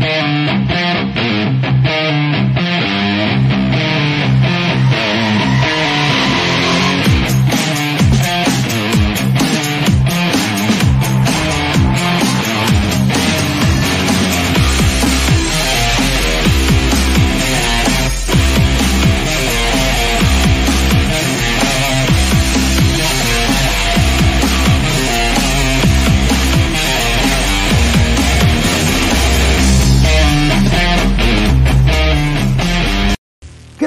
Yeah.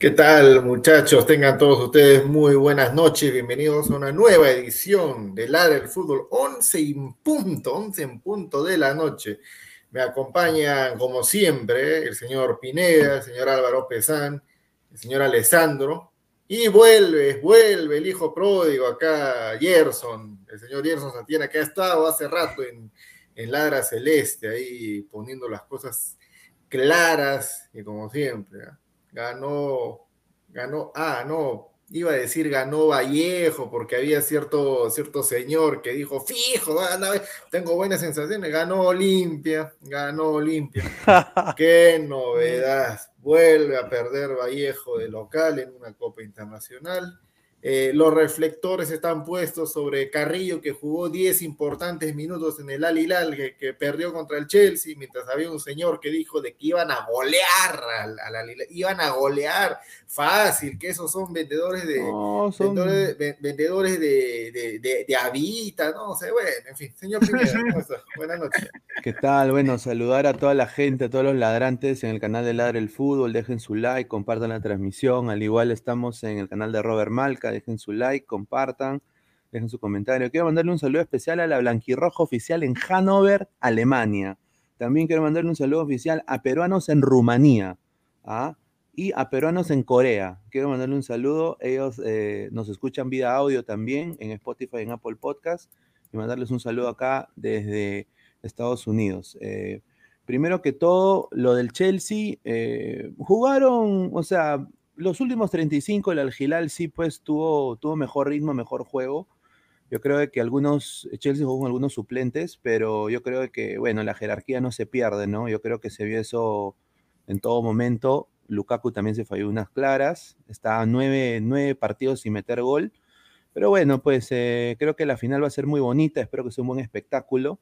¿Qué tal, muchachos? Tengan todos ustedes muy buenas noches. Bienvenidos a una nueva edición de La del Fútbol, 11 en punto, 11 en punto de la noche. Me acompañan, como siempre, el señor Pineda, el señor Álvaro Pesán, el señor Alessandro. Y vuelve, vuelve el hijo pródigo acá, Gerson, el señor Gerson Santiana, que ha estado hace rato en, en Ladra Celeste, ahí poniendo las cosas claras, y como siempre. ¿eh? Ganó, ganó, ah, no, iba a decir ganó Vallejo, porque había cierto, cierto señor que dijo, fijo, tengo buenas sensaciones, ganó Olimpia, ganó Olimpia. Qué novedad, vuelve a perder Vallejo de local en una Copa Internacional. Eh, los reflectores están puestos sobre Carrillo, que jugó 10 importantes minutos en el Al Hilal, que, que, perdió contra el Chelsea, mientras había un señor que dijo de que iban a golear al, al Al Hilal, iban a golear fácil, que esos son vendedores de No, son- vendedores, ve- vendedores de, de, de, de Avita, no sé, bueno, en fin, señor Pineda. Buenas noches. ¿Qué tal? Bueno, saludar a toda la gente, a todos los ladrantes en el canal de Ladre el Fútbol. Dejen su like, compartan la transmisión. Al igual estamos en el canal de Robert Malca. Dejen su like, compartan, dejen su comentario. Quiero mandarle un saludo especial a la Blanquirroja Oficial en Hannover, Alemania. También quiero mandarle un saludo oficial a peruanos en Rumanía ¿ah? y a peruanos en Corea. Quiero mandarle un saludo. Ellos eh, nos escuchan vía audio también en Spotify, en Apple Podcast. Y mandarles un saludo acá desde Estados Unidos. Eh, primero que todo, lo del Chelsea, eh, jugaron, o sea, los últimos 35, el Algilal sí, pues tuvo, mejor ritmo, mejor juego. Yo creo que algunos, Chelsea jugó con algunos suplentes, pero yo creo que, bueno, la jerarquía no se pierde, ¿no? Yo creo que se vio eso en todo momento. Lukaku también se falló unas claras, está nueve, nueve partidos sin meter gol. Pero bueno, pues eh, creo que la final va a ser muy bonita, espero que sea un buen espectáculo.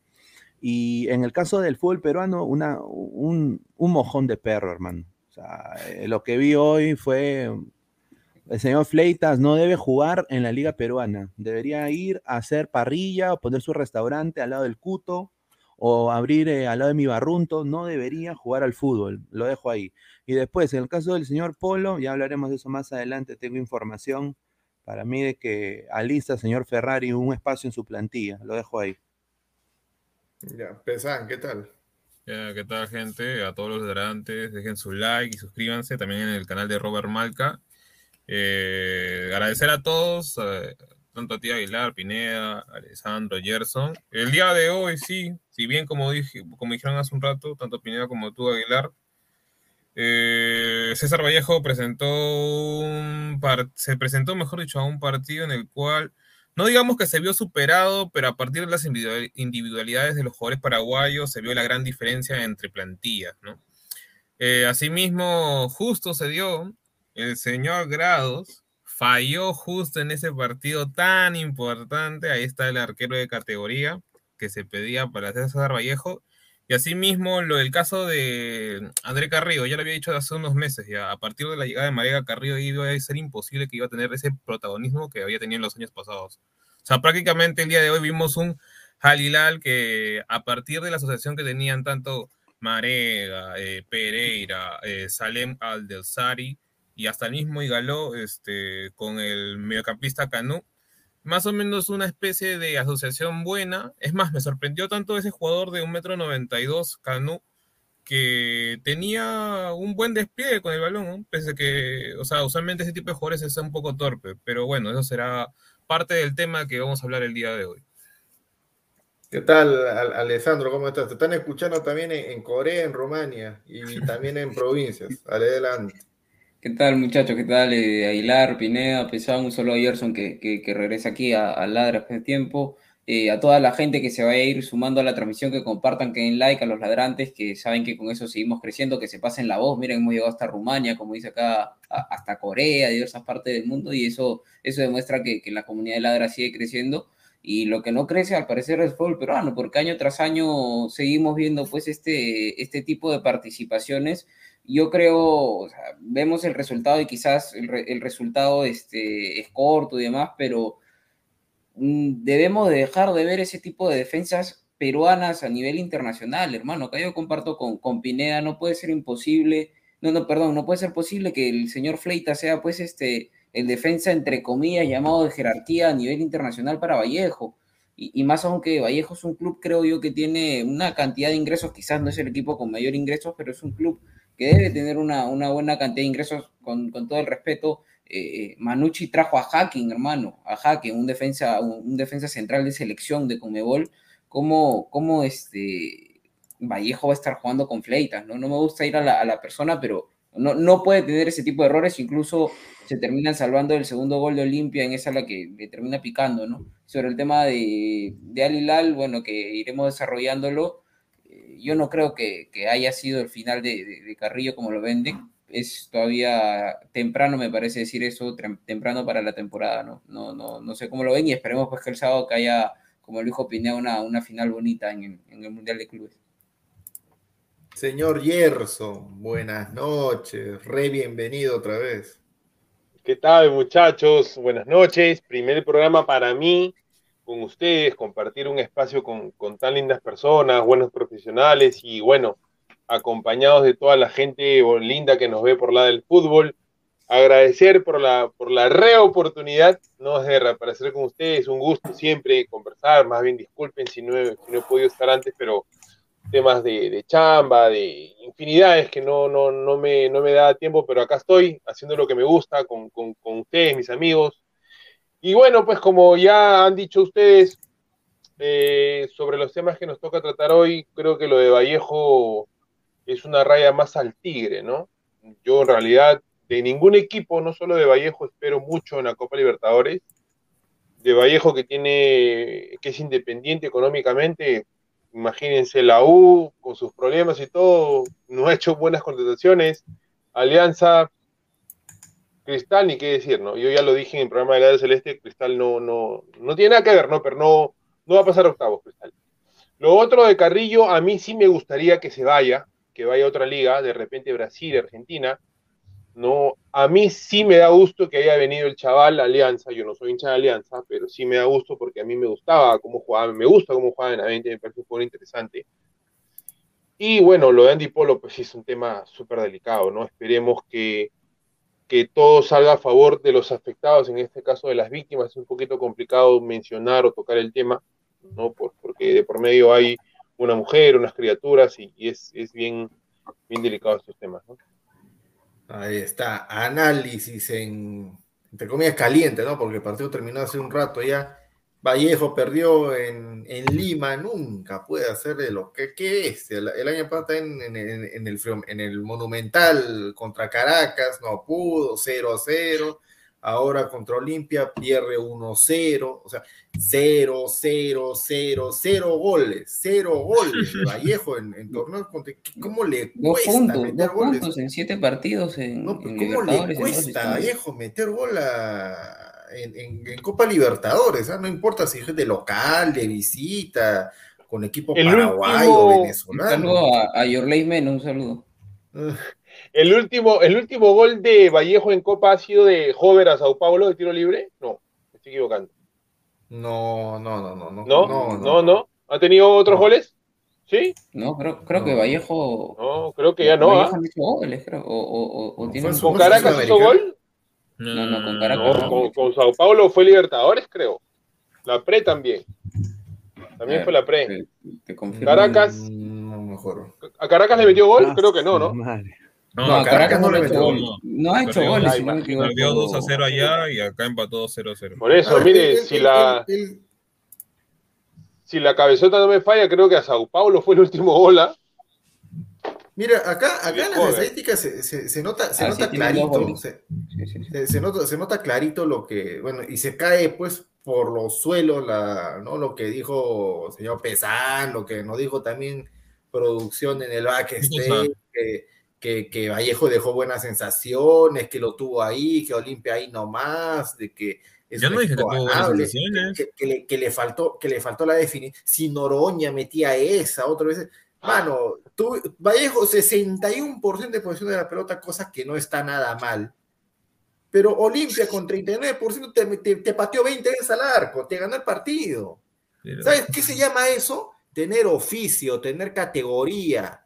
Y en el caso del fútbol peruano, un, un mojón de perro, hermano. Lo que vi hoy fue el señor Fleitas no debe jugar en la liga peruana. Debería ir a hacer parrilla o poner su restaurante al lado del Cuto o abrir eh, al lado de mi barrunto. No debería jugar al fútbol. Lo dejo ahí. Y después, en el caso del señor Polo, ya hablaremos de eso más adelante. Tengo información para mí de que alista señor Ferrari un espacio en su plantilla. Lo dejo ahí. Ya, Pesan, ¿qué tal? ¿Qué tal, gente? A todos los ladrantes, dejen su like y suscríbanse también en el canal de Robert Malca eh, agradecer a todos, eh, tanto a ti Aguilar, Pineda, Alessandro, Gerson. El día de hoy, sí, si bien como, dije, como dijeron hace un rato, tanto Pineda como tú, Aguilar, eh, César Vallejo presentó se presentó, mejor dicho, a un partido en el cual no digamos que se vio superado, pero a partir de las individualidades de los jugadores paraguayos se vio la gran diferencia entre plantillas, ¿no? asimismo, justo se dio el señor Grados falló justo en ese partido tan importante. Ahí está el arquero de categoría que se pedía para César Vallejo. Y asimismo, lo del caso de André Carrillo, ya lo había dicho hace unos meses, ya a partir de la llegada de María Carrillo iba a ser imposible que iba a tener ese protagonismo que había tenido en los años pasados. O sea, prácticamente el día de hoy vimos un Halilal que a partir de la asociación que tenían tanto Marega, eh, Pereira, eh, Salem Aldelsari, y hasta el mismo Igaló este, con el mediocampista Canú. Más o menos una especie de asociación buena. Es más, me sorprendió tanto ese jugador de 1,92m, Canú, que tenía un buen despliegue con el balón, ¿no? pese que, o sea, usualmente ese tipo de jugadores es un poco torpe, pero bueno, eso será parte del tema que vamos a hablar el día de hoy. ¿Qué tal, Alessandro? ¿Cómo estás? Te están escuchando también en Corea, en Rumania y también en provincias. Adelante. ¿Qué tal, muchachos? ¿Qué tal? Eh, Aguilar, Pineda, Pesado, un solo a Gerson que, que, regresa aquí a, a Ladra de tiempo. Eh, a toda la gente que se vaya a ir sumando a la transmisión, que compartan, que den like a los ladrantes, que saben que con eso seguimos creciendo, que se pasen la voz. Miren, hemos llegado hasta Rumania, como dice acá, hasta Corea, diversas partes del mundo, y eso, eso demuestra que, que la comunidad de Ladra sigue creciendo. Y lo que no crece, al parecer, es el fútbol peruano, porque año tras año seguimos viendo pues este, este tipo de participaciones yo creo, vemos el resultado y quizás el, resultado este, es corto y demás, pero mm, debemos dejar de ver ese tipo de defensas peruanas a nivel internacional, hermano. Acá yo comparto con, con Pineda, no puede ser imposible, no, no, perdón, no puede ser posible que el señor Fleita sea pues este, el defensa entre comillas llamado de jerarquía a nivel internacional para Vallejo. Y, y, más aún que Vallejo es un club, creo yo, que tiene una cantidad de ingresos, quizás no es el equipo con mayor ingresos, pero es un club que debe tener una, buena cantidad de ingresos con, todo el respeto. Eh, Manucci trajo a Hacking, hermano, a Hacking, un defensa, un, defensa central de selección de Comebol. ¿Cómo, cómo este Vallejo va a estar jugando con fleitas? ¿no? no me gusta ir a la, persona, pero no, no, puede tener ese tipo de errores. Incluso se terminan salvando el segundo gol de Olimpia, en esa la que le termina picando, ¿no? Sobre el tema de, de Al bueno, que iremos desarrollándolo yo no creo que, haya sido el final de, Carrillo como lo venden. Es todavía temprano, me parece decir eso, temprano para la temporada, ¿no? No, no, no sé cómo lo ven y esperemos pues que el sábado que haya, como lo dijo Pineda, una, una final bonita en, el Mundial de Clubes. Señor Gerson, buenas noches, re bienvenido otra vez. ¿Qué tal muchachos? Buenas noches, primer programa para mí, con ustedes, compartir un espacio con, tan lindas personas, buenos profesionales y bueno, acompañados de toda la gente linda que nos ve por la del fútbol. Agradecer por la, por la reoportunidad, no de reaparecer con ustedes, un gusto siempre conversar, más bien disculpen si no he, si no he podido estar antes, pero temas de, de chamba, de infinidades que no, no, no, me, no me da tiempo, pero acá estoy haciendo lo que me gusta con, con, con ustedes, mis amigos. Y bueno, pues como ya han dicho ustedes, eh, sobre los temas que nos toca tratar hoy, creo que lo de Vallejo es una raya más al tigre, ¿no? Yo en realidad de ningún equipo, no solo de Vallejo, espero mucho en la Copa Libertadores. De Vallejo que tiene, que es independiente económicamente, imagínense la U con sus problemas y todo, no ha hecho buenas contrataciones. Alianza, Cristal, ni qué decir, ¿no? Yo ya lo dije en el programa de la Celeste, Cristal no, no, no tiene nada que ver, ¿no? Pero no, no va a pasar octavos, Cristal. Lo otro de Carrillo, a mí sí me gustaría que se vaya, que vaya a otra liga, de repente Brasil, Argentina. No, a mí sí me da gusto que haya venido el chaval Alianza, yo no soy hincha de Alianza, pero sí me da gusto porque a mí me gustaba cómo jugaba, me gusta cómo jugaba en la 20, me parece un juego interesante. Y bueno, lo de Andy Polo, pues es un tema súper delicado, ¿no? Esperemos que, que todo salga a favor de los afectados, en este caso de las víctimas. Es un poquito complicado mencionar o tocar el tema, ¿no? Por, porque de por medio hay una mujer, unas criaturas, y, es, es, bien, bien delicado estos temas, ¿no? Ahí está, análisis en, entre comillas, caliente, ¿no? Porque el partido terminó hace un rato ya. Vallejo perdió en, en Lima, nunca puede hacer de lo que, que es. El, el, año pasado en, en, en, el, en el Monumental contra Caracas, no pudo, 0-0. Ahora contra Olimpia pierde 1-0, o sea, 0, 0, 0, 0 goles, 0 goles Vallejo en, en torneos. ¿Cómo le cuesta dos puntos, meter dos goles? puntos en siete partidos en, No, ¿cómo le cuesta a. Vallejo meter gol a- en, en- en Copa Libertadores? ¿ah? No importa si es de local, de visita, con equipo El paraguayo, último- Un venezolano. saludo a, a Yorley Meno, un saludo. El último, el último gol de Vallejo en Copa ha sido de Hover a Sao Paulo de tiro libre. No, me estoy equivocando. No, no, no, no, no. ¿No? No, no. ¿Ha tenido otros No. goles? ¿Sí? No, creo, creo que. Vallejo. No, creo que ya no. Vallejo ¿ah? han hecho goles, creo. O, o, o, o No, tienen- fue ¿Con ¿No fue Caracas hizo gol? No, no, con Caracas No, con, con Sao Paulo fue Libertadores, creo. La Pre también. También fue la Pre. Te, te confirmo. Caracas. Mm, No, mejor. ¿A Caracas le metió gol? Ah, Creo que no, ¿no? madre. No, No, a Caracas no le no, gol. no. No ha hecho goles. Perdió 2 a 0 allá y acá empató 0 a 0. Por eso, Ah, mire, el- si el- la, el- el- si la cabezota no me falla, creo que a Sao Paulo fue el último gol. ¿ah? Mira, acá, acá en las Joder. estadísticas se, se- se nota, se Ah, nota clarito, se, Sí, sí, sí. se- se nota, se nota clarito lo que, bueno, y se cae pues por los suelos la, ¿no? lo que dijo el señor Pesán, lo que nos dijo también producción en el backstage, que, que, que Vallejo dejó buenas sensaciones, que lo tuvo ahí, que Olimpia ahí nomás, de que es Yo no dije que equipo tuvo buenas ganable, sensaciones. que, que le, que le faltó, que le faltó la definición, si Noroña metía esa, otra vez, mano, tú, Vallejo 61% de posición de la pelota, cosa que no está nada mal. Pero Olimpia con 39% te, te, te pateó 20 veces al arco, te ganó el partido. Pero- ¿Sabes qué se llama eso? Tener oficio, tener categoría.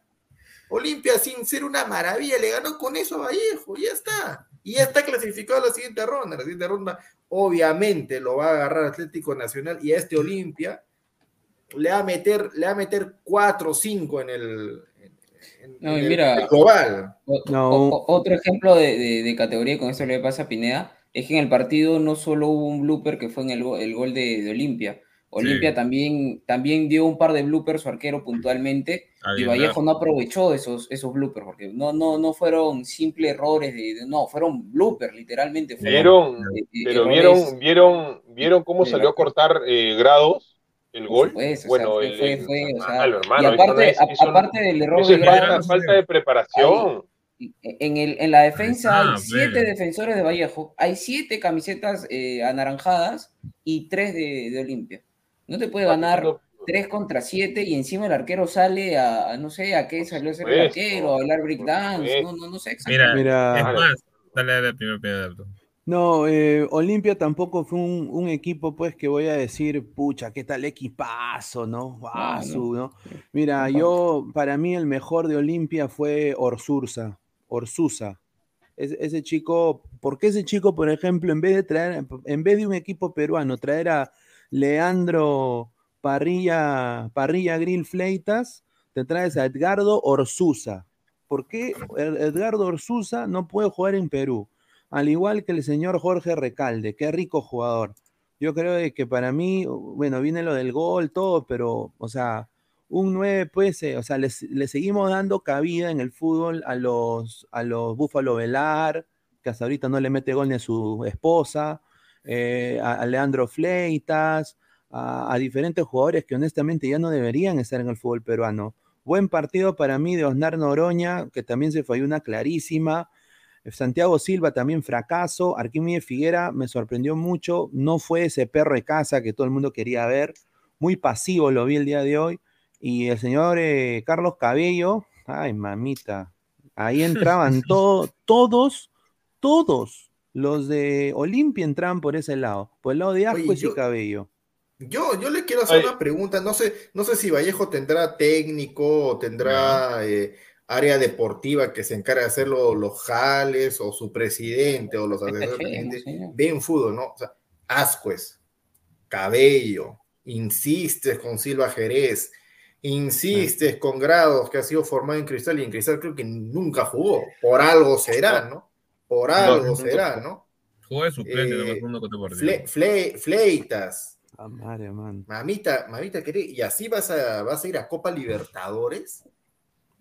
Olimpia, sin ser una maravilla, le ganó con eso a Vallejo, y ya está. Y ya está clasificado a la siguiente ronda. La siguiente ronda, obviamente, lo va a agarrar Atlético Nacional y a este Olimpia le va a meter, le va a meter 4 o 5 en el, en- No, en mira- el global. O- No. o- o- otro ejemplo de, de- de categoría, y con eso le pasa a Pineda, es que en el partido no solo hubo un blooper que fue en el, el gol de, de Olimpia. Olimpia Sí. también, también dio un par de bloopers su arquero puntualmente y. Vallejo no aprovechó esos, esos bloopers porque no, no, no fueron simples errores, de, de- no, fueron bloopers literalmente. fueron, Vieron, eh, pero errores- vieron, vieron, vieron cómo salió a cortar eh, grados el gol. supuesto, o sea, bueno, fue- el, fue- o sea, malo, hermano, y eso aparte, no es- no- aparte del error eso de es falta, de preparación. En, el, en la defensa Ah, hay siete defensores de Vallejo, hay siete camisetas eh, anaranjadas y tres de, de Olimpia. No te puede ganar No, tres contra siete y encima el arquero sale a, a no sé, a qué salió a hacer el supuesto, arquero, a bailar breakdance, no, no, no sé Mira, exactamente. Mira, es Claro. más, dale, primero, Alberto. No, eh, Olimpia tampoco fue un, un equipo, pues, que voy a decir, pucha, qué tal equipazo, ¿no? Ah, no. su, ¿no? Mira, yo, para mí el mejor de Olimpia fue Orsurza, Orsusa. Ese, ese chico, ¿por qué ese chico, por ejemplo, en vez de traer, en vez de un equipo peruano, traer a Leandro Parrilla, Parrilla Grill Fleitas, te traes a Edgardo Orsusa. ¿Por qué Edgardo Orsusa no puede jugar en Perú? Al igual que el señor Jorge Recalde, qué rico jugador. Yo creo que para mí, bueno, viene lo del gol, todo, pero, o sea, un 9, pues, eh, o sea, le, seguimos dando cabida en el fútbol a los, a los Búfalo Velar, que hasta ahorita no le mete gol ni a su esposa, eh, a, Leandro Fleitas, a, diferentes jugadores que honestamente ya no deberían estar en el fútbol peruano. Buen partido para mí de Osnar Noroña, que también se falló una clarísima. Santiago Silva también fracaso. Arquímedes Figuera me sorprendió mucho. No fue ese perro de casa que todo el mundo quería ver. Muy pasivo lo vi el día de hoy. Y el señor eh, Carlos Cabello, ay mamita, ahí entraban todos, todos los de Olimpia entraban por ese lado, por el lado de Ascuez y Cabello. Yo, yo le quiero hacer una pregunta, no sé, no sé si Vallejo tendrá técnico o tendrá eh, área deportiva que se encarga de hacerlo los jales o su presidente o los asesores ven fútbol, ¿no? O sea, Ascuez, Cabello, insistes con Silva Jerez, insistes con Grados que ha sido formado en Cristal y en Cristal creo que nunca jugó, por algo será, ¿no? Por algo será, ¿no? Jugó de suplente eh, Fleitas. Ah, madre, man. Mamita, mamita, ¿y así vas a, vas a ir a Copa Libertadores?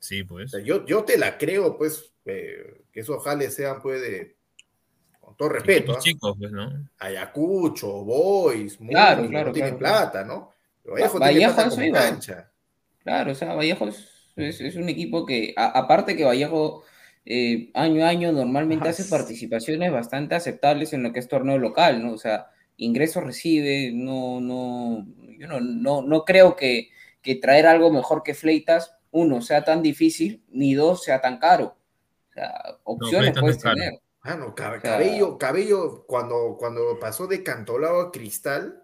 Sí, pues. yo, yo te la creo, pues, eh, que esos jales sean, pues, con todo respeto. ¿ah? chicos, pues, ¿no? Ayacucho, Boys, claro, claro, no tienen plata, ¿no? Vallejo, tiene plata Claro, o sea, Vallejo es, un equipo que, aparte que Vallejo eh, año a año normalmente hace participaciones bastante aceptables en lo que es torneo local, ¿no? O sea, ingresos recibe, no, no, yo no, no, creo que, que, traer algo mejor que Fleitas, uno, sea tan difícil, ni dos, sea tan caro. O sea, opciones puedes tener. Ah, no, cabello, cabello, cuando, cuando pasó de Cantolao a Cristal,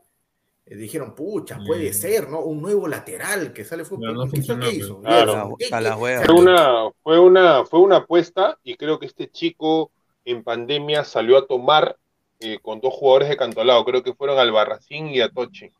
eh, dijeron, pucha, puede ser, ¿no? Un nuevo lateral que sale fue no funcionó, hizo? fue, una, fue, una, fue una apuesta y creo que este chico en pandemia salió a tomar eh, con dos jugadores de Cantolao, creo que fueron Albarracín y Atoche.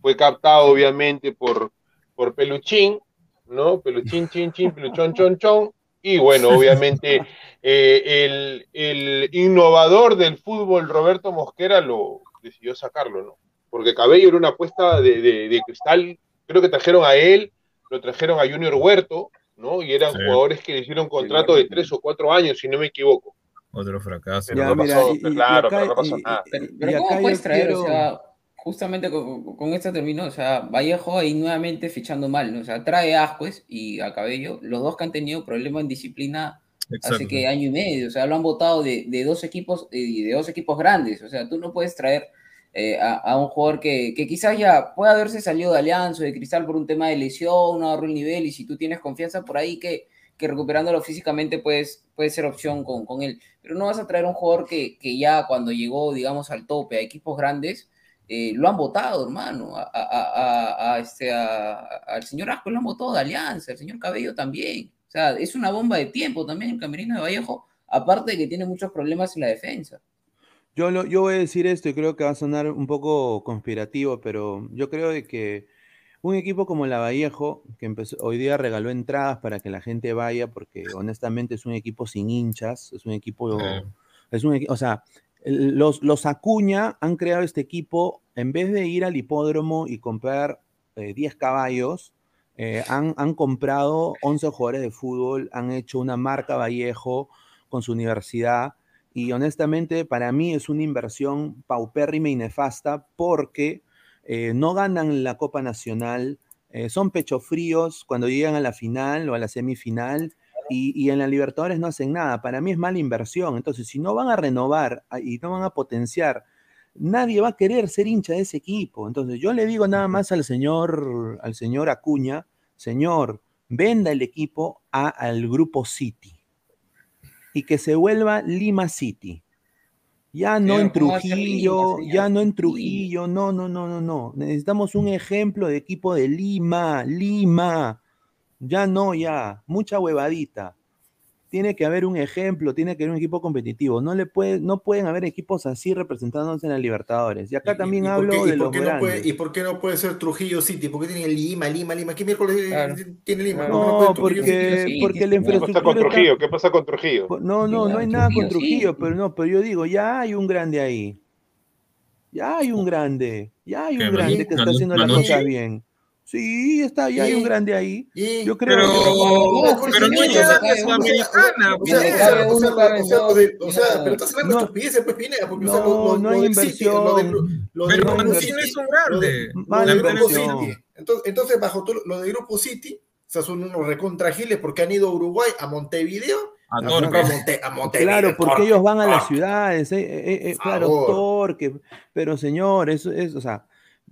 Fue captado obviamente por, por Peluchín, ¿no? Peluchín, chin, chin, peluchón, chon, chon. Y bueno, obviamente eh, el, el innovador del fútbol, Roberto Mosquera, lo decidió sacarlo, ¿no? porque Cabello era una apuesta de, cristal, creo que trajeron a él, lo trajeron a Junior Huerto, ¿no? Y eran jugadores que le hicieron contrato de tres o cuatro años, si no me equivoco. Otro fracaso. Pero no pasó, claro, pero no pasó nada. Pero, ¿cómo puedes traer, o sea, justamente con, esto terminó, o sea, Vallejo ahí nuevamente fichando mal, ¿no? O sea, trae a Ascuez y a Cabello, los dos que han tenido problemas en disciplina hace que año y medio, o sea, lo han votado de, de dos equipos, de, de dos equipos grandes, o sea, tú no puedes traer eh, a, un jugador que, quizás ya puede haberse salido de Alianza o de Cristal por un tema de lesión, no agarró el nivel y si tú tienes confianza por ahí que, que recuperándolo físicamente puedes, puede ser opción con, con, él. Pero no vas a traer un jugador que, que ya cuando llegó, digamos, al tope a equipos grandes, eh, lo han votado, hermano. A, a, a este, al señor Asco lo han votado de Alianza, al señor Cabello también. O sea, es una bomba de tiempo también el Camerino de Vallejo, aparte de que tiene muchos problemas en la defensa. Yo, yo voy a decir esto y creo que va a sonar un poco conspirativo, pero yo creo de que un equipo como la Vallejo, que empezó, hoy día regaló entradas para que la gente vaya, porque honestamente es un equipo sin hinchas, es un equipo, es un, o sea, los, Acuña han creado este equipo, en vez de ir al hipódromo y comprar 10 eh, caballos, eh, han, comprado 11 jugadores de fútbol, han hecho una marca Vallejo con su universidad y honestamente para mí es una inversión paupérrima y nefasta porque eh, no ganan la Copa Nacional, eh, son pecho fríos cuando llegan a la final o a la semifinal y, en la Libertadores no hacen nada. Para mí es mala inversión. Entonces, si no van a renovar ah, y no van a potenciar, nadie va a querer ser hincha de ese equipo. Entonces, yo le digo nada más al señor, al señor Acuña, señor, venda el equipo al grupo City y que se vuelva Lima City. Ya no en Trujillo, ya no en Trujillo, no, no, no, no, no. Necesitamos un ejemplo de equipo de Lima, Lima. Ya no, ya, mucha huevadita. tiene que haber un ejemplo, tiene que haber un equipo competitivo. No le puede, no pueden haber equipos así representándose en la Libertadores. Y acá también ¿Y hablo qué- y de por los qué no puede- grandes. ¿Y por qué no puede ser Trujillo City? ¿Por qué tiene Lima, Lima, Lima? ¿Qué miércoles Claro. tiene Lima? Claro. ¿Por qué No, porque, City? Porque la ¿qué ¿Qué pasa infraestructura con está- Trujillo? ¿Qué pasa con Trujillo? No, no, no hay nada con sí. Trujillo, pero no, pero yo digo, ya hay un grande ahí. Ya hay un grande, ya hay ¿Qué, un grande que está haciendo las cosas bien. Sí, está, ya hay un grande ahí. Y- Yo creo Pero, que pero no llega a Sudamericana, O sea, o sea, de- pero estás hablando No. de estupideces, pues, Pineda, porque No, lo, lo, no hay inversión. Pero no es un grande. de-. Entonces, entonces, bajo todo lo del Grupo City, o sea, son unos recontragiles porque han ido a Uruguay, a Montevideo, A a Torque. a Montevideo. Claro, porque Torque, ellos van a las ciudades, eh, eh, eh, claro. Torque, pero señor, eso es, o sea,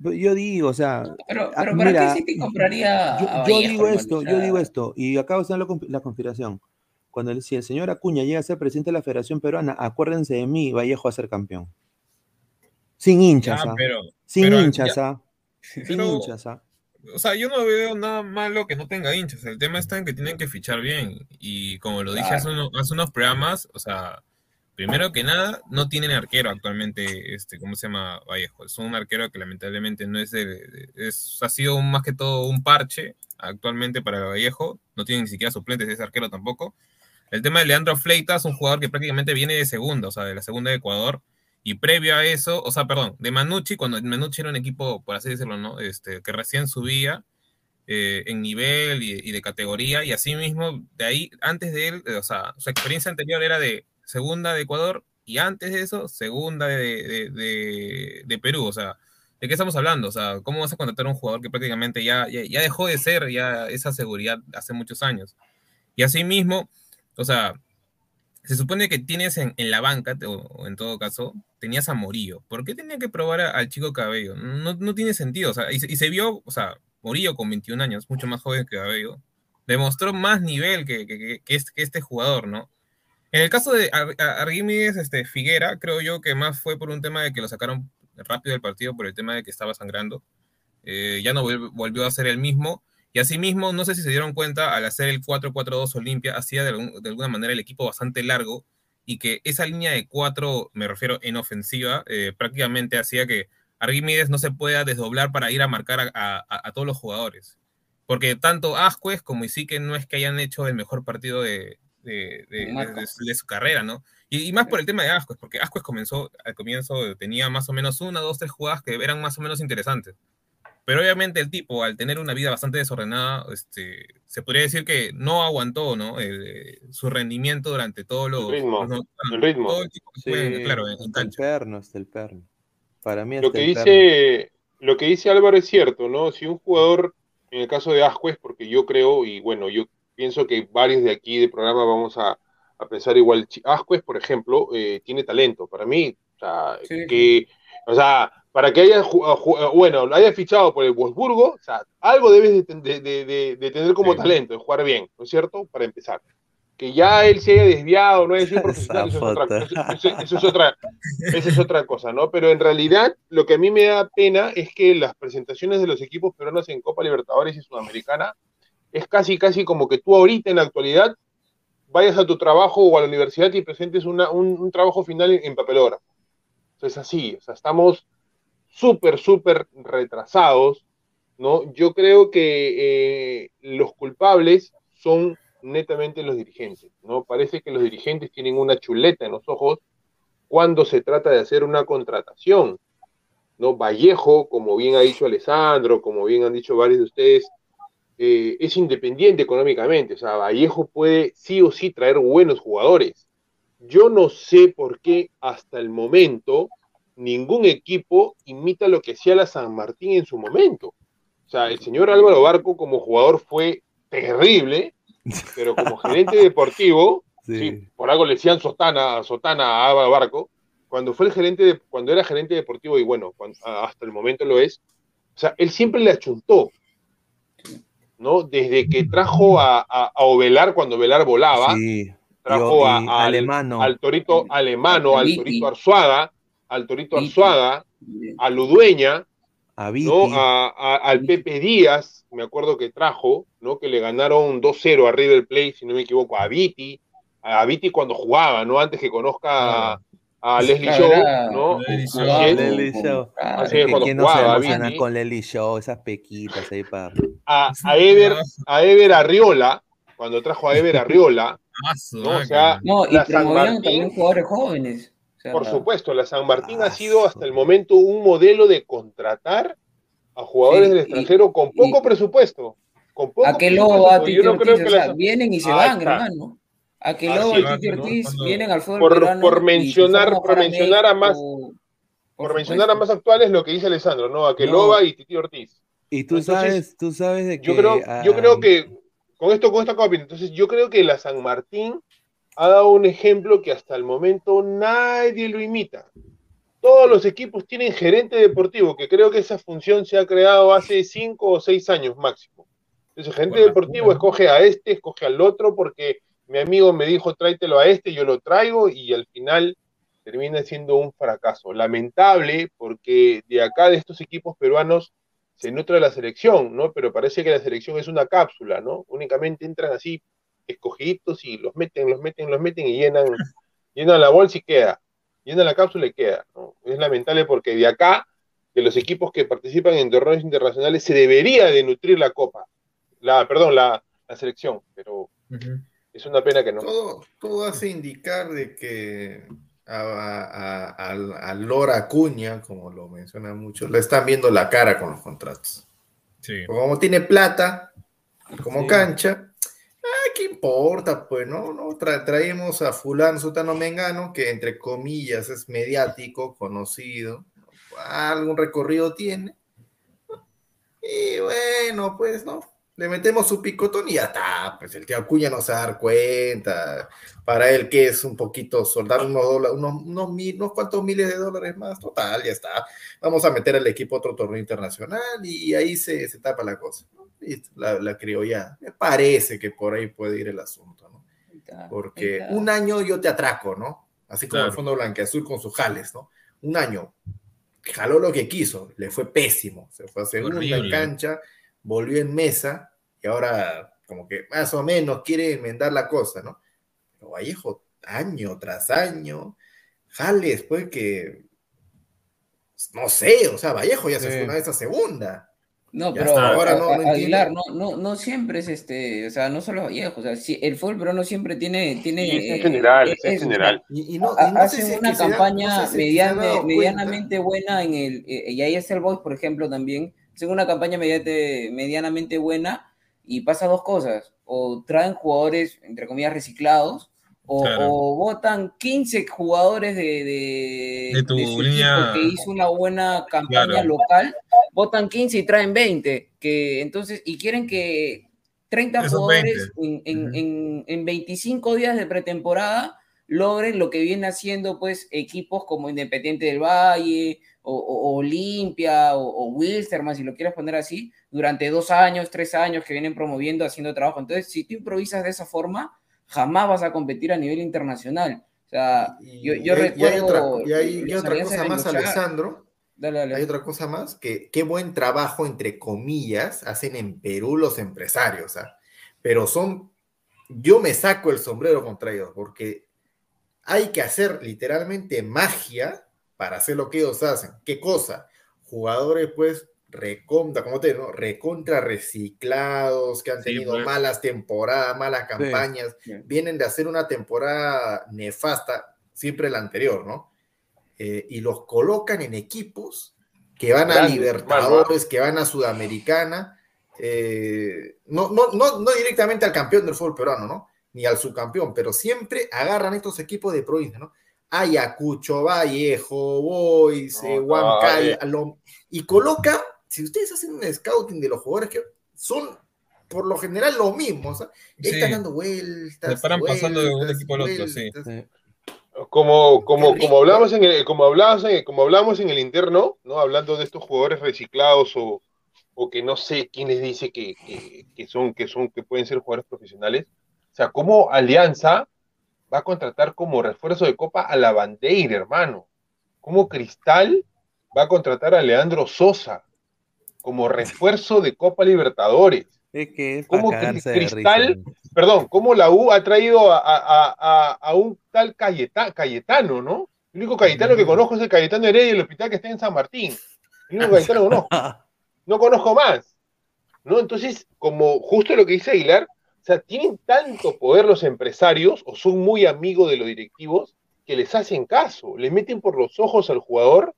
yo digo, o sea, Pero, ah, pero ¿para mira, qué City compraría yo, a yo Vallejo, digo esto, yo digo esto, y acá está la, consp- la conspiración. Cuando el- si el señor Acuña llega a ser presidente de la Federación Peruana, acuérdense de mí, Vallejo a ser campeón. Sin hinchas, Ya, ¿ah? pero, Sin pero hinchas, ya- ¿ah? Sin pero- hinchas, ¿ah? o sea, yo no veo nada malo que no tenga hinchas. El tema está en que tienen que fichar bien. Y como lo dije hace, uno- hace unos programas, o sea, primero que nada, no tienen arquero actualmente, este, ¿cómo se llama? Vallejo. Es un arquero que lamentablemente no es es, ha sido más que todo un parche actualmente para Vallejo. No tiene ni siquiera suplentes ese arquero tampoco. El tema de Leandro Fleitas, un jugador que prácticamente viene de segunda, o sea, de la segunda de Ecuador. Y previo a eso, o sea, perdón, de Manucci, cuando Manucci era un equipo, por así decirlo, ¿no? Este, que recién subía eh, en nivel y, y de categoría, y así mismo, de ahí, antes de él, eh, o sea, su experiencia anterior era de segunda de Ecuador, y antes de eso, segunda de, de, de- Perú, o sea, ¿de qué estamos hablando? O sea, ¿cómo vas a contratar a un jugador que prácticamente ya, ya, dejó de ser ya esa seguridad hace muchos años? Y así mismo, o sea, se supone que tienes en, en la banca, o, en todo caso, tenías a Morillo. ¿Por qué tenía que probar al chico Cabello? No, no tiene sentido. O sea, y, se- vio, o sea, Morillo con 21 años, mucho más joven que Cabello, demostró más nivel que, que- que- este, que este jugador, ¿no? En el caso de Ar- Ar- Argímedes este, Figuera, creo yo que más fue por un tema de que lo sacaron rápido del partido por el tema de que estaba sangrando. Eh, ya no vol- volvió a ser el mismo. Y asimismo, no sé si se dieron cuenta, al hacer el 4-4-2 Olimpia, hacía de, algún- de alguna manera el equipo bastante largo y que esa línea de cuatro, me refiero en ofensiva, eh, prácticamente hacía que Argímedes no se pueda desdoblar para ir a marcar a todos los jugadores. Porque tanto Ascuez como Isique no es que hayan hecho el mejor partido de, de- de- de- de- de su carrera, ¿no? Y, y más por el tema de Ascuez, porque Ascuez comenzó, al comienzo tenía más o menos una, dos, tres jugadas que eran más o menos interesantes. Pero obviamente el tipo, al tener una vida bastante desordenada, este, se podría decir que no aguantó ¿no? Eh, su rendimiento durante todos los... ritmo, los- el ritmo. todo el tiempo que fue, claro, en, el perno, está el perno. Para mí Lo que el perno. dice, lo que dice Álvaro es cierto, ¿no? Si un jugador, en el caso de Ascuez, porque yo creo, y bueno, yo pienso que varios de aquí de programa vamos a, a pensar igual. Ascuez, por ejemplo, eh, tiene talento. Para mí, o sea, Sí, que, o sea, para que haya, bueno, lo haya fichado por el Wolfsburgo, o sea, algo debes de, de- de- de- de tener como Sí. talento, de jugar bien, ¿no es cierto? Para empezar. Que ya él se haya desviado, no haya sido profesional, eso es, otra, eso- eso- eso es otra, esa es otra cosa, ¿no? Pero en realidad, lo que a mí me da pena es que las presentaciones de los equipos peruanos en Copa Libertadores y Sudamericana es casi, casi como que tú ahorita en la actualidad vayas a tu trabajo o a la universidad y presentes una- un, trabajo final en, en papelógrafo. O sea, es así, o sea, estamos súper, súper retrasados, ¿no? Yo creo que eh, los culpables son netamente los dirigentes, ¿no? Parece que los dirigentes tienen una chuleta en los ojos cuando se trata de hacer una contratación, ¿no? Vallejo, como bien ha dicho Alessandro, como bien han dicho varios de ustedes, eh, es independiente económicamente, o sea, Vallejo puede sí o sí traer buenos jugadores. Yo no sé por qué hasta el momento ningún equipo imita lo que hacía la San Martín en su momento. O sea, el señor Álvaro Barco como jugador fue terrible, pero como gerente deportivo, Sí. sí, por algo le decían sotana, sotana a Álvaro Barco, cuando fue el gerente de- cuando era gerente deportivo y bueno, cuando- hasta el momento lo es, o sea, él siempre le achuntó, ¿no? Desde que trajo a, a, a Ovelar cuando Ovelar volaba, Sí. trajo Y- a- Alemano. al torito alemano, al torito Arzuaga, al torito. Arzuaga, a Ludueña, a Viti. ¿no? A, a- al Pepe Díaz, me acuerdo que trajo, ¿no? Que le ganaron 2-0 a River Plate, si no me equivoco, a Viti, a Viti cuando jugaba, ¿no? Antes que conozca a, a Leslie Show, ¿no? Leslie Show. Leslie cuando ¿Quién no se jugaba, emociona con Lely Show? Esas pequitas ahí para... a, a Ever, a Ever Arriola, cuando trajo a Ever Arriola, Ah, ¿no? O sea, No, y la San promovían Martín, también jugadores jóvenes. O sea, por supuesto, la San Martín Ah, ha sido hasta el momento un modelo de contratar a jugadores Sí, del y- extranjero con poco y- presupuesto. Con poco ¿A qué presupuesto. loba, Yo Titi no creo Ortiz? que O sea, la- vienen y se Ahí van, está. hermano. A que Así loba y Titi ¿no? Ortiz vienen al fútbol Por- peruano por mencionar- a por mencionar a más- Por por mencionar a más actuales lo que dice Alessandro, ¿no? A que No. y Titi Ortiz. Y tú Entonces, sabes, tú sabes de que... Yo creo, yo ah, creo que con esto, con esta copia, entonces yo creo que la San Martín ha dado un ejemplo que hasta el momento nadie lo imita. Todos los equipos tienen gerente deportivo, que creo que esa función se ha creado hace cinco o seis años máximo. Entonces, el gerente deportivo escoge a este, escoge al otro, porque mi amigo me dijo tráetelo a este, yo lo traigo, y al final termina siendo un fracaso. Lamentable, porque de acá, de estos equipos peruanos, se nutre la selección, ¿no? Pero parece que la selección es una cápsula, ¿no? Únicamente entran así escogiditos y los meten, los meten, los meten y llenan, llenan la bolsa y queda. Llenan la cápsula y queda, ¿no? Es lamentable porque de acá, de los equipos que participan en torneos internacionales, se debería de nutrir la copa. La, perdón, la, la selección, pero. Es una pena que no. Todo, todo hace indicar de que a, a, a- al- a Lora Acuña, como lo mencionan muchos, le están viendo la cara con los contratos. Sí. Como tiene plata, como Sí. cancha, ah, ¿qué importa? Pues no, no Tra- traemos a fulano, sutano, mengano, que entre comillas es mediático, conocido, algún recorrido tiene. Y bueno, pues no, le metemos su picotón y ya está, pues el tío Acuña no se va a dar cuenta. Para él que es un poquito soldar unos, dola- unos, unos, mil, unos cuantos miles de dólares más, total, ya está. Vamos a meter al equipo a otro torneo internacional y ahí se, se tapa la cosa. ¿no? Y la, la criolla, me parece que por ahí puede ir el asunto, ¿no? Porque un año yo te atraco, ¿no? Así como Claro. el Fondo Blanqueazul con sus jales, ¿no? Un año, jaló lo que quiso, le fue pésimo, se fue a segunda cancha, volvió en mesa y ahora como que más o menos quiere enmendar la cosa, ¿no? Pero Vallejo, año tras año, jales, pues que, no sé, o sea, Vallejo ya se Sí. fue una vez a segunda. No, Ya pero ahora a- no- a- no Aguilar, no, no, no siempre es este, o sea, no solo Vallejo, o sea, sí, el fútbol peruano siempre tiene, tiene Sí, es en eh, general, eh, es en general. Y, y no, y no sé hacen si es una se da- no campaña si es se cuenta. medianamente buena en el, eh, y ahí está el Boys, por ejemplo, también, hacen una campaña mediate- medianamente buena y pasa dos cosas, o traen jugadores, entre comillas, reciclados, o, Claro. o votan 15 jugadores de, de, De tu de su línea- que hizo una buena campaña Claro. local, votan 15 y traen 20, que entonces, y quieren que 30 Esos jugadores 20. en, en- en- en 25 días de pretemporada logren lo que viene haciendo pues equipos como Independiente del Valle o, Olimpia o, o Wilstermann, si lo quieres poner así, durante dos años, tres años que vienen promoviendo, haciendo trabajo. Entonces, si tú improvisas de esa forma, jamás vas a competir a nivel internacional. O sea, Y, yo, yo y hay- y hay recuerdo... otra, y hay- otra cosa más, Luchar- Alessandro. Dale, dale. Hay otra cosa más, que qué buen trabajo, entre comillas, hacen en Perú los empresarios, ¿ah? Pero son, yo me saco el sombrero contra ellos, porque hay que hacer literalmente magia para hacer lo que ellos hacen. ¿Qué cosa? Jugadores, pues, recontra, como te digo, ¿no? recontra reciclados, que han Sí, tenido pues. malas temporadas, malas campañas, Sí. vienen de hacer una temporada nefasta, siempre la anterior, ¿no? Eh, y los colocan en equipos que van a Libertadores, que van a Sudamericana, eh, no, no, no, no directamente al campeón del fútbol peruano, ¿no? Ni al subcampeón, pero siempre agarran estos equipos de provincia, ¿no? Ayacucho, Vallejo, Boys, No, eh, Huancay. Alom- y coloca, si ustedes hacen un scouting de los jugadores que son por lo general los mismos, ahí Sí. están dando vueltas. Se paran pasando de un vueltas, equipo al otro, sí. vueltas. Como, como, como hablamos en el, como hablamos en, como hablamos en el interno, ¿no? Hablando de estos jugadores reciclados o, o que no sé quién les dice que, que, que son, que son, que pueden ser jugadores profesionales. O sea, cómo Alianza va a contratar como refuerzo de Copa a la Bandeira, hermano. Cómo Cristal va a contratar a Leandro Sosa como refuerzo de Copa Libertadores. Es que es ¿Cómo para Cri- cagarse de Cristal, perdón, cómo la U ha traído a, a- a- a un tal Cayeta- Cayetano, ¿no? El único Cayetano que conozco es el Cayetano Heredia del hospital que está en San Martín. El único Cayetano que conozco. No conozco más. ¿No? Entonces, como justo lo que dice Aguilar, sea, tienen tanto poder los empresarios o son muy amigos de los directivos que les hacen caso, le meten por los ojos al jugador,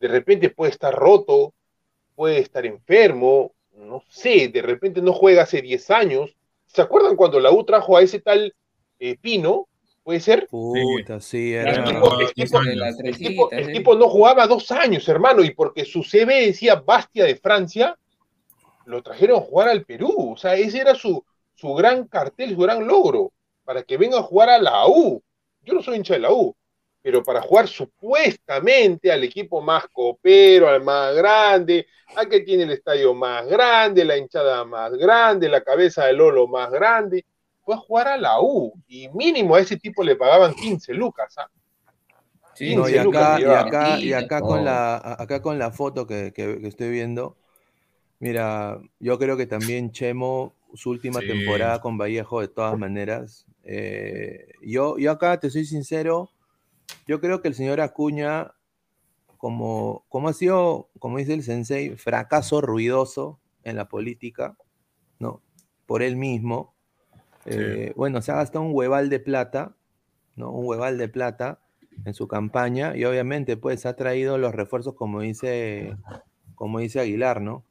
de repente puede estar roto, puede estar enfermo, no sé, de repente no juega hace 10 años. ¿Se acuerdan cuando la U trajo a ese tal eh, Pino? ¿Puede ser? Puta, sí, El era. tipo, el tipo- el tipo- tipo no jugaba dos años, hermano, y porque su CV decía Bastia de Francia, lo trajeron a jugar al Perú. O sea, ese era su, su gran cartel, su gran logro, para que venga a jugar a la U. Yo no soy hincha de la U, pero para jugar supuestamente al equipo más copero, al más grande, al que tiene el estadio más grande, la hinchada más grande, la cabeza de Lolo más grande, fue a jugar a la U. Y mínimo a ese tipo le pagaban 15 lucas. ¿ah? Sí, No, y 15 lucas acá, y llevaba. acá, y Mentira, acá todo. con la, acá con la foto que, que- que estoy viendo, mira, yo creo que también Chemo, su última Sí. temporada con Vallejo, de todas maneras, eh, yo, yo acá te soy sincero, yo creo que el señor Acuña, como, como ha sido, como dice el sensei, fracaso ruidoso en la política, ¿no? Por él mismo, eh, bueno, se ha gastado un hueval de plata, ¿no? Un hueval de plata en su campaña y obviamente pues ha traído los refuerzos como dice como dice Aguilar, ¿no?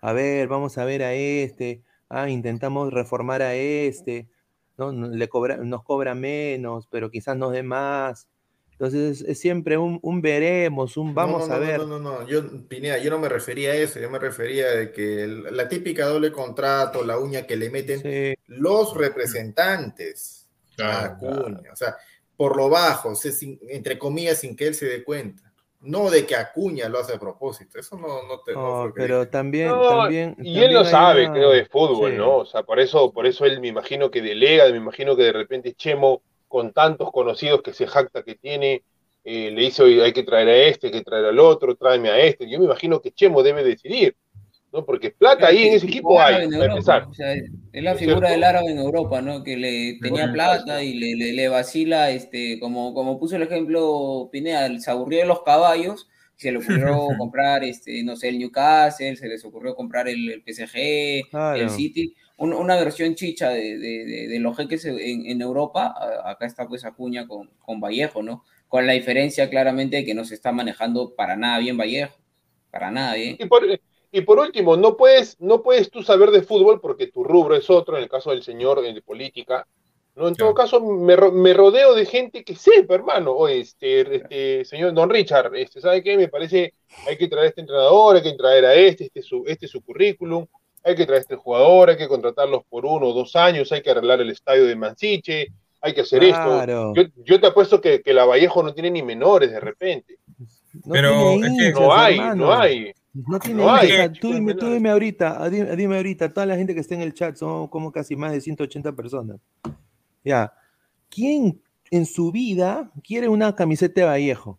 A ver, vamos a ver a este, ah, intentamos reformar a este, ¿no? Le cobra, nos cobra menos, pero quizás nos dé más. Entonces es, es siempre un, un veremos, un vamos no, no, a no, ver. No, no, no, Yo, Pineda, yo no me refería a eso, yo me refería de que el- la típica doble contrato, la uña que le meten Sí, los representantes a Claro, Acuña, o sea, por lo bajo, o sea, sin- entre comillas, sin que él se dé cuenta. No de que Acuña lo hace a propósito, eso no, no te... no lo pero también, No, también, y él también hay sabe, una- creo, de fútbol, sí. ¿no? O sea, por eso, por eso él me imagino que delega, me imagino que de repente Chemo, con tantos conocidos que se jacta que tiene, eh, le dice, oye, hay que traer a este, hay que traer al otro, tráeme a este. Yo me imagino que Chemo debe decidir, ¿no? Porque plata ahí en ese equipo hay, árabe en para Europa, empezar. o sea, es la ¿No es figura cierto? del árabe en Europa, ¿no? Que le tenía plata y le, le, le vacila, este, como, como puso el ejemplo Pineda, se aburrió de los caballos, se le ocurrió comprar, este, no sé, el Newcastle, se les ocurrió comprar el, el PSG, Claro. el City, un- una versión chicha de, de, de, de los jeques en, en Europa, acá está pues Acuña con, con Vallejo, ¿no? Con la diferencia claramente de que no se está manejando para nada bien Vallejo, para nada bien. Y por, y por último, no puedes, no puedes tú saber de fútbol porque tu rubro es otro, en el caso del señor de política. ¿no? En todo Claro. caso, me, ro- me rodeo de gente que sepa, hermano. O este, este señor Don Richard, este, ¿sabe qué? Me parece, hay que traer a este entrenador, hay que traer a este, este es su, este es su currículum, hay que traer a este jugador, hay que contratarlos por uno o dos años, hay que arreglar el estadio de Mansiche, hay que hacer Claro. esto. Yo, yo te apuesto que, que la Vallejo no tiene ni menores de repente. No Pero es que No hay, hermano. no hay. No tiene No tú, dime, tú menores. dime ahorita, ah, dime, dime ahorita, toda la gente que está en el chat son como casi más de 180 personas. Ya, ¿quién en su vida quiere una camiseta de Vallejo?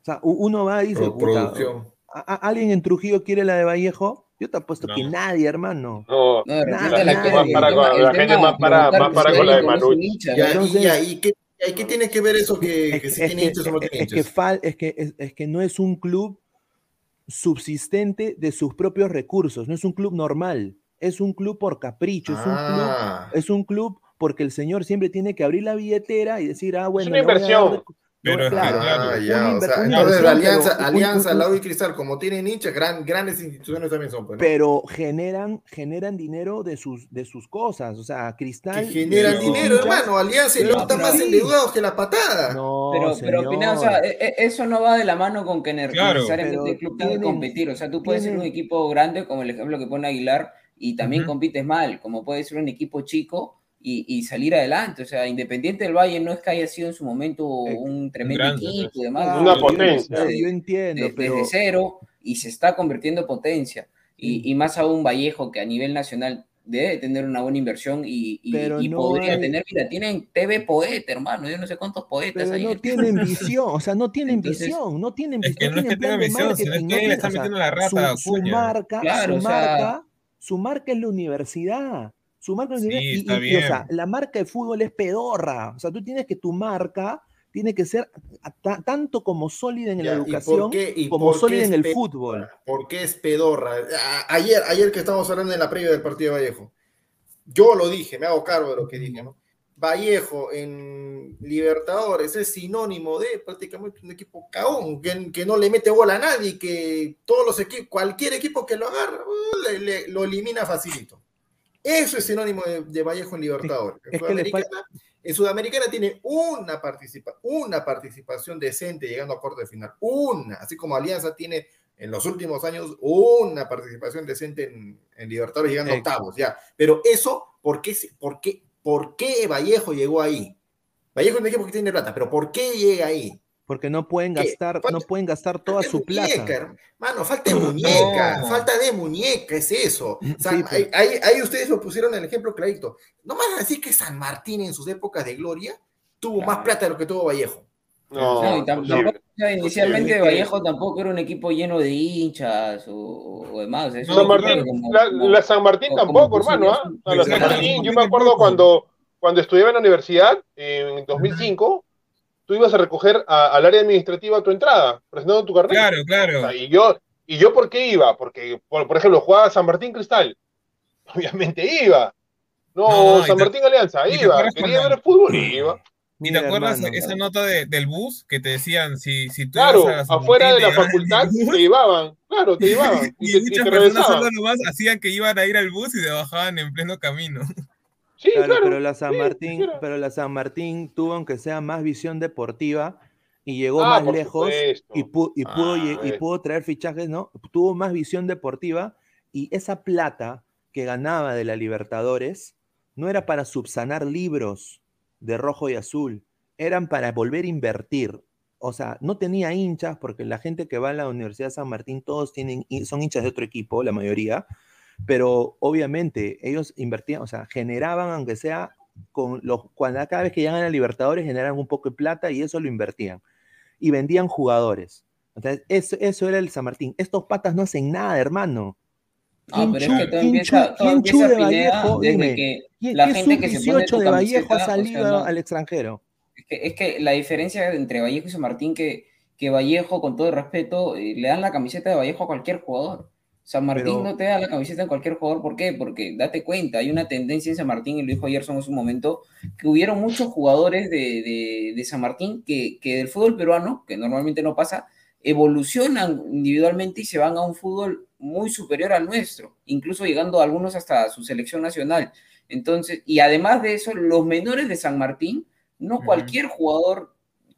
O sea, uno va y dice, Pro- puta, producción. ¿a- a- ¿alguien en Trujillo quiere la de Vallejo? Yo te apuesto No. que nadie, hermano. No, No, Nada, la, gente- Más para con- el la tema gente más para- preguntar más que para si con la de. Entonces- y, ¿y qué, tiene que ver eso que, Es que que, si es tiene que- hinchas o no tiene es que fal- es que- es- es que no es un club subsistente de sus propios recursos, no es un club normal, es un club por capricho, es un club Ah. es un club porque el señor siempre tiene que abrir la billetera y decir, ah, bueno, una le voy a dar inversión. Pero que, claro, Ah, ya, o sea, entonces Alianza, pero Alianza, un- la U y Cristal, como tienen hinchas, gran, grandes instituciones también son, pues, ¿no? pero generan, generan dinero de sus, de sus cosas, o sea, que Cristal... generan pero- dinero, hinchas- hermano. Alianza y pero- no están más sí. endeudados que la patada. No, Pero, pero señor. Pineda, o sea, e- e- eso no va de la mano con que Claro. necesariamente Pero el club tenga que competir. O sea, tú puedes ser un equipo grande, como el ejemplo que pone Aguilar, y también compites mal, como puede ser un equipo chico y, y salir adelante. O sea, Independiente del Valle no es que haya sido en su momento Eh, un tremendo grande, equipo y demás. Una yo- potencia. Yo, yo entiendo, de- pero... desde cero y se está convirtiendo en potencia. Y, y más aún Vallejo, que a nivel nacional debe tener una buena inversión y, y- Pero y no podría hay- tener, mira, tienen TV Poeta, hermano, yo no sé cuántos poetas Pero hay. no tienen visión, o sea, no tienen Entonces, visión, no tienen es visión. que no es que tenga visión, sino es que él está metiendo la rata su, su marca, Claro, su o sea, marca, Su marca es la universidad. Su marca es la Sí, universidad. y- está y- y, o sea, bien. la marca de fútbol es pedorra. O sea, tú tienes que tu marca tiene que ser tanto como sólida en Ya, la ¿y por educación qué- y como sólida en el pedorra? fútbol. ¿Por qué es pedorra? A- Ayer, ayer que estábamos hablando en la previa del partido de Vallejo, yo lo dije, me hago cargo de lo que dije, ¿no? Vallejo en Libertadores es sinónimo de prácticamente un equipo caón, que, que no le mete bola a nadie, que todos los equipos, cualquier equipo que lo agarra, uh, le- le- lo elimina facilito. Eso es sinónimo de, de Vallejo en Libertadores. Sudamericana, en Sudamericana tiene una, participa una participación decente llegando a corte final. Una, así como Alianza tiene en los últimos años una participación decente en, en Libertadores llegando a octavos, ya. Pero eso, ¿por qué, por, qué, ¿por qué Vallejo llegó ahí? Vallejo es un equipo que tiene plata, pero ¿por qué llega ahí? Porque no pueden gastar, no Falta- pueden gastar toda Falta su de plata. muñeca, Mano, falta de muñeca, No. falta de muñeca, es eso. Sí, San- pues. ahí, ahí- ustedes lo pusieron el ejemplo clarito. No a decir que San Martín en sus épocas de gloria tuvo más Claro. plata de lo que tuvo Vallejo. No, No, y tampoco, o sea, inicialmente Imposible. Vallejo tampoco era un equipo lleno de hinchas o, o demás. es un San Martín, como- la, como- la San Martín tampoco, hermano. ¿ah? A la San. Martín, yo me acuerdo cuando, cuando estudiaba en la universidad, en 2005, tú ibas a recoger a- al área administrativa tu entrada, presentando tu carnet. Claro, O claro. sea, y yo, ¿Y yo por qué iba? Porque, por, por ejemplo, jugaba San Martín Cristal. Obviamente iba. No, San te- Martín Alianza, te iba. Quería ver fútbol, iba. ¿Y te Mira, acuerdas hermano, esa nota de- del bus que te decían si, si tú Claro, ibas a San afuera Martín, de la te facultad el te llevaban. Claro, te llevaban. Y, Y te, y muchas te personas solo nomás hacían que iban a ir al bus y se bajaban en pleno camino. Sí, Claro, claro. pero la San sí, Martín, pero la San Martín tuvo aunque sea más visión deportiva y llegó Ah, más lejos supuesto. y, pu- y pudo, Ah, y pudo traer fichajes, ¿no? Tuvo más visión deportiva y esa plata que ganaba de la Libertadores no era para subsanar libros de rojo y azul, eran para volver a invertir. O sea, no tenía hinchas porque la gente que va a la Universidad de San Martín todos tienen son hinchas de otro equipo, la mayoría, pero obviamente ellos invertían, o sea, generaban aunque sea con los cuando cada vez que llegan a Libertadores generaban un poco de plata y eso lo invertían y vendían jugadores. Entonces, eso, eso era el San Martín. Estos patas no hacen nada, hermano. Ah, pero es que todo empieza, chu- todo quién empieza chu de Pineda Vallejo? desde Dime, que ¿Quién- la gente que se pone sub-18 tu de Vallejo ha camiseta, o sea, salido no. al extranjero? Es que, es que la diferencia entre Vallejo y San Martín que, que Vallejo, con todo el respeto, eh, le dan la camiseta de Vallejo a cualquier jugador. San Martín Pero- no te da la camiseta a cualquier jugador. ¿Por qué? Porque date cuenta, hay una tendencia en San Martín, y lo dijo Gerson en su momento, que hubieron muchos jugadores de, de- de San Martín que, que del fútbol peruano, que normalmente no pasa, evolucionan individualmente y se van a un fútbol muy superior al nuestro, incluso llegando algunos hasta su selección nacional. Entonces, y además de eso, los menores de San Martín, no cualquier jugador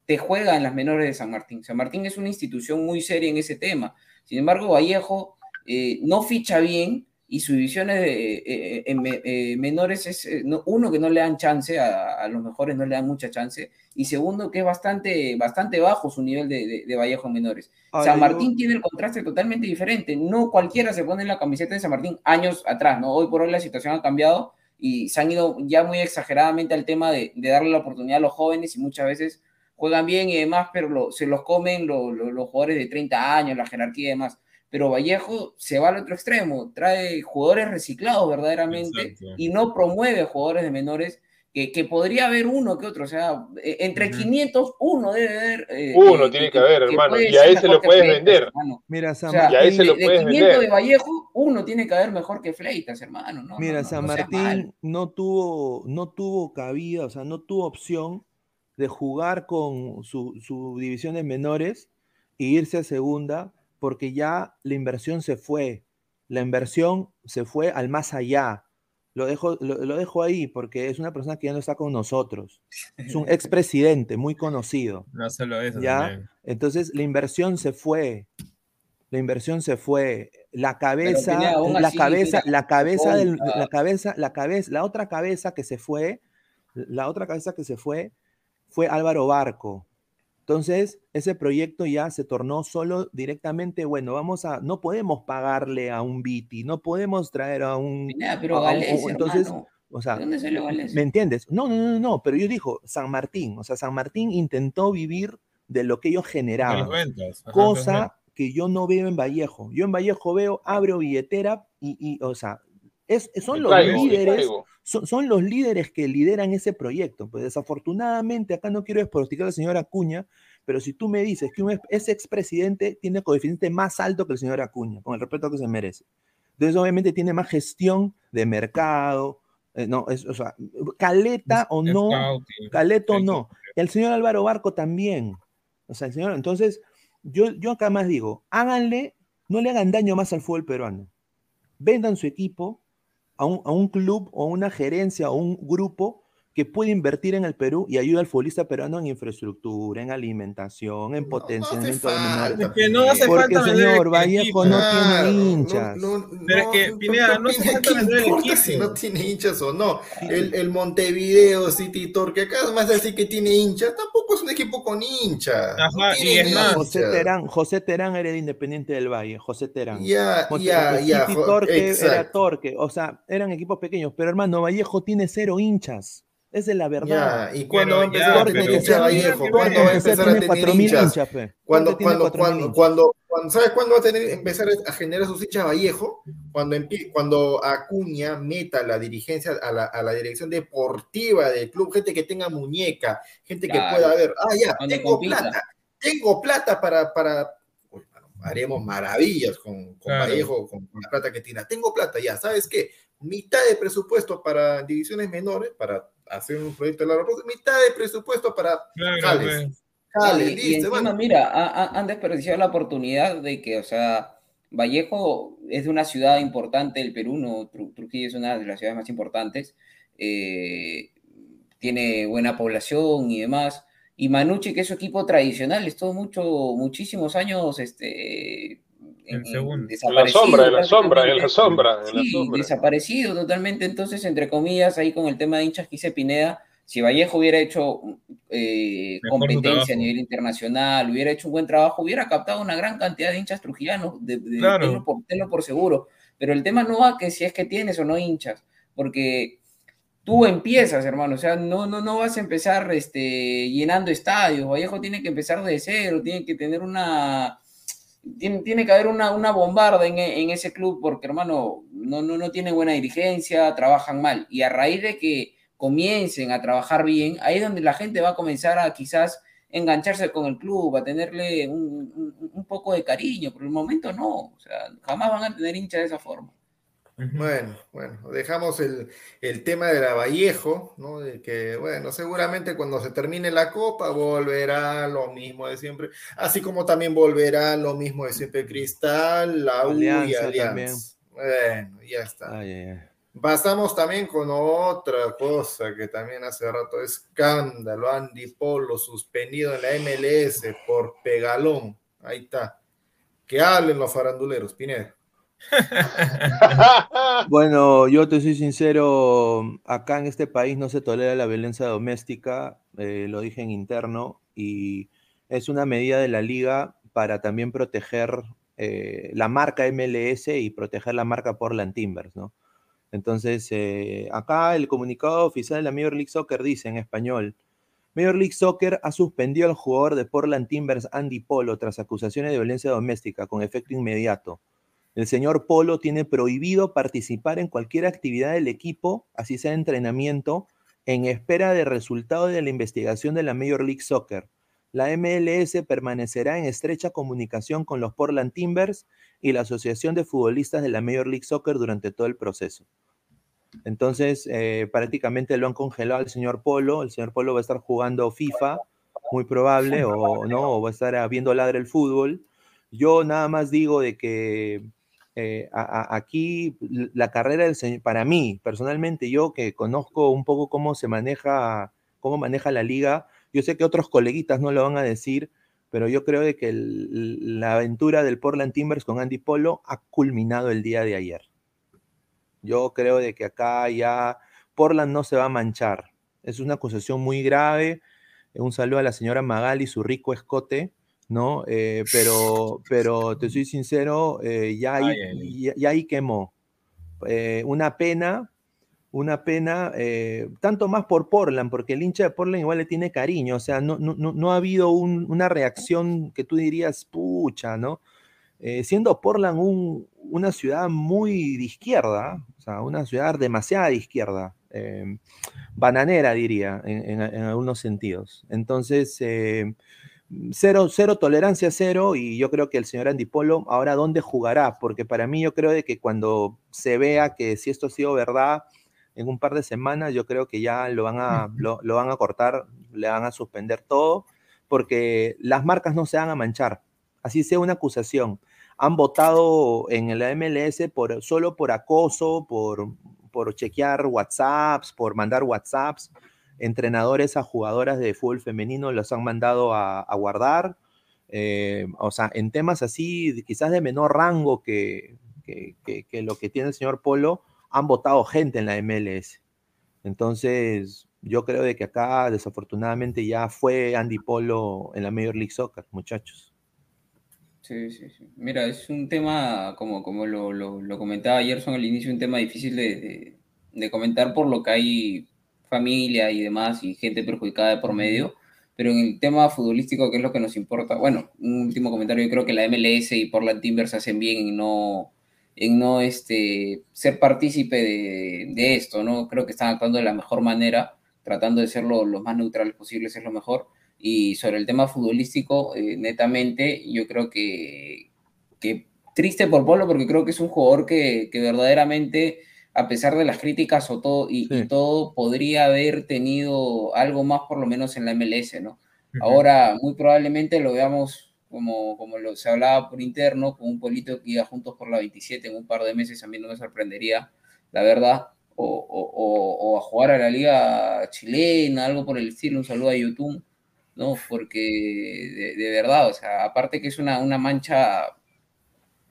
te juega en las menores de San Martín. San Martín es una institución muy seria en ese tema. Sin embargo, Vallejo eh, no ficha bien y sus divisiones de, eh, eh, en me- menores es, no- uno, que no le dan chance, a, a los mejores no le dan mucha chance, y segundo, que es bastante, bastante bajo su nivel de, de- de Vallejo en menores. Ahora, San yo- Martín tiene el contraste totalmente diferente. No cualquiera se pone en la camiseta de San Martín años atrás, ¿no? Hoy por hoy la situación ha cambiado y se han ido ya muy exageradamente al tema de, de darle la oportunidad a los jóvenes y muchas veces juegan bien y demás, pero lo- se los comen lo- lo- los jugadores de 30 años, la jerarquía y demás. Pero Vallejo se va al otro extremo, trae jugadores reciclados verdaderamente Exacto. y no promueve jugadores de menores que, que podría haber uno que otro, o sea, eh, entre Ujú. 500, uno debe haber. eh, Uno eh, tiene que haber, hermano, puede y a ese lo que puedes Fleitas, vender. hermano. Mira, O San sea, Y a ese Martín, lo de, de puedes 500 vender. de Vallejo, uno tiene que haber mejor que Fleitas, hermano. No, Mira, no, no, San Martín no tuvo, no tuvo cabida, o sea, no tuvo opción de jugar con su, su divisiones menores e irse a segunda, porque ya la inversión se fue. La inversión se fue al más allá. Lo dejo, lo, lo dejo ahí porque es una persona que ya no está con nosotros. Es un expresidente muy conocido. No solo eso. ¿Ya? también. Entonces la inversión se fue. La inversión se fue. La cabeza, la así, cabeza, la cabeza del, la cabeza, la cabeza, la otra cabeza que se fue, la otra cabeza que se fue fue Álvaro Barco. Entonces, ese proyecto ya se tornó solo directamente, bueno, vamos a, no podemos pagarle a un Viti, no podemos traer a un, pero a- un- Galés, entonces, hermano. o sea, ¿De dónde salió? ¿Me entiendes? No, no, no, no, pero yo dijo San Martín, o sea, San Martín intentó vivir de lo que ellos generaban, ajá, cosa que yo no veo en Vallejo. Yo en Vallejo veo, abro billetera y, y, o sea, Es, son Me los traigo, líderes, son, son los líderes que lideran ese proyecto. Pues desafortunadamente, acá no quiero desprosticar al señor Acuña, pero si tú me dices que un ex- ese expresidente tiene coeficiente más alto que el señor Acuña, con el respeto que se merece. Entonces, obviamente, tiene más gestión de mercado. eh, no, es, o sea, caleta o no, caleta o no. El señor Álvaro Barco también. O sea, el señor, entonces, yo, yo acá más digo, háganle, no le hagan daño más al fútbol peruano. Vendan su equipo a un, a un club o una gerencia o un grupo que puede invertir en el Perú y ayuda al futbolista peruano en infraestructura, en alimentación, en No, no potenciamiento hace de menores. falta, Es que no hace Porque, falta señor, el Vallejo no tiene hinchas. Pero es que, Pineda, no hace falta ¿qué vender el importa equipo? si no tiene hinchas o no? El, el Montevideo City Torque, acá además de decir que tiene hinchas, tampoco es un equipo con hinchas. Ajá, no y tiene es más, José. Terán, José Terán era de Independiente del Valle, José Terán. Ya, ya, el ya. City Torque era. Torque, o sea, eran equipos pequeños, pero hermano, Vallejo tiene cero hinchas. Esa es la verdad. Ya, ¿y cuándo va a empezar a tener Vallejo? mira, ¿Cuándo mira, va a empezar a tiene tener 4.000 hinchas? hinchas, pe. Cuando, cuando, 4.000 cuando, cuando, cuando- ¿sabes cuándo va a tener, empezar a generar sus hinchas Vallejo? Cuando, cuando Acuña meta la dirigencia, a la, a la dirección deportiva del club, gente que tenga muñeca, gente que Claro. pueda ver, ah, ya, Cuando tengo compita. plata, tengo plata para, para, haremos maravillas con, con Claro. Vallejo, con, con la plata que tiene. Tengo plata, ya, ¿sabes qué? Mitad de presupuesto para divisiones menores, para hacer un proyecto de largo plazo, mitad de presupuesto para Claro, jales. pues. Jales, y, y listo, encima, mano. mira, ha- ha- han desperdiciado la oportunidad de que, o sea, Vallejo es de una ciudad importante del Perú, ¿no? Tru- Trujillo es una de las ciudades más importantes, eh, tiene buena población y demás. Y Manucci, que es su equipo tradicional, estuvo mucho, muchísimos años este, En. En la desaparecido sombra, en la sombra, en la sombra, en la Sí, sombra. desaparecido totalmente. Entonces, entre comillas, ahí con el tema de hinchas que dice Pineda, si Vallejo hubiera hecho eh, competencia a nivel internacional, hubiera hecho un buen trabajo, hubiera captado una gran cantidad de hinchas trujillanos, de, de- Claro. tenlo, por, tenlo por seguro. Pero el tema no va que si es que tienes o no hinchas, porque tú empiezas, hermano, o sea, no, no, no vas a empezar este, llenando estadios. Vallejo tiene que empezar de cero, tiene que tener una. Tiene, tiene que haber una, una bombarda en, en ese club porque, hermano, no, no, no tiene buena dirigencia, trabajan mal. Y a raíz de que comiencen a trabajar bien, ahí es donde la gente va a comenzar a quizás engancharse con el club, a tenerle un, un- un poco de cariño. Por el momento no, o sea, jamás van a tener hinchas de esa forma. Bueno, bueno, dejamos el, el tema de la Vallejo, ¿no? De que, bueno, seguramente cuando se termine la copa volverá lo mismo de siempre, así como también volverá lo mismo de siempre Cristal, la U y Alianza. Bueno, ya está. Pasamos también con otra cosa que también hace rato escándalo, Andy Polo suspendido en la MLS por pegalón. Ahí está. Que hablen los faranduleros, Pineda. Bueno, yo te soy sincero, acá en este país no se tolera la violencia doméstica, eh, lo dije en interno, y es una medida de la liga para también proteger eh, la marca MLS y proteger la marca Portland Timbers, ¿no? Entonces, eh, acá el comunicado oficial de la Major League Soccer dice en español, Major League Soccer ha suspendido al jugador de Portland Timbers Andy Polo tras acusaciones de violencia doméstica con efecto inmediato. El señor Polo tiene prohibido participar en cualquier actividad del equipo, así sea entrenamiento, en espera de resultado de la investigación de la Major League Soccer. La MLS permanecerá en estrecha comunicación con los Portland Timbers y la Asociación de Futbolistas de la Major League Soccer durante todo el proceso. Entonces, eh, prácticamente lo han congelado al señor Polo. El señor Polo va a estar jugando FIFA, muy probable, o no, o va a estar viendo ladre el fútbol. Yo nada más digo de que eh, aquí la carrera del señor, para mí, personalmente, yo que conozco un poco cómo se maneja, cómo maneja la liga, yo sé que otros coleguitas no lo van a decir, pero yo creo de que la aventura del Portland Timbers con Andy Polo ha culminado el día de ayer. Yo creo de que acá ya Portland no se va a manchar. Es una acusación muy grave. Un saludo a la señora Magali, su rico escote, ¿no? Eh, pero, pero te soy sincero, eh, ya, ahí, ya, ya ahí quemó. Eh, una pena, una pena, tanto más por Portland, porque el hincha de Portland igual le tiene cariño, o sea, no, no, no, ha habido un- una reacción que tú dirías, pucha, ¿no? Siendo Portland un, una ciudad muy de izquierda, o sea, una ciudad demasiado de izquierda, bananera diría, en, en- en algunos sentidos. Entonces, cero, cero tolerancia cero y yo creo que el señor Andy Polo ahora dónde jugará, porque para mí yo creo de que cuando se vea que si esto ha sido verdad en un par de semanas, yo creo que ya lo van a, lo, lo van a cortar, le van a suspender todo, porque las marcas no se van a manchar, así sea una acusación. Han votado en la MLS por, solo por acoso, por, por chequear WhatsApps, por mandar WhatsApps entrenadores a jugadoras de fútbol femenino los han mandado a, guardar. eh, o sea, en temas así, quizás de menor rango que, que, que- lo que tiene el señor Polo, han votado gente en la MLS. Entonces, yo creo de que acá desafortunadamente ya fue Andy Polo en la Major League Soccer, muchachos. Sí, sí, sí. Mira, es un tema, como, como lo, lo, lo comentaba Gerson al inicio, un tema difícil de, de comentar por lo que hay familia y demás y gente perjudicada de por medio, pero en el tema futbolístico, que es lo que nos importa, bueno, un último comentario, yo creo que la MLS y Portland Timbers hacen bien en no, en no este, ser partícipe de, de esto, ¿no? Creo que están actuando de la mejor manera, tratando de ser lo, lo más neutrales posibles, es lo mejor. Y sobre el tema futbolístico, eh, netamente, yo creo que, que triste por Polo, porque creo que es un jugador que, que verdaderamente, a pesar de las críticas o todo, y, y todo, podría haber tenido algo más, por lo menos en la MLS, ¿no? Ahora, muy probablemente lo veamos como, como lo, se hablaba por interno, con un polito que iba juntos por la 27 en un par de meses, a mí no me sorprendería, la verdad, o, o- o- o a jugar a la liga chilena, algo por el estilo, un saludo a YouTube, ¿no? Porque de, de verdad, o sea, aparte que es una, una mancha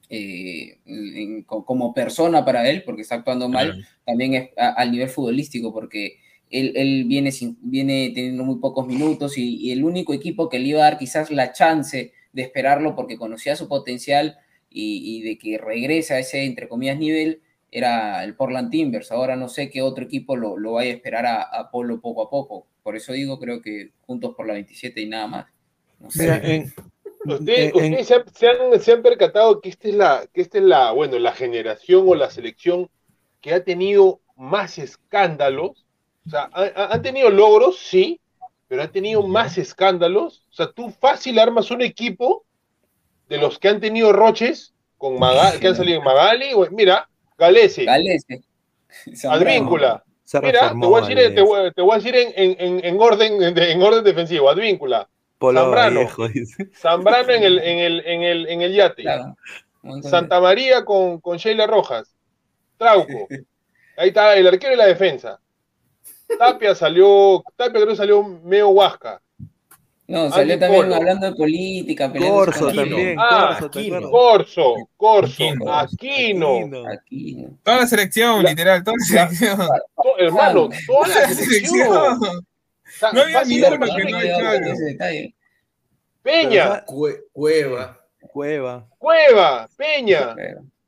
eh, en- co- como persona para él, porque está actuando mal, Claro. también es a- al nivel futbolístico, porque él, él viene, sin- viene teniendo muy pocos minutos y, y el único equipo que le iba a dar quizás la chance de esperarlo porque conocía su potencial y, y de que regrese a ese, entre comillas, nivel, era el Portland Timbers. Ahora no sé qué otro equipo lo, lo vaya a esperar a, a Polo poco a poco. Por eso digo, creo que juntos por la 27 y nada más. No sé. Mira, en- Ustedes, en- ustedes se, han, se han- se han percatado que esta es la, que esta es la, bueno, la generación o la selección que ha tenido más escándalos. O sea, ha- ha- han tenido logros, sí, pero han tenido más escándalos. O sea, tú fácil armas un equipo de los que han tenido roches con Maga- que han salido en Magali, mira, Galese, Galese. Advíncula. Mira, te voy a decir, te voy, te voy a decir en, en- en- en orden, de- en orden defensivo, Advíncula. Polo Zambrano. Vallejo, dice. Zambrano en el, en el, en el, en el yate. Claro. Santa María con, con Sheila Rojas. Trauco. Ahí está el arquero y la defensa. Tapia salió, Tapia creo que salió medio Huasca. No, salió Andy también Polo. hablando de política, Corso con también. Ah, Corso, ¿te Aquino. acuerdas? Corso, Corso, Aquino. Aquino. Aquino. Toda la selección, La- literal, toda la selección. Hermano, toda la Toda la selección. No había fácil ni uno armas que no detalle. Peña, Cue- Cueva. Cueva. Cueva, Peña.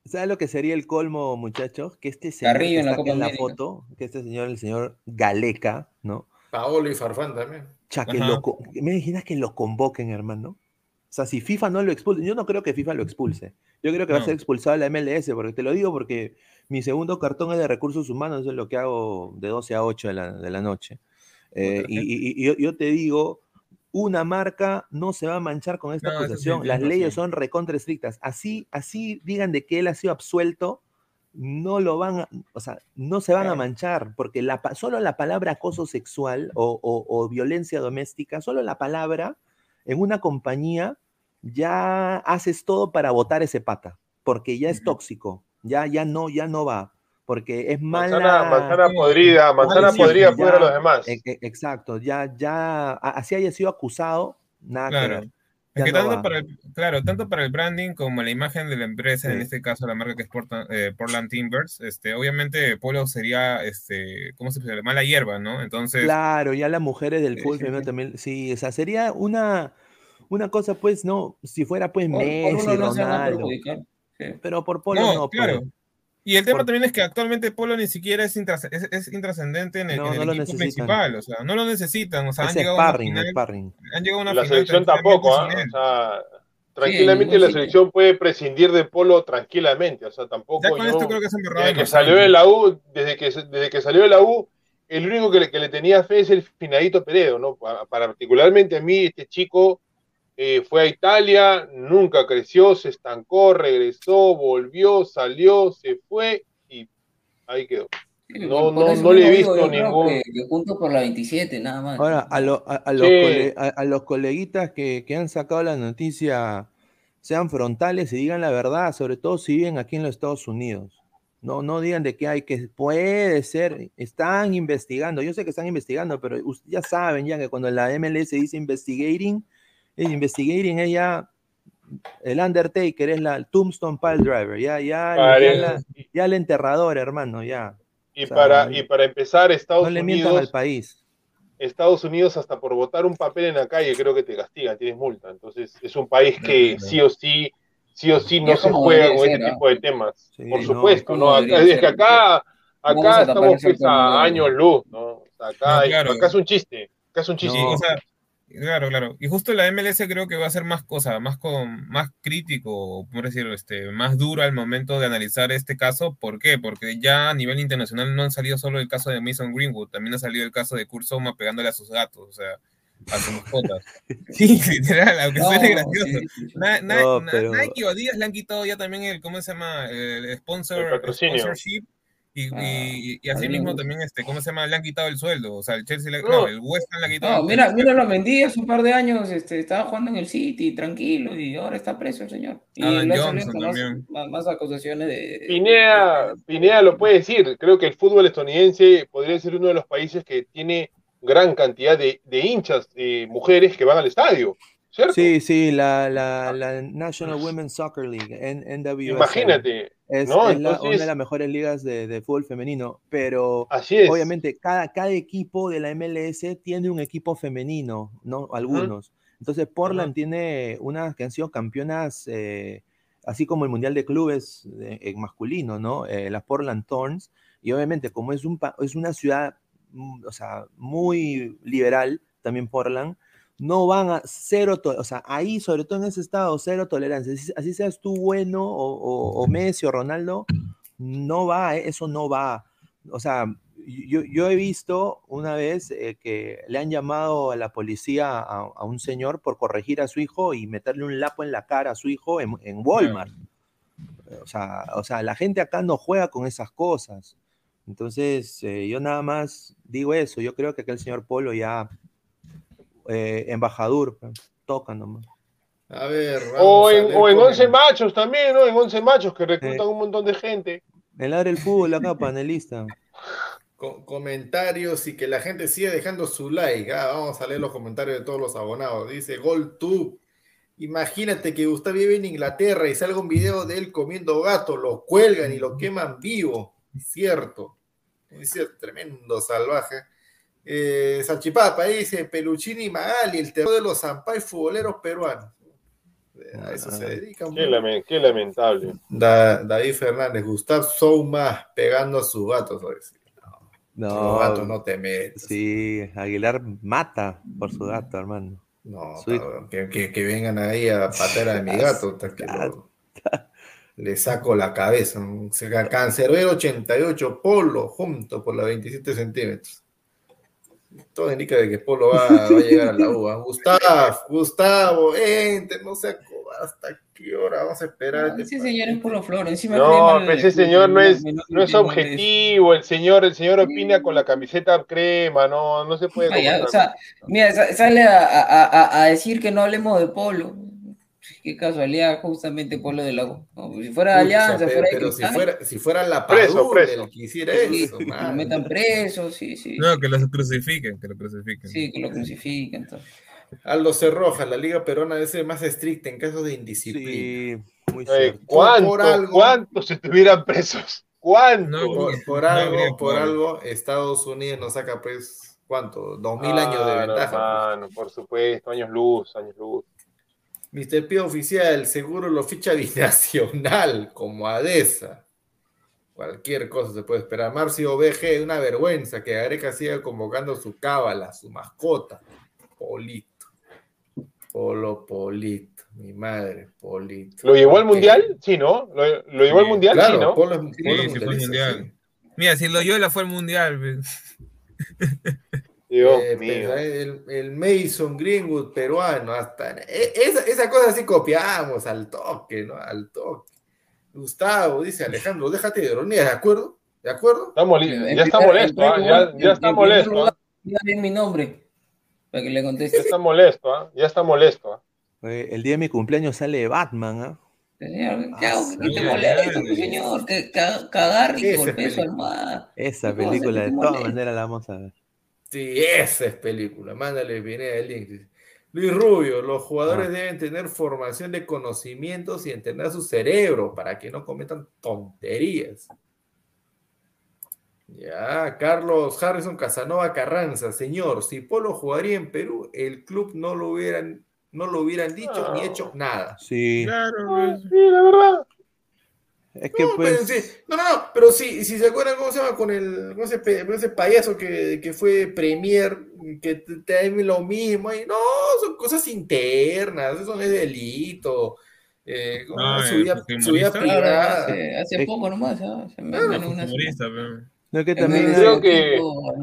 ¿Sabes lo que sería el colmo, muchachos? Que este señor Carrillo que en la Copa en foto, que este señor, el señor Galeca, ¿no? Paolo y Farfán también. Cha, que Ajá. lo co- me imaginas que lo convoquen, hermano. O sea, si FIFA no lo expulsa, yo no creo que FIFA lo expulse. Yo creo que va a ser expulsado de la MLS, porque te lo digo porque mi segundo cartón es de recursos humanos, eso es lo que hago de 12 a 8 de la, de la noche. Eh, y y- y yo, yo te digo, una marca no se va a manchar con esta No, acusación. Las leyes son recontra estrictas. Así, así digan de que él ha sido absuelto, no lo van a, o sea, no se van a manchar, porque la, solo la palabra acoso sexual o, o- o violencia doméstica, solo la palabra en una compañía ya haces todo para votar ese pata, porque ya es tóxico, ya, ya no, ya no va, porque es mala. Manzana, manzana podrida, manzana sí, podrida fuera de los demás. e- e- exacto, ya, ya, a- así haya sido acusado, nada que Claro. ver. Es que no tanto va. para el, claro, tanto para el branding como la imagen de la empresa, en Sí. este caso la marca que es Porta- eh, Portland Timbers, este, obviamente Polo sería, este, ¿cómo se dice? Mala hierba, ¿no? Entonces, Claro, ya las mujeres del fútbol también, sí, o sea, sería una, una cosa, pues, no, si fuera pues Messi, no a Ronaldo, pero por Polo no, no, pues. claro. Y el tema Por- también es que actualmente Polo ni siquiera es, intras- es, es intrascendente en el, No, en el no lo equipo principal, o sea, no lo necesitan, o sea, es han llegado a una sparring, final, sparring. han llegado a una La final selección tampoco, ¿ah? O sea, Tranquilamente la selección puede prescindir de Polo tranquilamente, o sea, tampoco Ya con yo- esto creo que se han borrado desde que salió de la U, desde que, desde que salió de la U, el único que le, que le tenía fe es el Finadito Peredo, ¿no? Para, para particularmente a mí, este chico eh, fue a Italia, nunca creció, se estancó, regresó, volvió, salió, se fue y ahí quedó. No, no, no le he visto ningún- Que, que juntos por la 27, nada más. Ahora, a, lo- a- a los, Sí. cole- a- a los coleguitas que, que han sacado la noticia, sean frontales y digan la verdad, sobre todo si viven aquí en los Estados Unidos. No, no digan de que hay que puede ser, están investigando. Yo sé que están investigando, pero ya saben ya que cuando la MLS dice investigating, es investigating es ya el Undertaker, es la el Tombstone Pile Driver, ya, ya, Pare- ya, la- ya el enterrador, hermano, ya. Y, O sea, para, y para empezar, Estados No le mientan al Unidos, país. Estados Unidos hasta por botar un papel en la calle creo que te castigan, tienes multa. Entonces es un país que sí o sí, sí o sí no se juega con este tipo de temas. Sí, por no, supuesto, ¿no? Acá, es que acá, acá estamos pues, a años luz, ¿no? O sea, acá, No, claro. acá es un chiste, acá es un chiste. Sí, No. o sea, claro, claro. Y justo la MLS creo que va a ser más cosa, más con, más crítico, por decirlo, este, más duro al momento de analizar este caso. ¿Por qué? Porque ya a nivel internacional no han salido solo el caso de Mason Greenwood, también ha salido el caso de Kurt Zouma pegándole a sus gatos, o sea, a sus mascotas. Sí, literal, aunque No, suene gracioso. sí, sí. Na- na- No, na- pero- Nike o Adidas le han quitado ya también el, ¿cómo se llama? El sponsor, El patrocinio. sponsorship. Y, Ah, y, y a así mismo también, este, ¿cómo se llama? Le han quitado el sueldo. O sea, el Chelsea, le, No. no, el West Ham le ha quitado. No, mira, mira, lo vendí hace un par de años, este, estaba jugando en el City, tranquilo, y ahora está preso el señor. Y han Johnson también. más, más acusaciones de... Pineda, Pineda lo puede decir. Creo que el fútbol estadounidense podría ser uno de los países que tiene gran cantidad de, de hinchas, de mujeres que van al estadio, ¿cierto? Sí, sí, la, la, la National Women's Soccer League, NWSL. Imagínate, Es, ¿no? es la- una Entonces- de las mejores ligas de, de fútbol femenino, pero así es. obviamente cada, cada equipo de la MLS tiene un equipo femenino, ¿no? Algunos. Entonces Portland Ujú. tiene unas que han sido campeonas, eh, así como el Mundial de Clubes en masculino, ¿no? Eh, las Portland Thorns. Y obviamente como es, un, es una ciudad, mm, o sea, muy liberal, también Portland, no van a cero, o sea, ahí, sobre todo en ese estado, cero tolerancia. Así, así seas tú bueno o, o- o Messi o Ronaldo, no va, eh, eso no va. O sea, yo, yo he visto una vez eh, que le han llamado a la policía a, a un señor por corregir a su hijo y meterle un lapo en la cara a su hijo en, en Walmart. O sea, o sea, la gente acá no juega con esas cosas. Entonces, eh, yo nada más digo eso. Yo creo que aquel señor Polo ya, eh, embajador, toca nomás. A ver, O a en, o 11 machos también, ¿no? En 11 machos que reclutan un montón de gente. El área del fútbol acá, panelista. co- comentarios y que la gente siga dejando su like. Ah, vamos a leer los comentarios de todos los abonados. Dice GolTube. Imagínate que Gustavo vive en Inglaterra y salga un video de él comiendo gato, lo cuelgan y lo queman vivo. Cierto. Es cierto, tremendo salvaje. Eh, Salchipapa dice Peluchini Magali, el terror de los Zampay futboleros peruanos. Eh, A eso se dedican. Qué, qué lamentable. Da- David Fernández, Gustav Souma pegando a sus gatos. No, Los gatos no te metes. Sí, Aguilar mata por su gato, hermano. No, cabrón, que, que- que vengan ahí a patear a mi gato, hasta que lo- le saco la cabeza. Cancerbero 88, Polo, junto por la 27 centímetros. Todo indica de que Polo va, va a llegar a la uva. Gustavo, Gustavo, ente, no se hasta qué hora vamos a esperar. No, este ese señor es puro flor, encima cree No, ese señor no es, no es objetivo, el señor, el señor opina con la camiseta crema, no, no se puede o sea, mira, sa- sale a, a- a- a decir que no hablemos de polo. Qué casualidad, justamente Polo de la U. No, si fuera Pucha, Alianza, pero, fuera pero si Cristal, fuera, si fuera la Preso, preso. el que hiciera sí, eso, que lo man. metan preso, sí, sí. No, que los crucifiquen, que lo crucifiquen. Sí, que lo crucifiquen. todo. Aldo C. Rojas, la Liga Peruana debe ser más estricta en casos de indisciplina. Sí, muy Eh. ¿cuánto- Por algo- ¿Cuántos estuvieran presos? ¿Cuántos? No, Por, por No algo, por algo, Estados Unidos nos saca, pues, ¿cuánto? Dos mil Ah, años de no, ventaja. hermano, por supuesto, años luz, años luz. Mr. P oficial, seguro lo ficha binacional, como Adesa. Cualquier cosa se puede esperar. Marcio BG, una vergüenza que Gareca siga convocando su cábala, su mascota. Polito. Polo Polito. Mi madre, Polito. ¿Lo llevó al mundial? Sí, ¿no? ¿Lo, lo llevó al mundial? Claro, sí, ¿no? Polo es- Sí, Polo es sí, fue el mundialista, mundial. Mira, si lo Yola fue el mundial. Dios Eh, mío. el, el Mason Greenwood peruano, hasta e- esa, esa cosa sí copiamos al toque, ¿no? Al toque. Gustavo, dice Alejandro, déjate de ironía, ¿de acuerdo? ¿De acuerdo? Está ya está molesto, ¿ah? primer ya, ya está molesto. lugar, ¿ah? bien mi nombre. Para que le Ya conteste. está molesto, ¿ah? ya está molesto. ¿ah? El día de mi cumpleaños sale Batman, ¿ah? Señor, ¿qué hago? ¿Qué te molesta, señor? Que cagar y película. almohada. Esa película ¿Qué de todas maneras la vamos a ver. Sí, esa es película. Mándale Pineda el link. Luis Rubio, los jugadores Ah. deben tener formación de conocimientos y entrenar su cerebro para que no cometan tonterías. Ya, Carlos Harrison Casanova Carranza, señor, si Polo jugaría en Perú, el club no lo hubieran, no lo hubieran dicho ni hecho nada. Sí, Claro, Ah, pues. Sí, la verdad. Es que No, pero pues... sí, no, no, no, pero sí, si se acuerdan cómo se llama con el con ese, con ese payaso que, que fue premier, que te, te da lo mismo, y no, son cosas internas, eso no es delito, eh, ¿cómo Ah, su vida, su vida privada. hace, hace Eh, poco nomás, ¿ah? Se me claro, ganó una No, que también el hay, Creo que-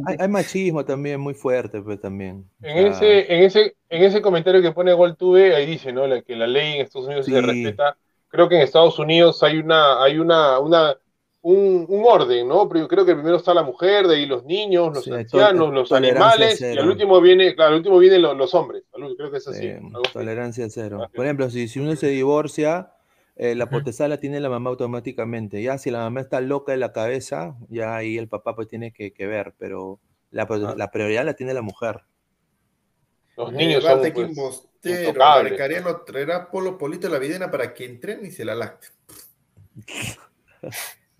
hay- hay machismo también muy fuerte, pues también. O En sea, ese, en ese, en ese comentario que pone GolTube, ahí dice, ¿no? La, que la ley en Estados Unidos sí se respeta. Creo que en Estados Unidos hay una, hay una, una, un, un orden, ¿no? Pero yo creo que primero está la mujer, de ahí los niños, los Sí, ancianos, los tolerancia animales, y cero. al último viene, claro, al último vienen los, los hombres. Creo que es así. eh, algo así. tolerancia cero. Por ejemplo, si, si uno se divorcia, eh, la potestad la tiene la mamá automáticamente. Ya si la mamá está loca de la cabeza, ya ahí el papá pues tiene que, que ver, pero la, Ah. la prioridad la tiene la mujer. Los Eh, niños son, pues. Maricariano traerá Polo Polito la videna para que entrene y se la lacte.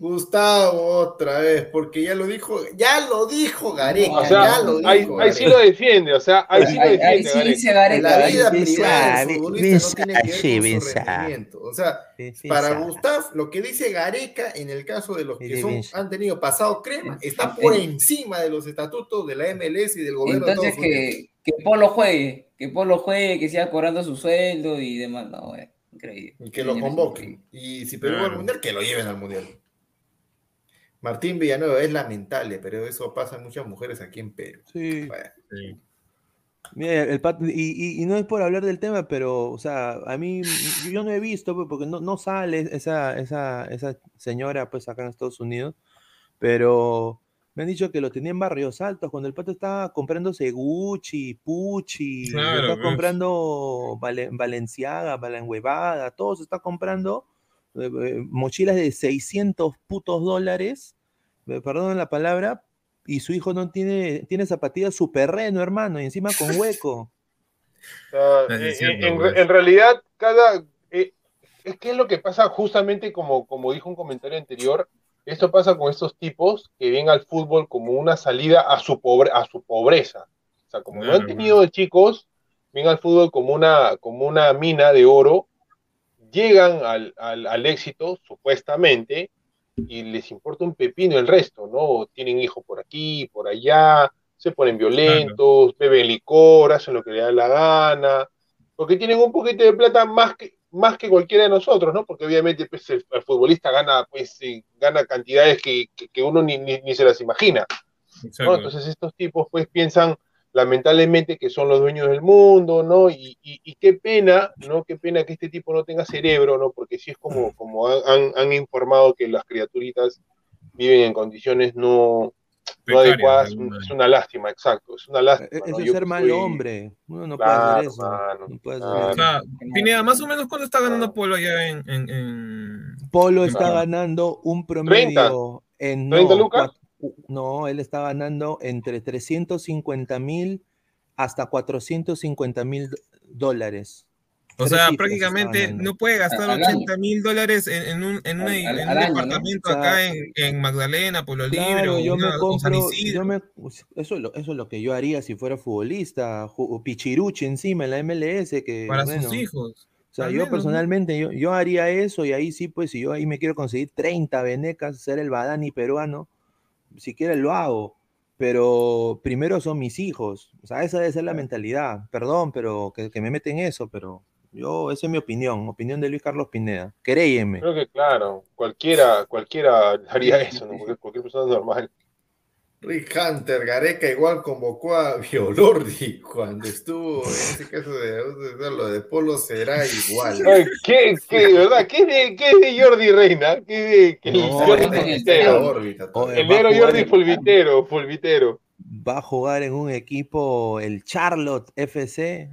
Gustavo, otra vez, porque ya lo dijo, ya lo dijo Gareca, O sea, ya lo dijo. ahí, ahí sí lo defiende, o sea, ahí sí lo Ahí, ahí defiende. sí dice Gareca. La ahí vida sí. privada del futbolista no tiene que ver con su rendimiento. O sea, para sí, Gustav, lo que dice Gareca en el caso de los que son, han tenido pasado crema, está por encima de los estatutos de la MLS y del gobierno de Entonces Estados Unidos. que, que Polo juegue, que Polo juegue, que siga cobrando su sueldo y demás. No, güey, increíble. Y que lo convoquen. Y si Perú va al mundial, que lo lleven al mundial. Martín Villanueva es lamentable, pero eso pasa a muchas mujeres aquí en Perú. Sí. Bueno, Sí. Mira, el pat- y, y- y no es por hablar del tema, pero, o sea, a mí, yo no he visto, pues, porque no, no sale esa, esa, esa señora, pues, acá en Estados Unidos, pero me han dicho que lo tenía en Barrios Altos, cuando el pato estaba comprándose Gucci, Pucci, Claro, está pues. comprando Vale- Balenciaga, Balenhuevada, todo se está comprando eh, eh, mochilas de 600 putos dólares, eh, perdón la palabra, y su hijo no tiene, tiene zapatillas super reno, hermano, y encima con hueco. Es eh, en, en realidad, cada. eh, es que es lo que pasa justamente como, como dijo un comentario anterior. Esto pasa con estos tipos que ven al fútbol como una salida a su, pobre, a su pobreza. O sea, como no han tenido de chicos, ven al fútbol como una, como una mina de oro, llegan al, al, al éxito, supuestamente, y les importa un pepino el resto, ¿no? Tienen hijos por aquí, por allá, se ponen violentos, beben licor, hacen lo que les da la gana, porque tienen un poquito de plata más que, más que cualquiera de nosotros, ¿no? Porque obviamente pues, el, el futbolista gana, pues, eh, gana cantidades que, que, que uno ni, ni, ni, se las imagina. Entonces estos tipos pues piensan lamentablemente que son los dueños del mundo, ¿no? Y, y, y, qué pena, ¿no? Qué pena que este tipo no tenga cerebro, ¿no? Porque sí es como, como han, han informado que las criaturitas viven en condiciones no, no adecuadas, es una lástima, exacto, es una lástima. Eso ¿no? es ser mal soy- hombre, uno no Claro, puede hacer eso. mano, no puede hacer claro. O eso. sea, Pineda, más o menos cuánto está ganando Polo allá en, en, en- Polo en está ganando un promedio en... 30 no, lucas? cua- No, él está ganando entre 350 mil hasta 450 mil dólares. O sea, prácticamente no puede gastar Al año. 80 mil dólares en, en un, en una- Al- al- en un año, ¿no? departamento O sea, acá en, en Magdalena, Pueblo Libre, Claro, o, yo me una- o San compro, Isidro. yo me, eso, es lo, eso es lo que yo haría si fuera futbolista, ju- Pichiruchi encima en la MLS, que para bueno, sus hijos. O sea, yo menos, ¿no? personalmente, yo, yo haría eso y ahí sí, pues, si yo ahí me quiero conseguir 30 venecas, ser el Badani peruano, si quiero lo hago, pero primero son mis hijos, o sea, esa debe ser la mentalidad, perdón, pero que, que me meten eso, pero Yo, esa es mi opinión, opinión de Luis Carlos Pineda. Créyeme. Creo que claro, cualquiera, cualquiera haría eso, ¿no? Cualquier, cualquier persona normal. Rick Hunter, Gareca igual convocó a Violordi cuando estuvo en ese caso de, de lo de Polo será igual. ¿Qué, qué, verdad? ¿Qué es de, qué de Jordi Reina? ¿Qué es de, el No, Jordi todavía. El negro Jordi Fulvitero, Fulvitero. Va a jugar en un equipo, el Charlotte FC.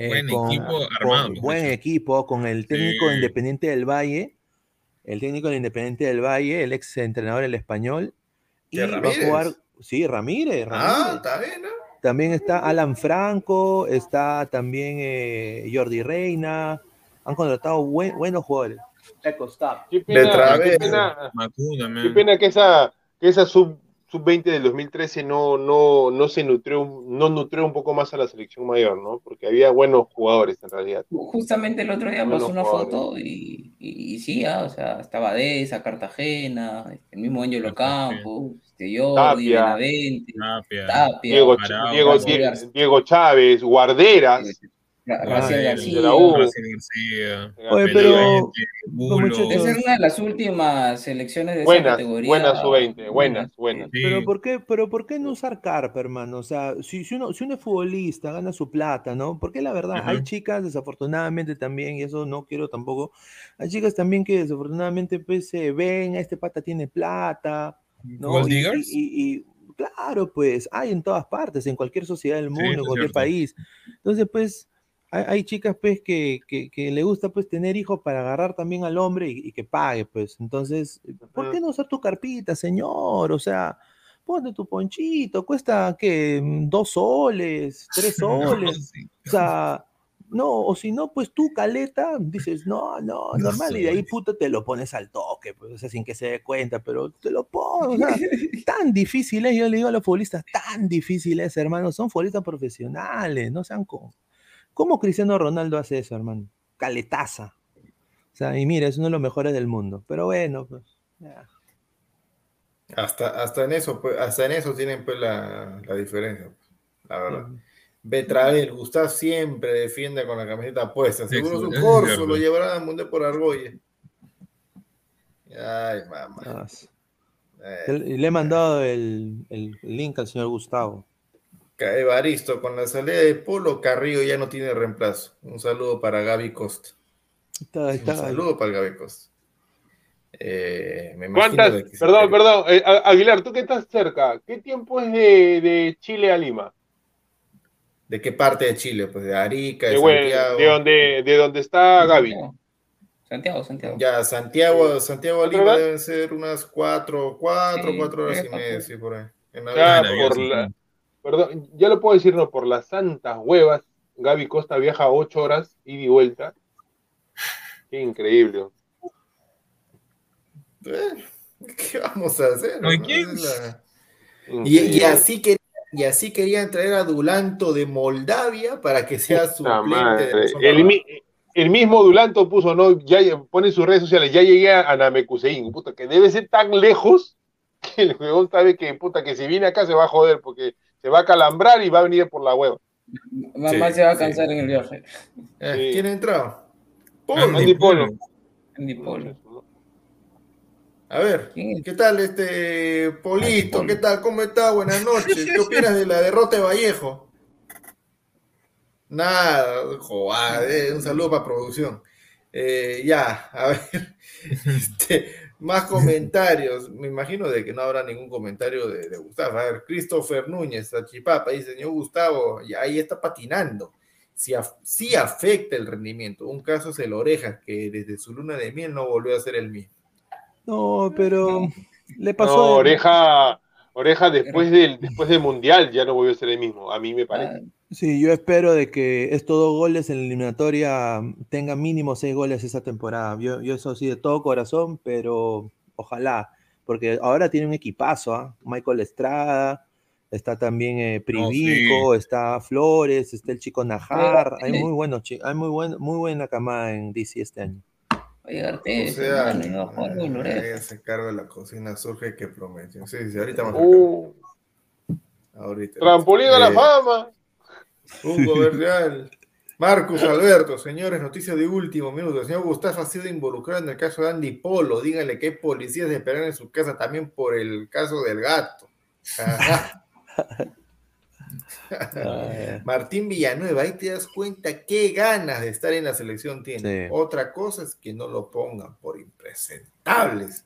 Eh, Buen con- equipo armado, buen equipo, con el técnico Sí. Independiente del Valle. El técnico del Independiente del Valle, el ex entrenador el español. Y ¿Qué, va a jugar. Sí, Ramírez. Ah, está bien, ¿no? También está Alan Franco, está también eh, Jordi Reina. Han contratado buen- buenos jugadores. Echo, stop. Qué De pena, través. qué pena, Macuna, qué man. pena que esa, que esa sub, sub 20 del 2013 no, no, no se nutrió, no nutrió un poco más a la selección mayor, ¿no? Porque había buenos jugadores en realidad. Justamente el otro día Buenos pasó una jugadores. foto y, y, y sí, ah, o sea, estaba Deza, Cartagena, este, el mismo Angelo Campos, este, Jordi, Tapia. Benavente, Tapia. Tapia, Diego, Diego, García Die- García. Diego Chávez, Guarderas. Ra- Ah, el- García. García. Oye, pero- Debe ser una de las últimas selecciones de esa Buenas, categoría. buenas sub-20, buenas, buenas. Sí. Pero ¿por qué, pero ¿por qué no usar carpa, hermano? O sea, si, si uno, si uno es futbolista, gana su plata, ¿no? Porque la verdad, hay chicas, desafortunadamente también, y eso no quiero tampoco, hay chicas también que desafortunadamente pues se ven, este pata tiene plata, ¿no? Y-. Y, y- y, claro, pues hay en todas partes, en cualquier sociedad del mundo, eso en es cualquier cierto. país. Entonces, pues, hay, hay chicas pues que, que, que le gusta pues tener hijos para agarrar también al hombre y, y que pague, pues. Entonces, ¿por qué no usar tu carpita, señor? O sea, ponte tu ponchito, cuesta que dos soles, tres soles. O sea, no, o si no, pues tú, caleta, dices, no, no, normal, y de ahí, puta, te lo pones al toque, pues, o sea, sin que se dé cuenta, pero te lo pones, o sea, tan difícil es, yo le digo a los futbolistas, tan difícil es, hermano, son futbolistas profesionales, no sean como, ¿cómo Cristiano Ronaldo hace eso, hermano? Caletaza. O sea, y mira, es uno de los mejores del mundo, pero bueno, pues, ya. Hasta, hasta en eso, pues, hasta en eso tienen pues la, la diferencia, pues, la verdad. Ujú. Betravel, Gustav siempre defiende con la camiseta puesta. Seguro su corso lo llevará al Mundial por Argolla. Ay, mamá. Ah, Eh, y le he mandado el, el link al señor Gustavo. Evaristo, con la salida de Polo, Carrillo ya no tiene reemplazo. Un saludo para Gaby Costa. Está, Un saludo para Gaby Costa. Eh, me ¿Cuántas? que Perdón, perdón. eh, Aguilar, tú que estás cerca, ¿qué tiempo es de, de Chile a Lima? ¿De qué parte de Chile? Pues de Arica, de De, bueno, Santiago. de donde, de donde está Gaby. Santiago, Santiago. Ya, Santiago, Santiago a ¿Cuatro Lima deben ser unas cuatro, cuatro, Sí, cuatro horas y media, sí, por ahí. En la Ya, por la, perdón, ya lo puedo decir, no, por las santas huevas, Gaby Costa viaja ocho horas ida y vuelta. Qué increíble. Eh, ¿Qué vamos a hacer? ¿Oye, no? la- Y, y así querían, y así querían traer a Dulanto de Moldavia para que sea Nelson El, el mismo Dulanto puso, ¿no? Ya pone en sus redes sociales, ya llegué a Namecuseín, puta, que debe ser tan lejos que el jugador sabe que, puta, que si viene acá se va a joder porque se va a calambrar y va a venir por la hueva. Mamá Sí, se va a sí. cansar en el viaje. Eh, Sí. ¿Quién ha entrado? Andy Polo. Andy Polo. A ver. ¿qué tal este Polito? ¿Qué tal? ¿Cómo está? Buenas noches. ¿Qué opinas de la derrota de Vallejo? Nada, joder, un saludo para producción. Eh, ya, a ver, este, más comentarios. Me imagino de que no habrá ningún comentario de, de Gustavo. A ver, Christopher Núñez, Achipapa, dice, señor Gustavo, y ahí está patinando. Si af- sí afecta el rendimiento. Un caso es el Oreja, que desde su luna de miel no volvió a ser el mismo. No, pero le No, pasó. de- oreja, oreja después del, después del mundial ya no volvió a ser el mismo, a mí me parece. Ah, Sí, yo espero de que estos dos goles en la eliminatoria tengan mínimo seis goles esta temporada. Yo, yo eso sí de todo corazón, pero ojalá, porque ahora tiene un equipazo, ¿ah? Michael Estrada, está también eh, Privico, está Flores, está el chico Najar, hay muy buenos, hay muy buen, muy buena camada en DC este año. A llegar O sea, eh, ella se carga de la cocina surge que promete. Sí, sí, ahorita vamos Uh, a ahorita. trampolín a la Eh, fama. Hugo Verreal. Marcus Alberto, señores, noticia de último minuto. El señor Gustavo ha sido involucrado en el caso de Andy Polo. Díganle que hay policías esperando en su casa también por el caso del gato. Ajá. Martín Villanueva, ahí te das cuenta qué ganas de estar en la selección tiene. Sí. Otra cosa es que no lo pongan por impresentables.